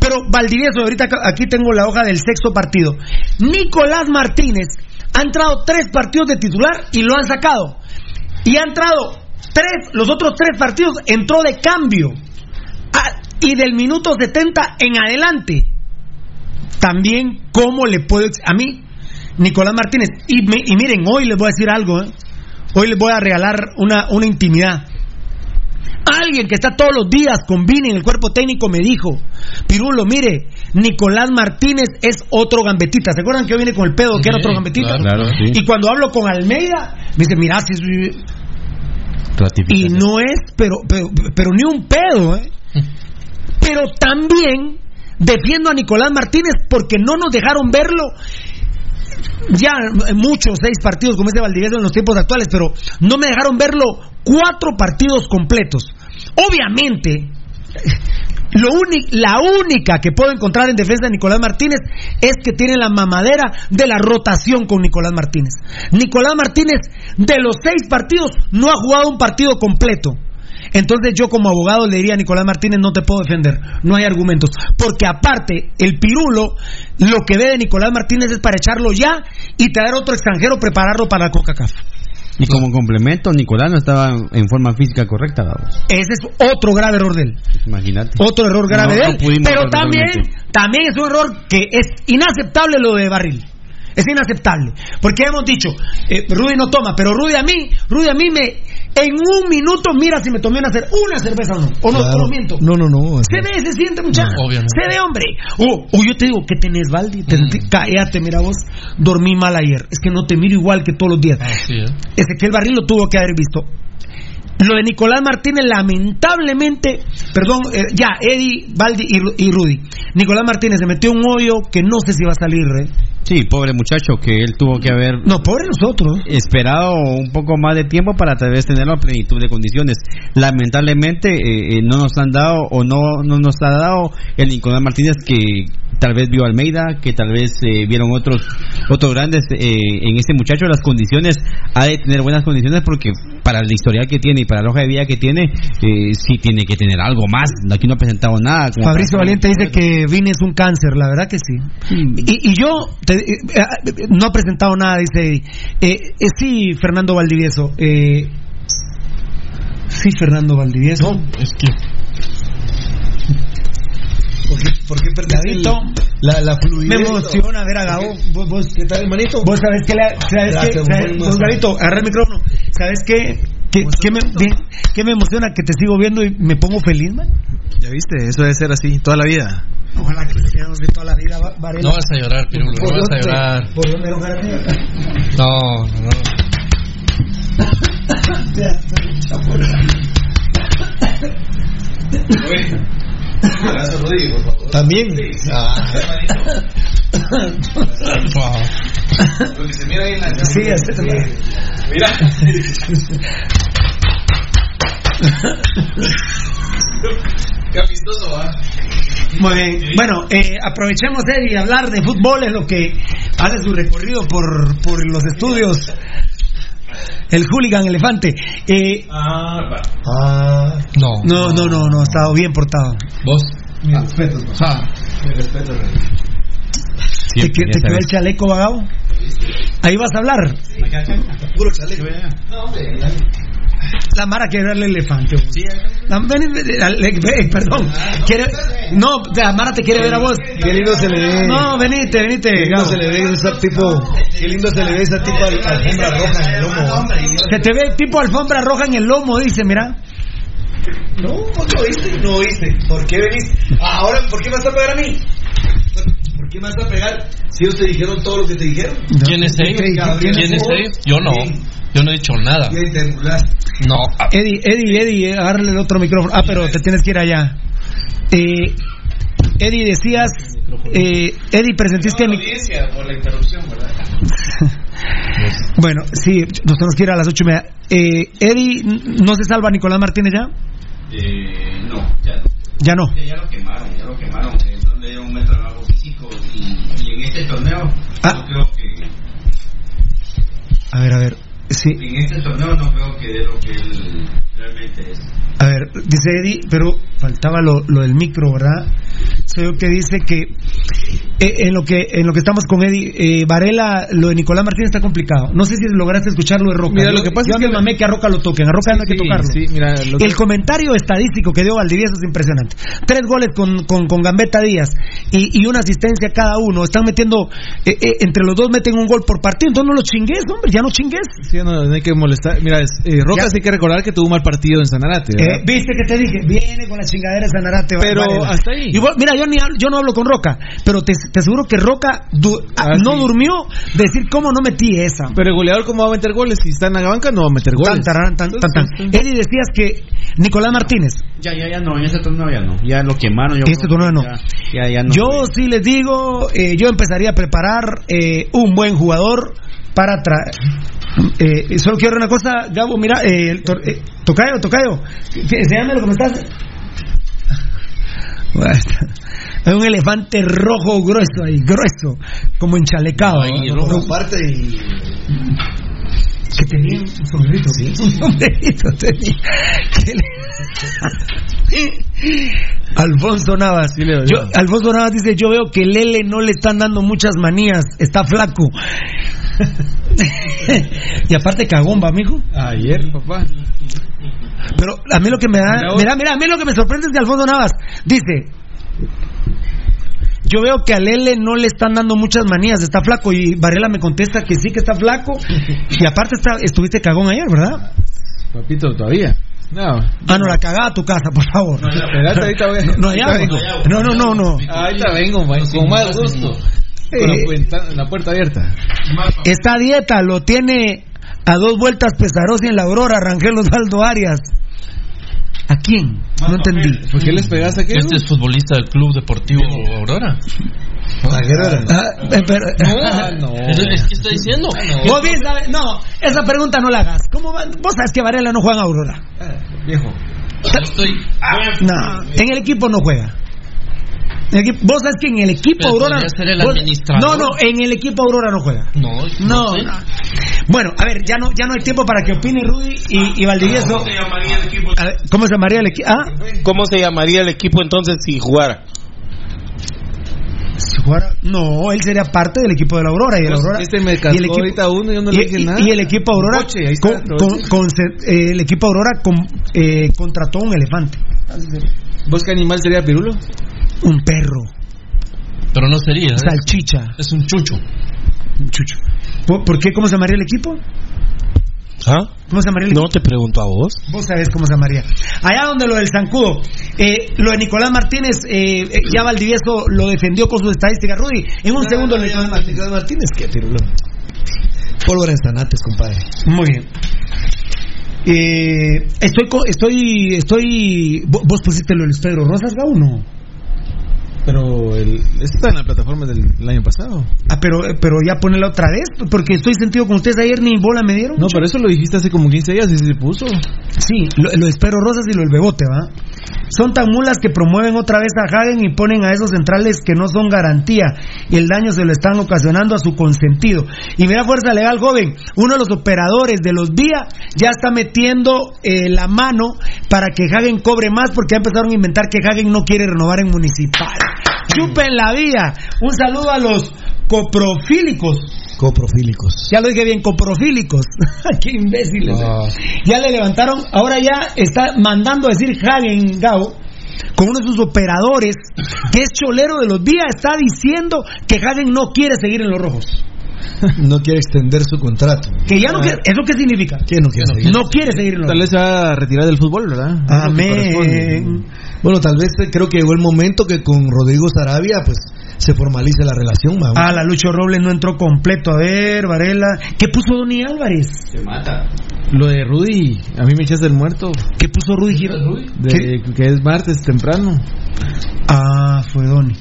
Pero Valdivieso, ahorita aquí tengo la hoja del sexto partido. Nicolás Martínez ha entrado tres partidos de titular y lo han sacado. Y ha entrado tres, los otros tres partidos entró de cambio. Ah, y del minuto 70 en adelante también cómo le puedo a mí Nicolás Martínez y, me- y miren hoy les voy a decir algo ¿eh? hoy les voy a regalar una, una intimidad alguien que está todos los días con Vini en el cuerpo técnico me dijo Pirulo mire Nicolás Martínez es otro gambetita ¿se acuerdan que yo vine con el pedo que era otro gambetita? claro, Claro, sí. y cuando hablo con Almeida me dice mira si es- y no es, pero, pero, pero ni un pedo, ¿eh? Pero también defiendo a Nicolás Martínez porque no nos dejaron verlo ya en muchos, seis partidos como ese Valdivieso en los tiempos actuales, pero no me dejaron verlo cuatro partidos completos. Obviamente, lo la única que puedo encontrar en defensa de Nicolás Martínez es que tiene la mamadera de la rotación con Nicolás Martínez. Nicolás Martínez, de los seis partidos, no ha jugado un partido completo. Entonces yo como abogado le diría a Nicolás Martínez no te puedo defender, no hay argumentos, porque aparte el pirulo lo que ve de Nicolás Martínez es para echarlo ya y traer otro extranjero prepararlo para la CONCACAF. Y como complemento, Nicolás no estaba en forma física correcta, vamos. Ese es otro grave error de él. Imagínate. Otro error grave No, de él. pero también, también es un error que es inaceptable lo de Barril. Es inaceptable. Porque hemos dicho, eh, Rudy no toma, pero Rudy a mí, Rudy a mí me, en un minuto mira si me tomé una, cer- una cerveza o no. O no, Claro. o no miento. No, no, no. Se ve, se siente muchacho. No, obviamente. Se ve, hombre. O o yo te digo, ¿qué tenés, Valdi? Mm. Cállate, mira vos. Dormí mal ayer. Es que no te miro igual que todos los días. Así es. Ezequiel Barril lo tuvo que haber visto. Lo de Nicolás Martínez, lamentablemente, perdón, eh, ya, Eddie, Baldi y, y Rudy. Nicolás Martínez se metió en un hoyo que no sé si va a salir, ¿eh? Sí, pobre muchacho, que él tuvo que haber No, pobre nosotros. esperado un poco más de tiempo para tal vez tener la plenitud de condiciones. Lamentablemente eh, eh, no nos han dado o no, no nos ha dado el Nicolás Martínez que tal vez vio Almeida, que tal vez eh, vieron otros otros grandes eh, en este muchacho las condiciones ha de tener buenas condiciones porque para el historial que tiene y para la hoja de vida que tiene eh, sí tiene que tener algo más. Aquí no ha presentado nada. Fabricio Valiente dice que Vini es un cáncer, la verdad que sí. Y, y yo te eh, eh, no ha presentado nada, dice Eddie. Eh, eh, sí, Fernando Valdivieso. Eh, sí, Fernando Valdivieso. es que. ¿Por qué, por qué el- la, la fluidez? Me emociona ver a Gabo. Vos, vos, ¿Qué tal, hermanito? vos sabés que, la- sabes Gracias, que, sabes- vos, Gabito, agarra el micrófono. ¿Sabes qué? ¿Qué, qué me, bien- qué me emociona que te sigo viendo y me pongo feliz, man? Ya viste, eso debe ser así toda la vida. Ojalá que lo sigamos de toda la vida, Va- Varela. No vas a llorar, Pirulo, no ¿Por vas a llorar. ¿Por dónde no garantiza? No, no. Gracias, Rodrigo, por favor. También. Ah, Wow. Lo que se mira ahí en la Sí, así también. Mira. Qué amistoso, va. Muy bien. Bueno, eh, aprovechemos Eddie y hablar de fútbol en lo que hace su recorrido por, por los estudios. El hooligan elefante. Eh, ah, No. no, no, no, no, ha estado bien portado. ¿Vos? mis respetos, man. Ah, Mis respetos, Rey. ¿Te, te quedó el chaleco vagado? Ahí vas a hablar. Puro chaleco. No, hombre, dale. La Mara quiere verle el elefante. vos. La- ven, ven, dale, perdón. Quiere, no, la Mara te quiere ver a vos. Qué lindo se le ve. No, venite, venite. Qué lindo se le ve ese tipo. Qué lindo se le ve ese tipo al- alfombra roja en el lomo. Se te ve tipo alfombra roja en el lomo, dice, mira. No, no oíste, no oíste. ¿Por qué venís? Ahora, ¿por qué me vas a pegar a mí? ¿Por qué me vas a pegar si ellos te dijeron todo lo que te dijeron? ¿Quién es él? ¿Quién ¿Quién es él? Yo no. Yo no he dicho nada. No. Eddie, Eddie, Eddie, eh, agarrale el otro micrófono. Ah, pero te tienes que ir allá. Eh, Eddie, decías. Eh, Eddie, presentiste a mi. por la interrupción, ¿verdad? Bueno, sí, nos tenemos que ir a las ocho y media. Eh, Eddie, ¿no se salva Nicolás Martínez ya? Eh, no, ya no. Ya no. Ya, ya lo quemaron, ya lo quemaron. Es donde hay un buen trabajo físico y, y en este torneo Ah. no creo que A ver, a ver. Sí, en este torneo no creo que dé lo que él realmente es. a ver, dice Eddie, pero faltaba lo, lo del micro, ¿verdad? Que dice que eh, en lo que en lo que estamos con Eddie, eh, Varela, lo de Nicolás Martínez está complicado. No sé si lograste escuchar lo de Roca. Mira, Yo- lo que pasa yo es que- me mamé que a Roca lo toquen, a Roca no hay que Sí, tocarlo. sí, mira, lo que- El comentario estadístico que dio Valdivieso es impresionante. Tres goles con, con, con Gambetta Díaz y, y una asistencia cada uno. Están metiendo, eh, eh, entre los dos meten un gol por partido. Entonces no los chingues, hombre, ya no chingues. Sí, no, no hay que molestar. Mira, Roca Ya. sí hay que recordar que tuvo un mal partido en Sanarate. Viste que te dije, viene con la chingadera de Sanarate. Pero Varela. hasta ahí. Y vos- mira, yo, ni hablo- yo no hablo con Roca, pero te, te aseguro que Roca du- ah, Ah, no sí. durmió de decir cómo no metí esa. Pero el goleador, ¿cómo va a meter goles? Si está en la banca, no va a meter Tan, goles. tan, tan, tan. Eddie, decías que Nicolás Martínez, Ya, ya, ya no, en ese torneo ya no. Ya lo quemaron. Yo Este no. Ya, ya, ya no. Yo sí les digo, eh, yo empezaría a preparar eh, un buen jugador para traer. Eh, solo quiero una cosa, Gabo, mira, eh, tor- eh, Tocayo, Tocayo, enséñame lo que me estás. Hay un elefante rojo grueso ahí, grueso, como enchalecado. Ahí, ¿no? rojo. Aparte y... Que tenía un sombrerito, sí. Un sombrerito tenía. Le- Alfonso Navas. Sí, Yo-. Alfonso Navas dice, yo veo que Lele no le están dando muchas manías, está flaco. y aparte cagón, va, mijo. Ayer, papá. Pero a mí lo que me da, Mira mira, a mí lo que me sorprende es de Alfonso Navas. Dice, yo veo que a Lele no le están dando muchas manías, está flaco. Y Varela me contesta que sí que está flaco. Y aparte está, estuviste cagón ayer, ¿verdad? Papito, todavía. No. Ah, no, la cagada a tu casa, por favor. Espérate, ahorita voy. No. No, no, no, no. Ahorita vengo, con más gusto. Con la puerta abierta. esta dieta lo tiene a dos vueltas Pesarosi en la Aurora, Rangel Osvaldo Arias. ¿A quién? No entendí. ¿Por qué les pegaste aquí? Este es futbolista del Club Deportivo Aurora. Ah, eh, pero- Ah, no. Es, es que está diciendo. Vos bien sabes- no, esa pregunta no la hagas. ¿Cómo va? Vos sabes que Varela no juega en Aurora. Viejo. Yo estoy. No, en el equipo no juega. En el equipo- vos sabes que en el equipo Pero Aurora. podría ser el vos- administrador. no, no, en el equipo Aurora no juega. No, No, sé. no. Bueno, a ver, ya no, ya no hay tiempo para que opine Rudy y, y Valdivieso. ¿Cómo se llamaría el equipo? A ver, ¿Cómo se llamaría el equipo? Ah, ¿Cómo se llamaría el equipo entonces si jugara? si jugara- no, él sería parte del equipo de la Aurora. Y el Pues, Aurora este me y el equipo- ahorita uno y yo no le y- dije y- nada. y el equipo Aurora, está, con- eh, el equipo Aurora con- eh, contrató un elefante, ¿Vos qué animal sería Pirulo? Un perro, Pero no sería. ¿eh? salchicha, Es un chucho. un chucho. ¿Por, por qué? ¿Cómo se llamaría el equipo? ¿Ah? ¿Cómo se llamaría el No equipo? te pregunto a vos. Vos sabés cómo se llamaría. Allá donde lo del zancudo, eh, lo de Nicolás Martínez, eh, eh, ya Valdivieso lo defendió con sus estadísticas. Rudy, en un No, segundo no, le ya, Nicolás Martínez, ¿qué, Pirulo? Pólvora en Zanates, compadre. Muy bien. Eh, estoy, co- estoy, estoy. vo- ¿Vos pusiste lo del Pedro Rosas, Gau, no? Pero el, está en la plataforma del año pasado. Ah, pero, pero ya ponela otra vez, porque estoy sentido con ustedes ayer ni bola me dieron. No, pero eso lo dijiste hace como 15 días y se puso. Sí, lo, lo de Pedro Rosas y lo del Bebote, ¿va? Son tan mulas que promueven otra vez a Hagen y ponen a esos centrales que no son garantía y el daño se lo están ocasionando a su consentido. Y mira Fuerza Legal, joven, uno de los operadores de los vía ya está metiendo eh, la mano para que Hagen cobre más porque ya empezaron a inventar que Hagen no quiere renovar en municipal. Chupen la vía. Un saludo a los coprofílicos. Coprofílicos. Ya lo dije bien, coprofílicos. Qué imbéciles. Ah. Ya le levantaron, ahora ya está mandando a decir Hagen Gao con uno de sus operadores, que es cholero de los días, está diciendo que Hagen no quiere seguir en los rojos. No quiere extender su contrato. Que ya no quiere, ¿eso qué significa? ¿Quién no quiere seguir? No quiere seguir en los Tal rojos. vez se va a retirar del fútbol, ¿verdad? Que Amén. Bueno, tal vez eh, creo que llegó el momento que con Rodrigo Sarabia, pues, se formalice la relación. Ah, la Lucho Robles no entró completo. A ver, Varela. ¿Qué puso Donny Álvarez? Se mata. Lo de Rudy, a mí me echaste el muerto. ¿Qué puso Rudy Girón? De, que es martes temprano. Ah, fue Donny.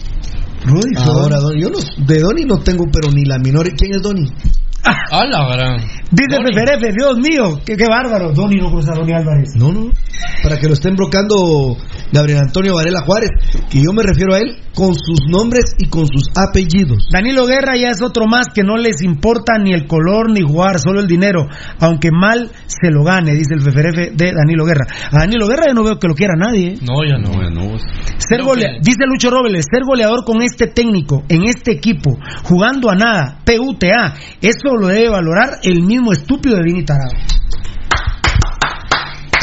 Rudy fue Ahora. Donny, yo no, de Donny no tengo, pero ni la menor. ¿Quién es Donny? La gran. Dice Feferefe, Dios mío, qué, qué bárbaro. Donny no conoce a Donny Álvarez. No, no. Para que lo estén brocando Gabriel Antonio Varela Juárez, que yo me refiero a él con sus nombres y con sus apellidos. Danilo Guerra ya es otro más que no les importa ni el color ni jugar, solo el dinero, aunque mal se lo gane, dice el Feferefe de Danilo Guerra. A Danilo Guerra yo no veo que lo quiera nadie. ¿eh? No, ya no. Ser golea- dice Lucho Robles, ser goleador con este técnico, en este equipo, jugando a nada, PUTA, eso lo debe valorar el mismo estúpido de Vini Tarado.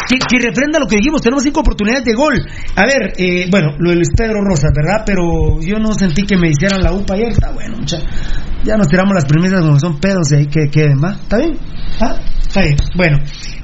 Que, que refrenda lo que dijimos, tenemos cinco oportunidades de gol. A ver, eh, bueno, lo del Pedro Rosas, ¿verdad? Pero yo no sentí que me hicieran la UPA ayer, está bueno, mucha. Ya nos tiramos las premisas como son pedos y ahí que queden, ¿va? ¿Está bien? ¿Ah? Está bien. Bueno,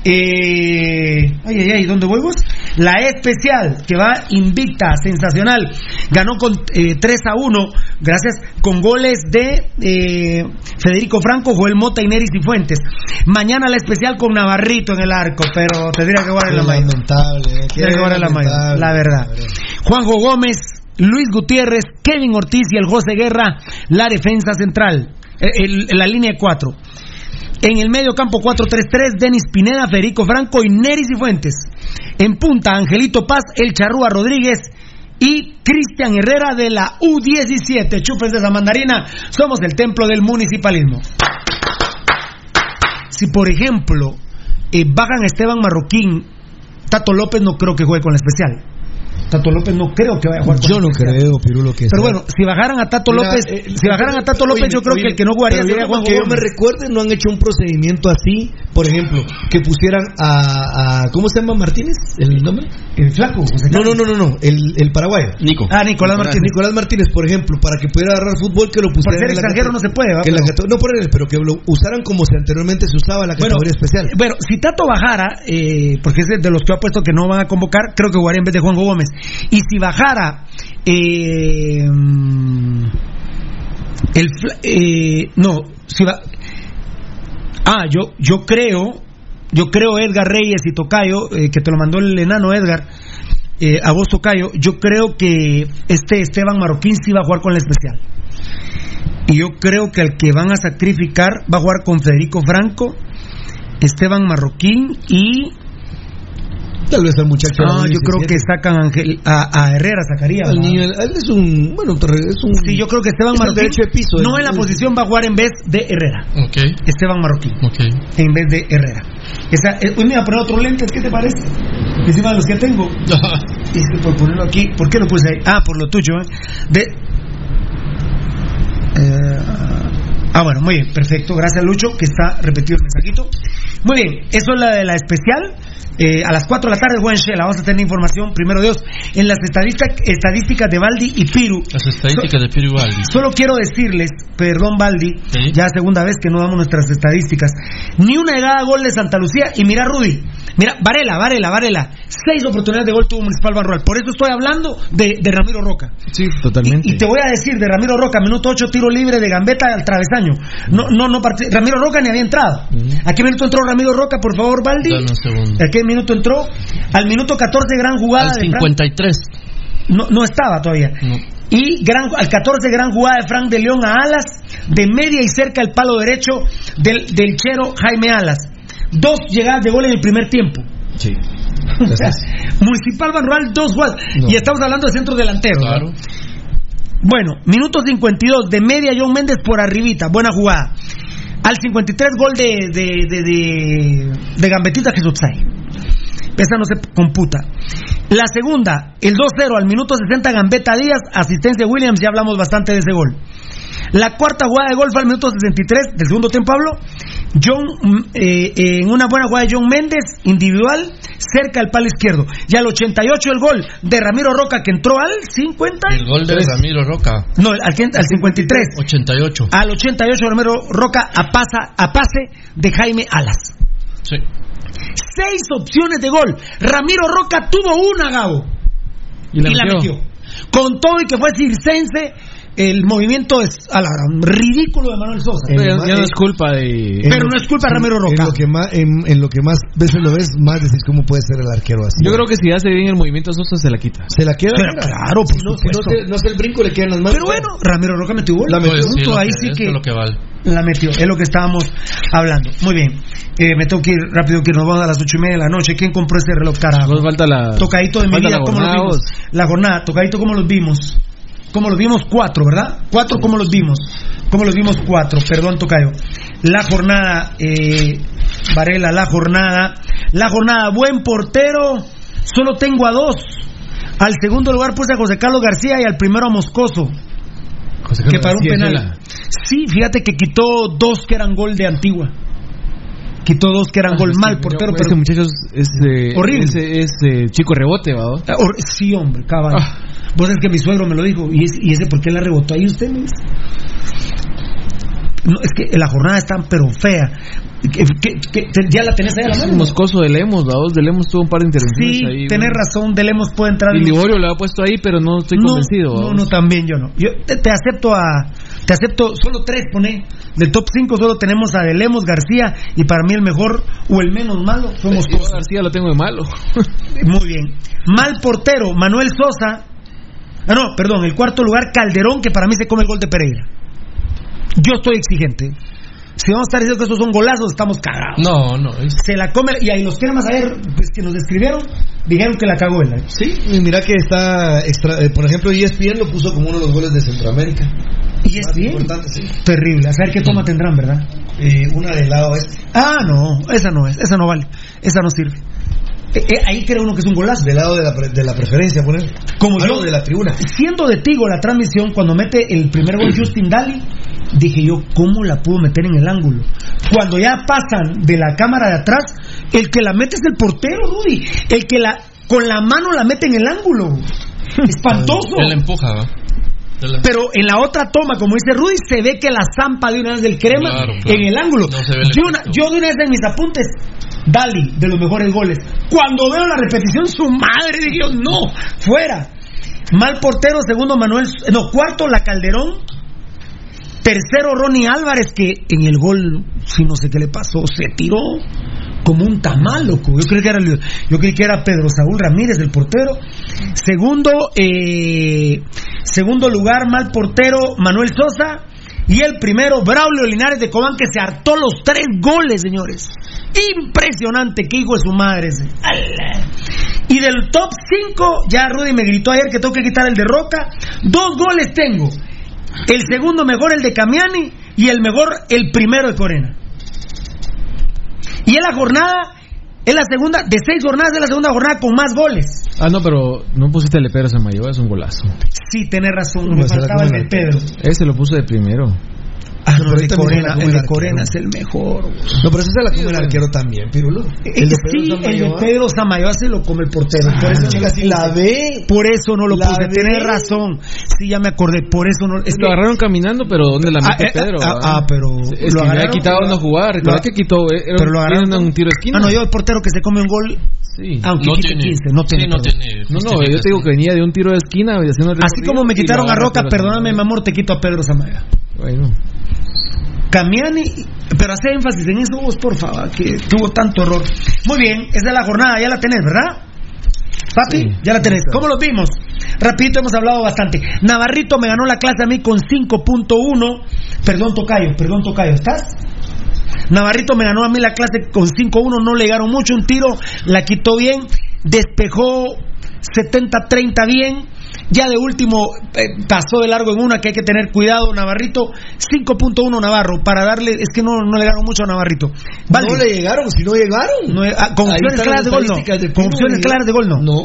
eh, ay, ay, ay, ¿dónde voy vos? La especial, que va invicta, sensacional. Ganó con eh, 3 a 1, gracias, con goles de eh, Federico Franco, Joel Mota, Ineris y Fuentes. Mañana la especial con Navarrito en el arco, pero tendría que jugar en la mayor. lamentable, eh, Tendría que jugar en la lamentable. la verdad. Juanjo Gómez, Luis Gutiérrez, Kevin Ortiz y el José Guerra, la defensa central, eh, el- la línea 4. En el medio campo 4-3-3, Denis Pineda, Federico Franco y Neris y Fuentes. En punta, Angelito Paz, El Charrúa Rodríguez y Cristian Herrera de la U17. Chupes de esa mandarina, somos el templo del municipalismo. Si por ejemplo eh, bajan Esteban Marroquín, Tato López no creo que juegue con la especial. Tato López no creo que vaya a jugar Yo no creo, Pirulo, que Pero sea. bueno, si bajaran a Tato Mira, López, eh, si bajaran a Tato López, yo creo que el que no jugaría sería Juan que yo me recuerde, no han hecho un procedimiento así, por ejemplo, que pusieran a, a- ¿cómo se llama Martínez? ¿El nombre? El flaco. José No, no, no, no, no, el, el paraguayo. Nico. Ah, Nicolás Martínez. Nicolás Martínez, por ejemplo, para que pudiera agarrar fútbol, que lo Por pusieran ser en la extranjero no se puede, ¿va? que Pero- no por él, pero que lo usaran como se anteriormente se usaba la Bueno, categoría especial. Bueno, si Tato bajara, eh, porque es de los que ha puesto que no van a convocar, creo que jugaría en vez de Juan Gómez. Y si bajara, eh, el, eh, no, si va, ah, yo, yo creo, yo creo Edgar Reyes y Tocayo, eh, que te lo mandó el enano Edgar, a vos Tocayo, yo creo que este Esteban Marroquín sí va a jugar con la especial. Y yo creo que al que van a sacrificar va a jugar con Federico Franco, Esteban Marroquín y. Tal vez al muchacho. Ah, de yo creo 17. que sacan a, Ángel- a, a Herrera, sacaría. ¿va? niño, él es un, bueno, es un. Sí, yo creo que Esteban es el Marroquín. derecho de piso, no es- en la es- posición va a jugar en vez de Herrera. Ok, Esteban Marroquín. ok. En vez de Herrera. Esa, eh, uy, mira, poner otro lente, ¿qué te parece? Encima de los que tengo. Y es que por ponerlo aquí, ¿por qué lo puse ahí? Ah, por lo tuyo, ¿eh? De, Eh, ah, bueno, muy bien, perfecto. Gracias, Lucho, que está repetido el mensajito. Muy bien, eso es la de la especial. Eh, a las 4 de la tarde, buen Shela, vamos a tener información, primero Dios, en las estadísticas, estadísticas de Baldi y Piru. Las estadísticas de Piru Baldi. Solo quiero decirles, perdón Baldi, ya segunda vez que no damos nuestras estadísticas, ni una llegada a gol de Santa Lucía y mira Rudy, mira, Varela, Varela, Varela, seis oportunidades de gol tuvo Municipal Barrual, por eso estoy hablando de, de Ramiro Roca. Sí, totalmente. Y te voy a decir de Ramiro Roca, minuto 8 tiro libre de gambeta al travesaño. No, no, no, Ramiro Roca ni había entrado. ¿A qué minuto entró Ramiro Roca, por favor, Baldi? Dame un segundo. ¿A qué minuto entró? Al minuto 14, gran jugada Al de Fran- 53. no, no estaba todavía. Y gran, al 14, gran jugada de Frank de León a Alas, de media y cerca el palo derecho del, del chero Jaime Alas. Dos llegadas de gol en el primer tiempo. Sí. O sea, Municipal Banrural, dos jugadas. Y estamos hablando de centro delantero. ¿no? Bueno, minuto 52, de media John Méndez por arribita, buena jugada. Al 53, gol de, de, de, de, de Gambetita Jesús esa no se computa. La segunda, el 2-0 al minuto 60, Gambetta Díaz, asistencia de Williams, ya hablamos bastante de ese gol. La cuarta jugada de gol fue al minuto 63 del segundo tiempo, Pablo. John, mm, eh, eh, en una buena jugada de John Méndez, individual, cerca del palo izquierdo. Y al 88 el gol de Ramiro Roca, que entró al 50. El gol de Ramiro Roca. No, al, al 53. 88. Al 88 Ramiro Roca a, pasa, a pase de Jaime Alas. Sí. Seis opciones de gol. Ramiro Roca tuvo una, Gabo. Y la metió. Con todo y que fue circense, el movimiento es a la gran, ridículo de Manuel Sosa. Pero ya no es culpa de. Pero no es culpa de Ramiro Roca. En lo que más, en, en lo que más veces lo ves, más decís cómo puede ser el arquero así. Yo creo que si hace bien el movimiento Sosa se la quita. Se la queda. Pero claro, por Si no, si no, supuesto. se- no hace el brinco, le quedan las manos. Pero bueno, Ramiro Roca metió gol. La metió. Pues sí, ahí que- sí que es lo que vale. la metió. Es lo que estábamos hablando. Muy bien. Eh, me tengo que ir rápido, que nos vamos a las ocho y media de la noche. ¿Quién compró ese reloj, carajo? Nos falta la. Tocadito de mi vida, la ¿cómo los jornada, vimos? La jornada, tocadito, ¿cómo los vimos? ¿Cómo los vimos? Cuatro, ¿verdad? Cuatro, ¿cómo los vimos? ¿Cómo los vimos? Cuatro, perdón, Tocayo. La jornada, eh, Varela, la jornada. La jornada, buen portero, solo tengo a dos. Al segundo lugar puse a José Carlos García y al primero a Moscoso, José que Carlos paró un García penal. Ayala. Sí, fíjate que quitó dos que eran gol de Antigua. Quitó dos que eran gol Este, mal, portero, Este pero muchacho es, eh, Horrible. Es, es, eh, chico rebote, ¿va? Ah, Sí, hombre, cabal. Ah. Vos es que mi suegro me lo dijo. ¿Y, ese- y ese por qué la rebotó ahí usted? me dice? No, es que la jornada está pero fea. Que- que- que- te- ¿Ya la tenés ahí a la Es mano? moscoso de Lemos, vos? De Lemos tuvo un par de intervenciones Sí, ahí. tenés razón. De Lemos puede entrar. Y Liborio lo ha puesto ahí, pero no estoy no, convencido. ¿va no, no, también yo no. Yo te, te acepto a. Te acepto, solo tres pone. Del top 5 solo tenemos a De Lemos García. Y para mí el mejor o el menos malo somos Yo a García lo tengo de malo. Muy bien. Mal portero, Manuel Sosa. Ah, no, perdón, el cuarto lugar, Calderón, que para mí se come el gol de Pereira. Yo estoy exigente. Si vamos a estar diciendo que estos son golazos, estamos cagados. No, no. es- Se la come, y ahí los que más a ver, pues, que nos describieron, dijeron que la cagó él. Sí, y mira que está extra, eh, por ejemplo, ESPN lo puso como uno de los goles de Centroamérica. Y es bien. importante, sí. Terrible. A saber qué toma tendrán, ¿verdad? Eh, una del lado este, Ah, no, esa no es, esa no vale, esa no sirve. Eh, eh, ahí cree uno que es un golazo. del lado de la, pre- de la preferencia, poner. Como yo, de la tribuna. siendo de Tigo la transmisión, cuando mete el primer gol Justin Daly, dije yo, ¿cómo la pudo meter en el ángulo? Cuando ya pasan de la cámara de atrás, el que la mete es el portero, Rudy. El que la con la mano la mete en el ángulo. Espantoso. Él empuja, ¿va? Él- Pero en la otra toma, como dice Rudy, se ve que la zampa de una vez del crema Claro, claro. en el ángulo. No se ve el yo, una- yo de una vez en mis apuntes, Dali, de los mejores goles. Cuando veo la repetición, su madre, yo, no, fuera. Mal portero, segundo Manuel, no, cuarto La Calderón. Tercero Ronnie Álvarez, que en el gol, si no sé qué le pasó, se tiró como un tamal, loco. Yo creí que era, yo creí que era Pedro Saúl Ramírez, el portero. Segundo, eh, segundo lugar, mal portero Manuel Sosa. Y el primero, Braulio Linares de Cobán, que se hartó los tres goles, señores. Impresionante, qué hijo de su madre. Y del top 5, ya Rudy me gritó ayer que tengo que quitar el de Roca. Dos goles tengo. El segundo mejor, el de Camiani. Y el mejor, el primero de Corena. Y en la jornada, Es la segunda, de seis jornadas, es la segunda jornada con más goles. Ah, no, pero no pusiste el Pedro Samayoa, es un golazo. Sí, tenés razón, No, me faltaba el de Pedro. Ese lo puse de primero. Ah, no, pero el de me Corena, el de Corena es el mejor. No, pero ese se la come el arquero también, Pirulo. El de sí, el de Pedro Samayoa se lo come el portero. Por eso no lo si la puse. ve. Por eso no lo La puse. Tenés razón. Sí, ya me acordé. Por eso no. Es lo agarraron caminando, pero ¿dónde la Ah, mete eh, Pedro? ah, ah? ah, pero Es lo que agarraron, quitado lo- una jugada. Recuerda lo- que quitó. eh, Era pero lo agarraron un tiro de esquina. Ah, no, yo el portero que se come un gol. Sí. Aunque No quite tiene. 15, no tiene. Sí, no tiene. No, no, yo te digo que venía de un tiro de esquina y haciendo el Así como me quitaron a Roca, Pedro perdóname, mi Samayoa. amor, te quito a Pedro Samaya. Bueno. Camiani, pero hace énfasis en eso vos, por favor, que tuvo tanto error. Muy bien, es la jornada, ya la tenés, ¿verdad? Papi, Sí. ya la tenés. ¿Cómo los vimos? Rapidito hemos hablado bastante. Navarrito me ganó la clase a mí con 5.1. Perdón, Tocayo, perdón, Tocayo, ¿estás? Navarrito me ganó a mí la clase con 5-1, no le llegaron mucho, un tiro, la quitó bien, despejó 70-30 bien, ya de último eh, pasó de largo en una que hay que tener cuidado, Navarrito, 5.1 Navarro, para darle, es que no, no le llegaron mucho a Navarrito. Valdi, No le llegaron, si no llegaron. no, ah, con opciones claras gol no, con opciones claras de gol no. No.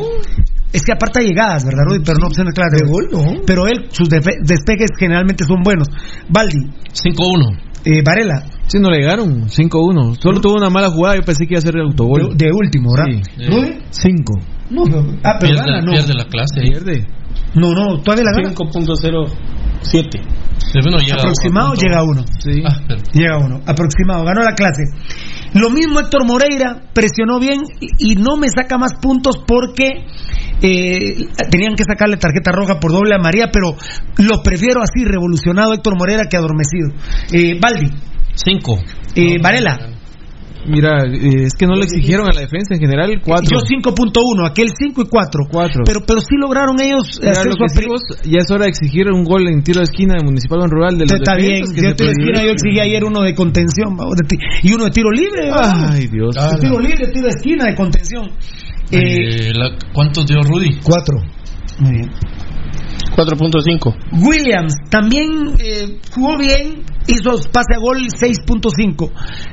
Es que aparta llegadas, ¿verdad, Rudy? Pero no opciones claras de, De gol, no. Pero él, sus despejes generalmente son buenos. Valdi, 5-1. eh, Varela, Sí, no le llegaron. 5-1. Solo tuvo una mala jugada. Yo pensé que iba a ser el autogol. de, de último, ¿verdad? Sí. ¿Rudy? 5. No, pero, ah, pero Pierde, gana, no. pierde la clase. Pierde. No, no, todavía la gana. 5.07. Sí, bueno, llega Aproximado a- llega uno. Sí. Ah, pero- Llega uno. Aproximado. Ganó la clase. Lo mismo Héctor Moreira. Presionó bien y, y no me saca más puntos porque eh, tenían que sacarle tarjeta roja por doble a María, pero lo prefiero así, revolucionado Héctor Moreira que adormecido. Eh, Baldi. 5. Eh, Varela. Mira, eh, es que no le exigieron a la defensa en general 4. Yo 5.1, aquel 5 y 4. Cuatro. Pero, pero sí lograron ellos Mira, hacer su ya es hora de exigir un gol en tiro de esquina de Municipal o en Rural de los Está bien, que yo tiro de esquina, yo exigí ayer uno de contención y uno de tiro libre. Ay, Dios. De tiro libre, tiro de esquina, de contención. Eh, Eh, la- ¿Cuántos dio Rudy? Cuatro. muy bien. 4.5. Williams también eh, jugó bien, hizo pase a gol 6.5.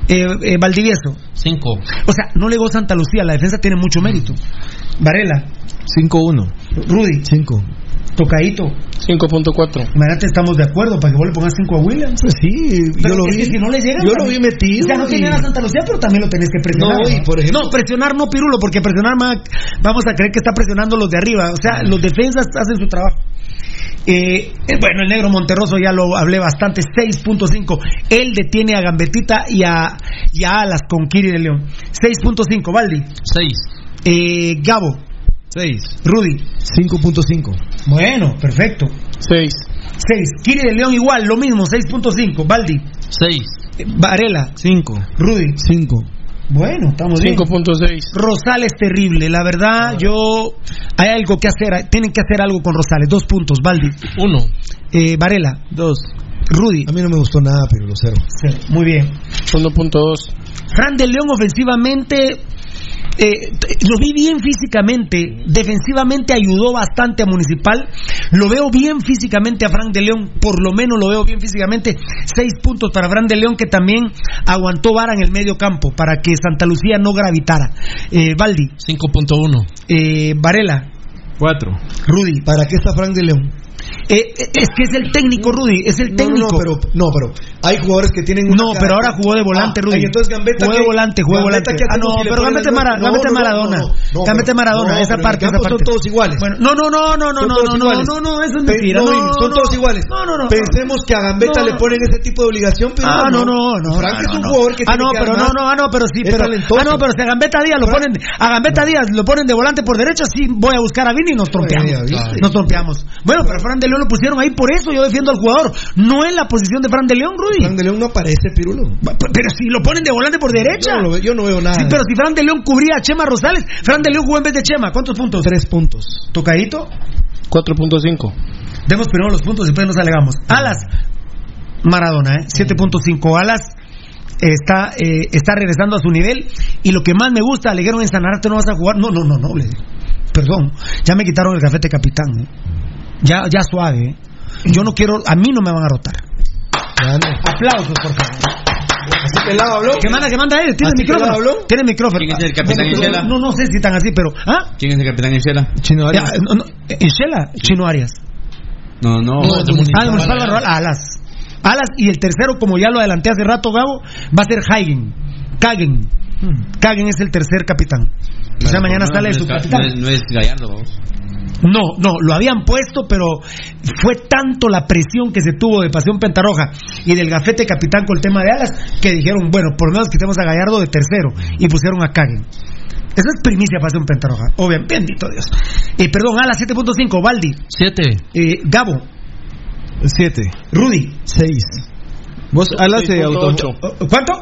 Eh, eh, Valdivieso. 5. O sea, no le llegó Santa Lucía, la defensa tiene mucho mérito. Varela, 5-1. Rudy, Cinco. Tocadito. 5.4. Imagínate, estamos de acuerdo para que vos le pongas 5 a Williams. Pues sí, Pero yo lo es vi. que si no le llegan, yo lo vi metido. O sea, no y- a Santa Lucía, pero también lo tenés que presionar. No, y por ejemplo- No, presionar no, Pirulo, porque presionar ma- vamos a creer que está presionando los de arriba. O sea, los defensas hacen su trabajo. Eh, eh, bueno, el negro Monterroso ya lo hablé bastante, 6.5. Él detiene a Gambetita y a, y a Alas con Kiri de León. 6.5, Valdi. 6. Eh, Gabo, 6. Rudy. 5.5. Bueno, perfecto. 6. 6. Kiri de León igual, lo mismo, 6.5. Valdi. 6. Eh, Varela. 5. Rudy. 5. Bueno, estamos bien. 5.6. Rosales terrible, la verdad, yo hay algo que hacer, tienen que hacer algo con Rosales. Dos puntos, Valdi. 1. Eh, Varela, 2. Rudy. A mí no me gustó nada, pero lo cero. Sí, muy bien. 1.2. Fran de León ofensivamente eh, lo vi bien físicamente, defensivamente ayudó bastante a Municipal. Lo veo bien físicamente a Fran de León, por lo menos lo veo bien físicamente. Seis puntos para Fran de León que también aguantó vara en el medio campo para que Santa Lucía no gravitara. Eh, Valdi, 5.1. eh, Varela, 4. Rudy. ¿Para qué está Frank de León? Eh, eh, es que es el técnico, Rudy, es el No, técnico. No, pero, no, pero hay jugadores que tienen. No, pero ahora jugó de volante, Ah, Rudy. entonces Gambetta. Jugó de volante, jugó de volante. ¿qué Ah, no, pero Gambetta Mara- no, Gambetta no, no, Maradona. no, no, Gambetta Maradona, no, esa parte, esa parte. Son todos iguales. Bueno, no, no, no, no, no, no, no, no, no, no, eso es mentira. no, No, son no, todos iguales. No, no, no. Pensemos que a Gambetta No, le no. ponen ese tipo de obligación, pero Ah, no, no, no. Frank no, es un no. jugador que Ah, no, pero no, no, ah, no, pero sí, pero. Ah, no, pero si a Gambetta Díaz lo ponen, a Gambetta Díaz lo ponen de volante por derecha, sí voy a buscar a Vini y nos trompeamos. Nos trompeamos. Bueno, pero Fran de León lo pusieron ahí por eso yo defiendo al jugador. No en la posición de Fran de León, Rudy. Frank de León no aparece, Pirulo. Pero si lo ponen de volante por derecha. Yo no, lo veo, yo no veo nada. Sí, pero si Fran de León cubría a Chema Rosales, Fran de León jugó en vez de Chema. ¿Cuántos puntos? Tres puntos. Tocadito. 4.5. Demos primero los puntos y después nos alegamos. Alas. Maradona, ¿eh? 7.5 alas. Está, eh, está regresando a su nivel. Y lo que más me gusta, le dijeron en Sanarate no vas a jugar. No, no, no, no. Perdón. Ya me quitaron el gafete capitán. ¿eh? Ya, ya suave. ¿eh? Yo no quiero. A mí no me van a rotar. Aplausos, por favor. Así pelado habló. ¿Qué manda, qué manda él? ¿Tiene ¿Así micrófono? habló? Tiene micrófono. ¿Quién es el capitán Isela? No, no sé si están así, pero. ¿Ah? ¿Quién es el capitán Enchela? Chino Arias. no, no, Ishela, Chino Arias. No, no. No, de Municipal. Ah, Municipal Alas. Alas y el tercero, como ya lo adelanté hace rato, Gabo, va a ser Hagen. Kagen. Kagen es el tercer capitán. O sea, mañana No, sale no su capitán. No es, no es Gallardo, vamos. No, no, lo habían puesto, pero fue tanto la presión que se tuvo de Pasión Pentarroja y del gafete capitán con el tema de alas que dijeron, bueno, por lo menos quitemos a Gallardo de tercero y pusieron a Kagen. Esa es primicia Pasión Pentarroja. Obviamente, bendito Dios. Eh, perdón, alas 7.5, Baldi. 7. Eh, Gabo, 7. Rudy. 6. Vos, Alas se auto... ¿Cuánto?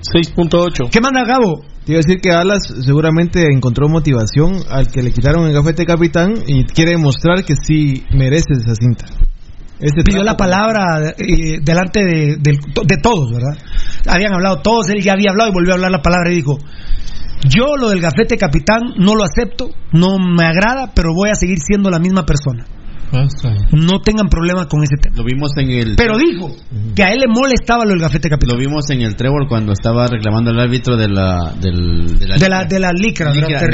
6.8. ¿Qué manda Gabo? Te iba a decir que Alas seguramente encontró motivación al que le quitaron el gafete capitán y quiere demostrar que sí merece esa cinta. Ese Pidió la palabra eh, delante de, de todos, ¿verdad? Habían hablado todos, él ya había hablado y volvió a hablar la palabra y dijo, yo lo del gafete capitán no lo acepto, no me agrada, pero voy a seguir siendo la misma persona. No tengan problema con ese tema. Lo vimos en el. Pero dijo que a él le molestaba lo del gafete capitán. Lo vimos en el Trébol cuando estaba reclamando al árbitro de la. Del, de la, De la, de la licra.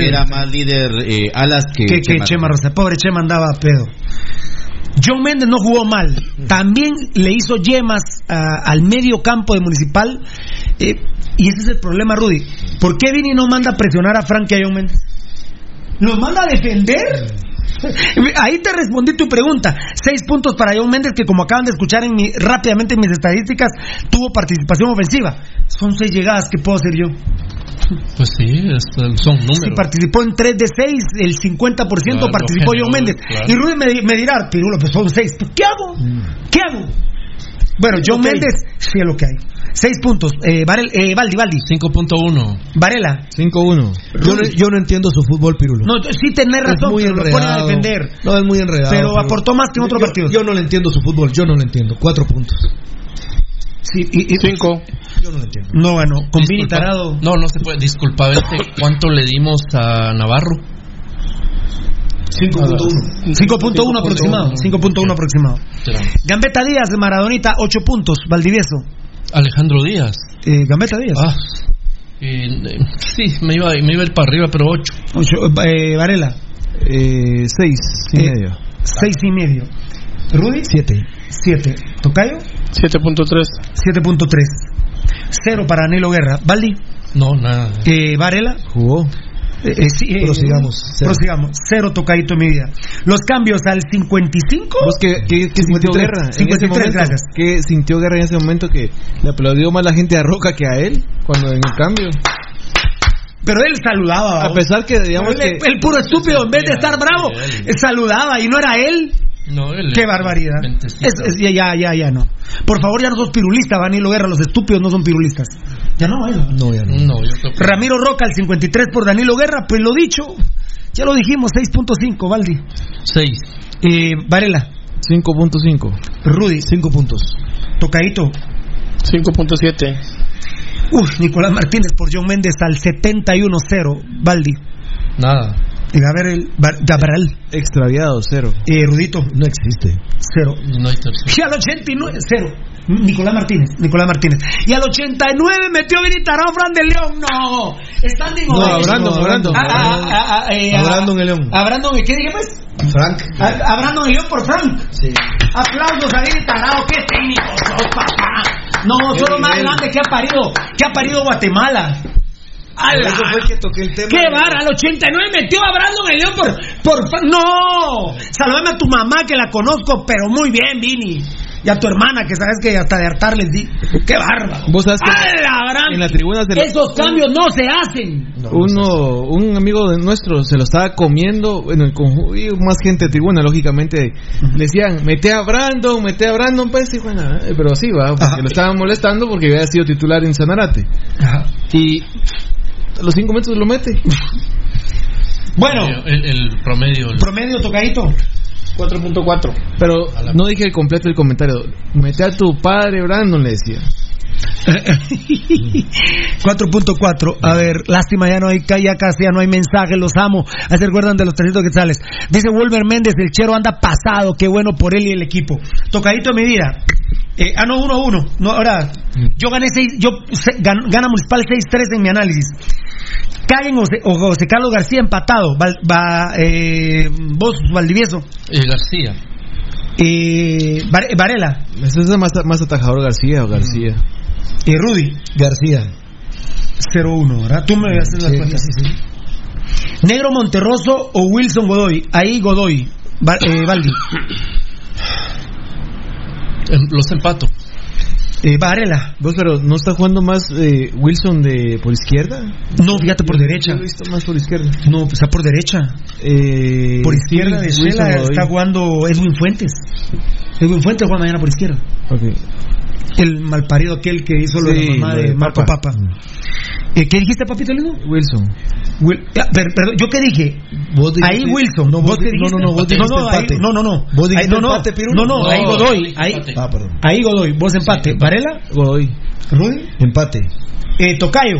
Era más líder eh, Alas que. que, que Chema Rosa. Pobre Chema andaba a pedo. John Méndez no jugó mal. También le hizo yemas a- al medio campo de Municipal. eh, y ese es el problema, Rudy. ¿Por qué Vini no manda a presionar a Frank y a John Méndez? ¿Los manda a defender? Ahí te respondí tu pregunta. Seis puntos para John Méndez, que como acaban de escuchar en mi, rápidamente en mis estadísticas, tuvo participación ofensiva. Son seis llegadas que puedo hacer yo. Pues sí, son números. Si participó en 3 de 6, el 50% Claro, participó John Méndez. claro. Y Rudy me, di- me dirá, Pirulo, pues son 6. ¿Qué hago? ¿Qué hago? Bueno, John. Méndez, sí es lo que hay. 6 puntos. Eh, Varel- eh, Valdi, Valdi. 5.1. Varela. 5-1. Yo, no- yo no entiendo su fútbol, Pirulo. No, sí tenés es razón, muy pero lo ponen a enredado. defender. No, es muy enredado. Pero aportó más que en otros Yo- partidos. Yo no le entiendo su fútbol, yo no lo entiendo. Cuatro puntos. Sí, y, 5. Yo no lo entiendo. No ganó. Con Vini. Tarado. No, no se puede. Disculpa, ¿cuánto le dimos a Navarro? 5.1. 5.1 aproximado. 5.1 aproximado. Gambetta Díaz de Maradonita, 8 puntos. Valdivieso. Alejandro Díaz. Eh, Gambetta Díaz. Ah. Eh, eh, sí, me iba, me iba a ir para arriba, pero 8. Ocho, eh, Varela. Eh, 6 y Eh, medio. Seis y medio. Rudy. 7. 7. Tocayo. 7.3. 7.3. Cero para Anelo Guerra. Valdi. No, nada. Eh, Varela. Jugó. Eh, eh, sí, eh, Prosigamos. Cero. Prosigamos. Cero tocadito mi vida. Los cambios al 55. ¿Vos qué, qué- qué sintió 53, Guerra en ese 53, momento? gracias. ¿Qué sintió Guerra en ese momento que le aplaudió más la gente a Roca que a él cuando en el cambio? Pero él saludaba. A pesar que digamos el, que el puro estúpido, en vez de estar bravo, él saludaba y no era él. No, él- Qué barbaridad. Es- es- ya, ya, ya, ya no. Por favor, ya no sos pirulista, Vanilo Guerra. Los estúpidos no son pirulistas. Ya no, ¿eh? No, ya no. Yo Ramiro Roca, el 53 por Danilo Guerra. Pues lo dicho, ya lo dijimos, 6.5, Valdi. 6. Eh, Varela, 5.5. Rudy, 5 puntos. Tocadito. 5.7. Uf, Nicolás Martínez por John Méndez al 71-0, Valdi. Nada. Y Gabriel, Bar- Gabriel Extraviado, cero. eh, Rudito, No existe. cero. No hay tercero. Y al 89, cero. Nicolás Martínez, Nicolás Martínez. Y al 89 metió Vinitarao Fran de León. No, están de No, a Brandon, a Brandon. A, a, a, a, eh, A a- Brandon el León. A Brandon, ¿qué dije pues? Frank. A, a Brandon el León por Frank. Sí. Aplausos a Vinitarao, qué técnico sos, papá. No, Qué sos lo más grande que ha parido, que ha parido Guatemala. ¡Ala! Eso fue que toqué el tema. ¡Qué vara! Al 89 metió a Brandon el León por, por... ¡No! Saludame a tu mamá que la conozco, pero muy bien, Vini. Y a tu hermana, que sabes que hasta de hartar les di. ¡Qué bárbaro! Vos sabes que en la tribuna se Esos cambios no se hacen. uno, un amigo de nuestro se lo estaba comiendo, bueno, y más gente de tribuna, lógicamente, le decían, mete a Brandon, mete a Brandon, pues, y bueno, eh, pero sí, va, porque Ajá. lo estaban molestando porque había sido titular en Sanarate. Ajá. Y a los cinco metros lo mete. Bueno, El, el promedio. el- promedio tocadito. 4.4. Pero no dije el completo del comentario. Mete a tu padre, Brandon, le decía. 4.4. A ver, lástima, ya no hay, ya casi ya no hay mensaje, los amo. Ahí se recuerdan de los 300 quetzales. Dice Wolver Méndez, el chero anda pasado, qué bueno por él y el equipo. Tocadito de medida. Eh, ah, no, 1-1. No, ahora, yo gané 6, yo se- gan- gana Municipal 6-3 en mi análisis. Caen José, o José Carlos García empatado. Val- va, eh, vos, Valdivieso. Eh, García. Eh, Var- Varela. Ese es más, más atajador García o García. Y Rudy. García. 0-1, ¿verdad? Tú me haces las Sí, cuentas. sí, sí. Negro Monterroso o Wilson Godoy. Ahí Godoy. Eh, Valdi. Em, Los empato. Eh, Varela. Vos, pero ¿no está jugando más eh, Wilson de por izquierda? No, fíjate por derecha. Yo he visto más por izquierda. No, pues está por derecha. Eh, Por izquierda sí, de Shela está jugando Edwin Fuentes. Edwin Fuentes juega mañana por izquierda. El malparido aquel que hizo lo de Sí, la mamá de de Marco Papa. Papa. Eh, ¿Qué dijiste, papito lindo? Wilson. Will- ah, per- perdón, ¿yo qué dije? Ahí Wilson. No, vos no, dijiste? no, no, vos dijiste no, ahí- empate. no, no, no. Vos dijiste Ahí- no, no. empate. No, no, No, ahí Godoy. Ahí, empate. Ah, perdón. ahí Godoy. Vos empate. ¿Varela? Godoy. ¿Rudy? Empate. Eh, Tocayo.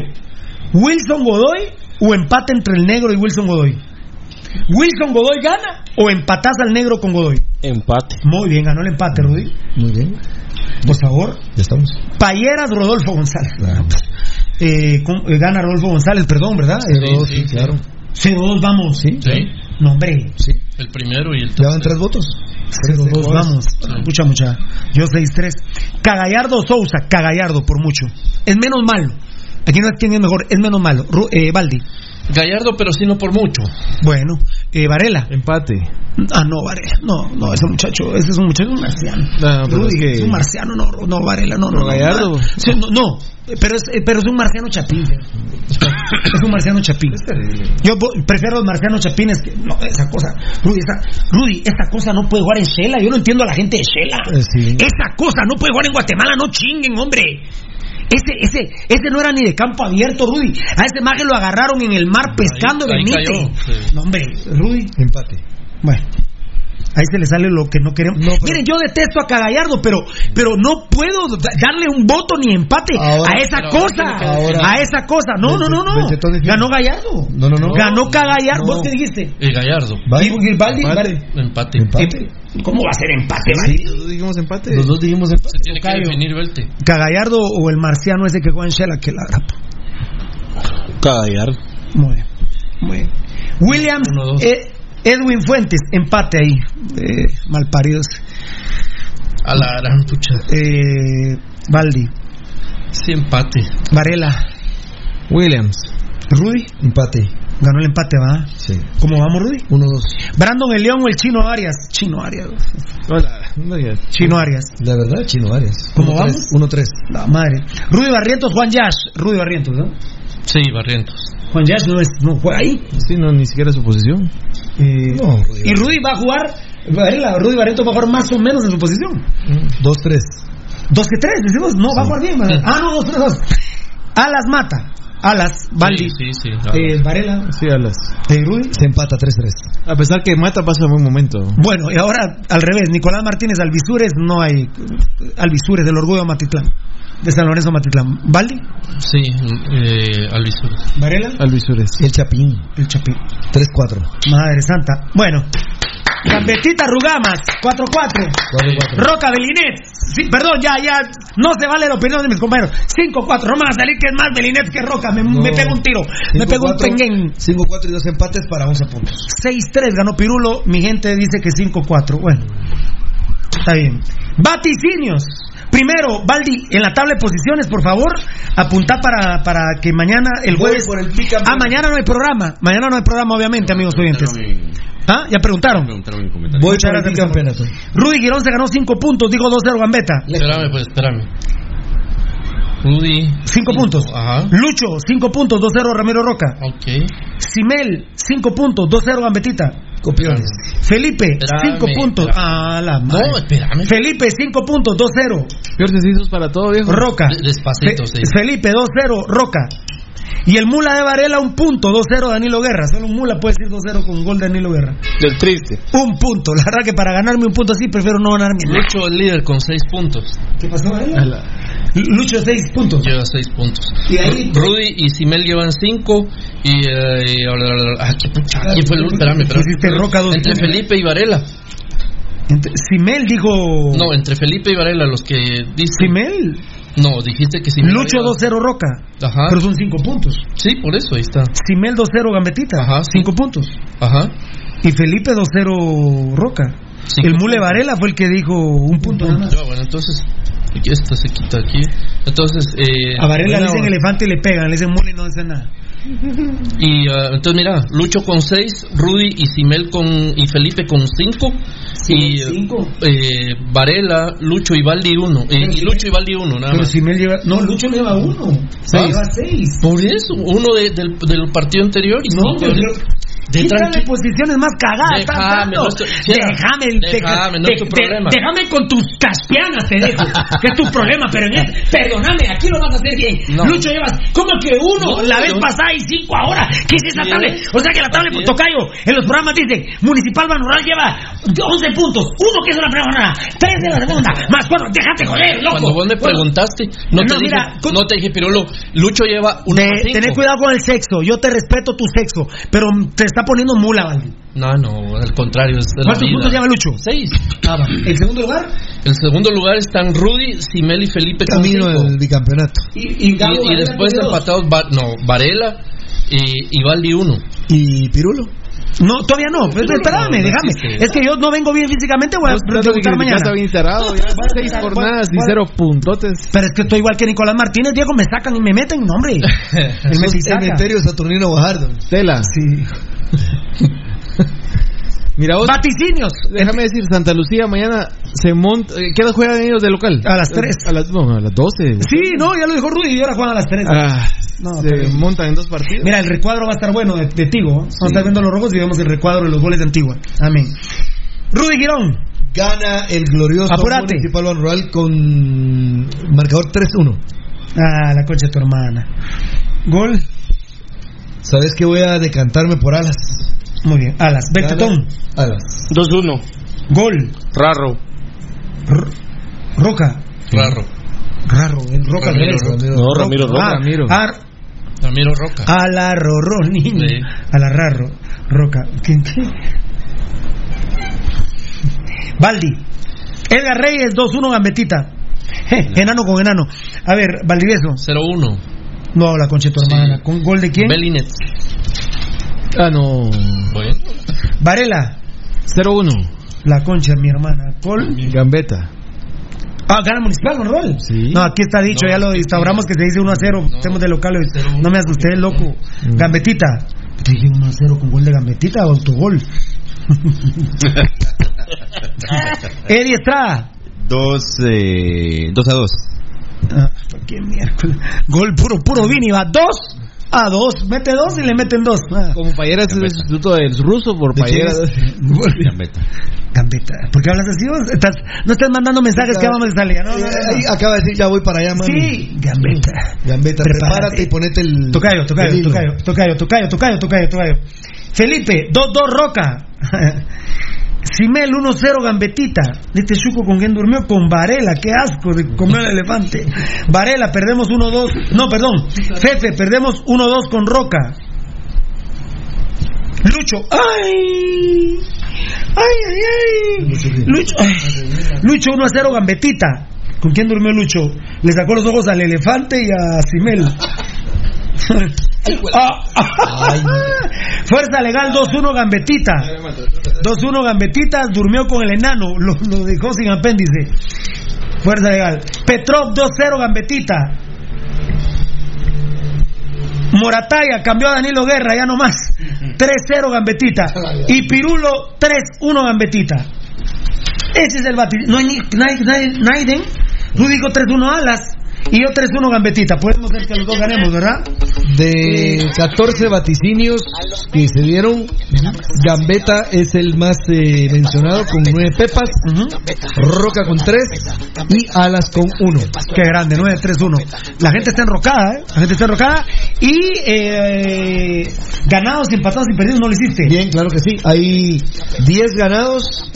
¿Wilson Godoy o empate entre el negro y Wilson Godoy? ¿Wilson Godoy gana o empatás al negro con Godoy? Empate. Muy bien, ganó el empate, Rudy. Muy bien. Por favor. Ya estamos. Payeras Rodolfo González. Claro. Eh, con- eh, gana Rodolfo González, perdón, ¿verdad? Sí, Eh, sí, sí. claro. 0-2, vamos. Sí. No, hombre. Sí. El primero y el Ya van tres votos. 0-2, vamos. Mucha, mucha. Yo 6-3. Cagallardo Sousa, Cagallardo por mucho. Es menos malo. Aquí no es quién es mejor, es menos malo. Ru- eh, Baldi. Gallardo, pero sí no por mucho. Bueno. Eh, Varela. Empate. Ah, no, Varela. No, no, ese muchacho, ese es un muchacho, un marciano. No, pero Rudy, es que- es un marciano, no, no, Varela, no, no. Pero no, Gallardo. no, Sí, no, no, pero es, pero es un marciano chapín. Es un marciano chapín. Yo bo- prefiero los marcianos chapines que. No, esa cosa. Rudy, esa, Rudy, esa cosa no puede jugar en Shela. Yo no entiendo a la gente de Shela. Eh, sí. Esa cosa no puede jugar en Guatemala, no chinguen, hombre. Ese, ese, ese no era ni de campo abierto, Rudy. A ese maje lo agarraron en el mar pescando ahí Benítez. cayó, sí. No, hombre, Rudy. Empate. Bueno. Ahí se le sale lo que no queremos. No, pero- Miren, yo detesto a Cagallardo, pero, pero no puedo da- darle un voto ni empate Ahora- a esa cosa. ahora- a esa cosa. No, no, no, no. Tony. Ganó Gallardo. No, no, no. Ganó Cagallardo. No. ¿Vos qué dijiste? Eh, Gallardo. Gilbaldi, Empate. Empate. Eh, ¿Cómo va a ser empate, Sí. Valdi? Los dos dijimos empate. Los dos dijimos Se empate. tiene que definir Velte. Cagallardo o el marciano ese que juega en Shela que la Cagallardo. Muy bien. Muy bien. Williams, Uno, dos. eh, Edwin Fuentes, empate ahí. Eh, malparidos. A la gran pucha. Eh, Baldi, Sí, empate. Varela, Williams. Rudy. Empate. Ganó el empate, ¿va? Sí. ¿Cómo vamos, Rudy? 1-2. Brandon el León o el Chino Arias. Chino Arias. Hola. Chino Arias. La verdad, Chino Arias. ¿Cómo 1-3. vamos? 1-3. La madre. Rudy Barrientos, Juan Yash. Rudy Barrientos, ¿no? Sí, Barrientos. Juan Yash no, es, no juega ahí. Sí, no, ni siquiera su posición. Eh, No, Rudy y Rudy va a jugar. Varela, Rudy Barrientos va a jugar más o menos en su posición. 2-3. Dos que tres, decimos. No, va a jugar bien. Ah, no, dos, tres, dos. Alas mata. Alas, Baldi. Sí, sí, sí. Eh, Varela. Sí, Alas. Eh, Rudy. Se empata 3-3. A pesar que Mata pasa buen momento. Bueno, y ahora al revés, Nicolás Martínez Alvisures, no hay Alvisures del Orgullo Matitlán, de San Lorenzo Matitlán. ¿Valdi? Sí, eh, Alvisur. ¿Varela? Alvisures. El Chapín. El Chapín. 3-4. Madre Santa. Bueno, Gambetita Rugamas, 4-4. 4-4. Roca Belinet, sí, perdón, ya, ya, no se vale la opinión de mis compañeros. 5-4, no me va a salir que es más Belinet que Roca, me, me pego un tiro, me pego un penguén. 5-4 y 2 empates para 11 puntos. 6-3 ganó Pirulo, mi gente dice que 5-4. Bueno, está bien. Vaticinios. Primero, Baldi, en la tabla de posiciones, por favor, apuntá para, para que mañana, el jueves. por el. Ah, mañana no hay programa. Mañana no hay programa, obviamente, amigos oyentes. ¿Ah? ¿Ya preguntaron? Voy Muchas por el gracias, bicampeonato. Rudy Girón se ganó 5 puntos, digo 2-0 Gambetta. Espérame, pues, espérame. Rudy. 5 puntos. Ajá. Lucho, 5 puntos, 2-0 Ramiro Roca. Ok. Simel, 5 puntos, 2-0 Gambetita. Copiones. Felipe, Espérame, 5 puntos. Ah, la madre. No, espérame. Felipe, 5 puntos, 2-0. Ejercicios para todo, viejo. Roca. De- despacito, Fe- sí. Felipe, 2-0, Roca. Y el Mula de Varela, un punto, 2-0 Danilo Guerra. Solo un Mula puede decir 2-0 con gol de Danilo Guerra. Del triste. Un punto. La verdad que para ganarme un punto así, prefiero no ganarme. Lucho el líder con 6 puntos. ¿Qué pasó, Varela? Lucho, 6 puntos. Lleva 6 puntos. Y ahí- Rudy y Simel llevan 5. Y. Eh, ah, qué pucha, ¿quién fue el último? Espérame, espérame. Pusiste Roca dos Entre puntos. Felipe y Varela. Entre- Simel dijo. No, entre Felipe y Varela, los que dicen. Simel. No, dijiste que Simel. Lucho había- 2-0 Roca. Ajá. Pero son 5 puntos. Sí, por eso, ahí está. Simel 2-0 Gambetita. Ajá, sí. 5 puntos. Ajá. Y Felipe 2-0 Roca. Cinco el Mule Varela fue el que dijo un punto. nada más. Bueno, entonces. Aquí se quita aquí. Entonces. Eh, A Varela le dicen elefante y le pegan. Le dicen Mule y no dicen nada. Y ah, entonces mira, Lucho con 6, Rudy y Simel con y Felipe con 5 y eh, Varela, Lucho y Valdi 1 y Lucho y Valdi 1 nada Pero más. Simel lleva. No, Lucho lleva uno. Se Ah. lleva 6. Por eso, uno de- del, del partido anterior y No, cinco de Quítale posiciones más cagadas. Déjame, no estoy- déjame, déjame, no es tu problema. déjame con tus caspianas, te dejo. que es tu problema, pero en este, perdóname, aquí lo vas a hacer bien. No. Lucho llevas, ¿cómo que uno No, la vez pasada y cinco ahora? ¿Qué es esa Así tablet? es. O sea que la es. Tocayo en los programas dice Municipal Banural lleva 11 puntos, uno que es de la primera jornada, tres de la segunda, más cuatro, déjate joder, loco. Cuando vos me preguntaste, no, te dije, mira, con- no te dije, Pirulo, Lucho lleva cinco. tener cuidado con el sexo, yo te respeto tu sexo, pero te está poniendo mula, Valdi. No, no, al contrario, es de la ¿Cuántos puntos lleva Lucho? Seis. Ah, va. ¿El segundo lugar? El segundo lugar están Rudy, Simel y Felipe Camino al bicampeonato. Y, Y, y después empatados, no, Varela y, y Valdi 1. ¿Y Pirulo? No, todavía no. Pues, espérame, no déjame. Es que yo no vengo bien físicamente, voy a que debutar mañana. está bien enterado, ya seis jornadas y cero puntotes. Pero es que estoy igual que Nicolás Martínez, Diego, me sacan y me meten, no, hombre. El. Emeterio Saturnino Bajardo. Tela. Sí. Mira vos, Vaticinios. déjame decir, Santa Lucía mañana se monta. eh, ¿Qué hora juegan ellos de local? A las tres. A las, no, a las 12. Sí, no, ya lo dijo Rudy y ahora juegan a las 3. Ah, No, se pero- montan en dos partidos. Mira, el recuadro va a estar bueno de, de Tigo. ¿eh? Vamos a estar viendo los rojos y vemos el recuadro de los goles de Antigua. Amén. Rudy Girón. Gana el glorioso Apúrate. Municipal Rural con marcador 3-1. Ah, la concha de tu hermana. Gol. ¿Sabes que voy a decantarme por alas? Muy bien. Alas. Gana Bectetón. Alas. 2-1. Gol. Raro. R- Roca. Raro. Raro. El Roca al Ramiro. Roca. No, Ramiro Roca. Ah, Ramiro. ah, Ramiro Roca. a la Rorro, niño. Sí. A la Rarro. Roca. ¿Qué? qué? Baldi. Edgar Reyes, 2-1 Gambetita. Je, enano con enano. A ver, Valdivieso. 0-1. No, la concha de tu Sí. hermana. ¿Con gol de quién? Belinet. Ah, no. Bueno. Varela. 0-1. La concha mi hermana. Gol. Gambeta. Ah, gana Municipal, ¿verdad? Sí. No, aquí está dicho, No, ya lo instauramos que se dice 1 a 0. No. Estemos de local. 0-1. No me asusté, loco. Mm. Gambetita. Te dije 1 a 0 con gol de Gambetita o autogol. Eddie Estrada. 2 eh, dos a 2. Ah, qué miércoles. Gol puro, puro Vini, va 2 a 2. Mete 2 y le meten 2. Como Payeras es el sustituto del ruso por ¿De quién Payeras. Gambetta. Gambeta. ¿Por qué hablas así? vos? Estás, no estás mandando mensajes que vamos a salir. No, Eh, ahí acaba de decir, ya voy para allá, mami. Sí, Gambeta. Gambetta, Prepárate. prepárate y ponete el. Tocayo, tocayo, tocayo, tocayo, tocayo, tocayo, tocayo, tocayo. Felipe, 2-2 Roca. Simel 1-0 Gambetita. Este chuco con quien durmió con Varela. Qué asco de comer el elefante. Varela, perdemos 1-2. No, perdón. Fefe, perdemos 1-2 con Roca. Lucho. ¡Ay! ¡Ay, ay, ay! Lucho. Lucho 1-0 Gambetita. ¿Con quién durmió Lucho? Le sacó los ojos al elefante y a Simel. Ah, ah, Fuerza legal 2-1 Gambetita. 2-1 Gambetita durmió con el enano, lo, lo dejó sin apéndice. Fuerza legal. Petrov 2-0 Gambetita. Morataya cambió a Danilo Guerra, ya no más. 3-0 Gambetita. Y Pirulo 3-1 Gambetita. Ese es el batir. No hay ni nadie, nadie, Naiden. Tú dijo 3-1 Alas. Y yo 3-1 Gambetita. Podemos ver que los dos ganemos, ¿verdad? De 14 vaticinios que se dieron, Gambetta es el más eh, mencionado con 9 pepas, Roca con 3 y Alas con 1. Qué grande, 9-3-1. La gente está enrocada, ¿eh? La gente está enrocada. Y eh, ganados, empatados y perdidos no lo hiciste. Bien, claro que sí. Hay 10 ganados,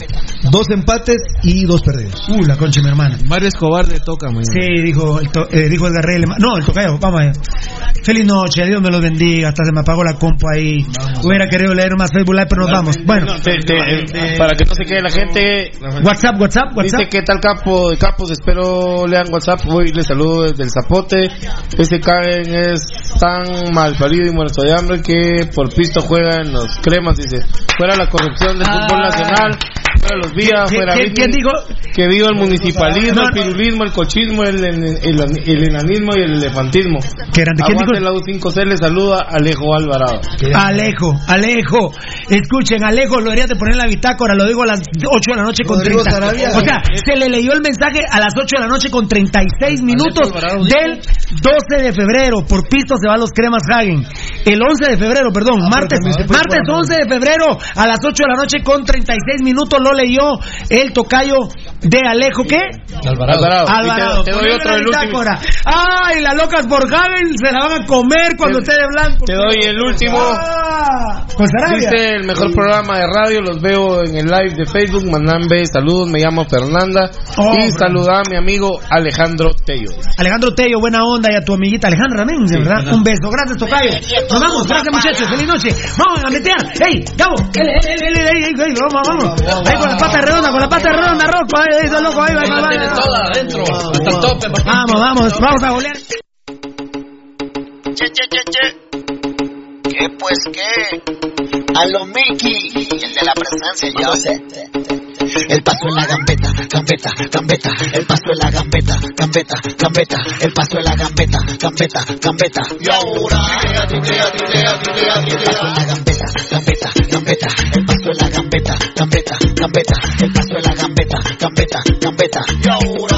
dos empates y dos perdidos. Uh, la concha mi hermana. Mario Escobar de toca, muy Sí, dijo el, to, eh, dijo Edgar Reyes. No, el tocayo, vamos allá. Feliz noche, Dios me los bendiga. Hasta se me apagó la compu ahí. Hubiera querido leer más Facebook Live, pero nos vamos. Bueno, Te- te- para que no se quede la gente. WhatsApp, WhatsApp, WhatsApp. Dice que tal capo de capos, espero lean WhatsApp. Hoy les saludo desde el Zapote. Este Karen es tan mal parido y muerto de hambre que por pisto juega en los cremas. Dice, fuera la corrupción del fútbol nacional, fuera los vías, ¿Quién- fuera quién- quién Disney, que viva el municipalismo, el pirulismo, el cochismo, el, el, el- el enanismo y el elefantismo. ¿Qué grande? ¿Quién Aguante dijo? la U5C, le saluda Alejo Alvarado. Alejo, Alejo. Escuchen, Alejo, lo deberías de poner en la bitácora, lo digo a las 8 de la noche con Rodrigo 30. Sarabia. O sea, se le leyó el mensaje a las 8 de la noche con 36 minutos del 12 de febrero. Por pisto se va a los cremas Hagen. El 11 de febrero, perdón, martes, puede martes jugar, 11 de febrero a las 8 de la noche con 36 minutos lo leyó el tocayo de Alejo, ¿qué? Alvarado. Alvarado. Alvarado. te, te doy otro, el último. Ay, las locas por Hagen se la van a comer cuando Te- esté de blanco. Te doy el último. Ah. Dice el mejor programa de radio, los veo en el live de Facebook, Manambe, saludos, me llamo Fernanda Oh, y saluda a mi amigo Alejandro Tello. Alejandro Tello, buena onda, y a tu amiguita Alejandra también, de verdad. Un beso, gracias, Tocayo. Nos vamos, gracias muchachos, feliz noche. Vamos a meter. ¡Ey, Gabo! ¡Ey, ey, ey, ey, ey, ey, vamos, vamos! Ahí la pata redonda, con la pata redonda, Rocco, ahí, ahí, está loco, ahí, ahí, ahí, Tiene ahí. toda adentro, hasta el tope. papá. Vamos, vamos, vamos a golear. Che, che, che, che. ¿Qué pues qué? A lo Mickey, el de la presencia, yo sé. El paso en la gambeta, gambeta, gambeta. El paso en la gambeta, gambeta, gambeta. El paso en la gambeta, gambeta, gambeta. Y ahora. El paso en la gambeta, gambeta, gambeta. El paso en la gambeta, gambeta, gambeta. El paso en la gambeta, gambeta, gambeta. Y ahora,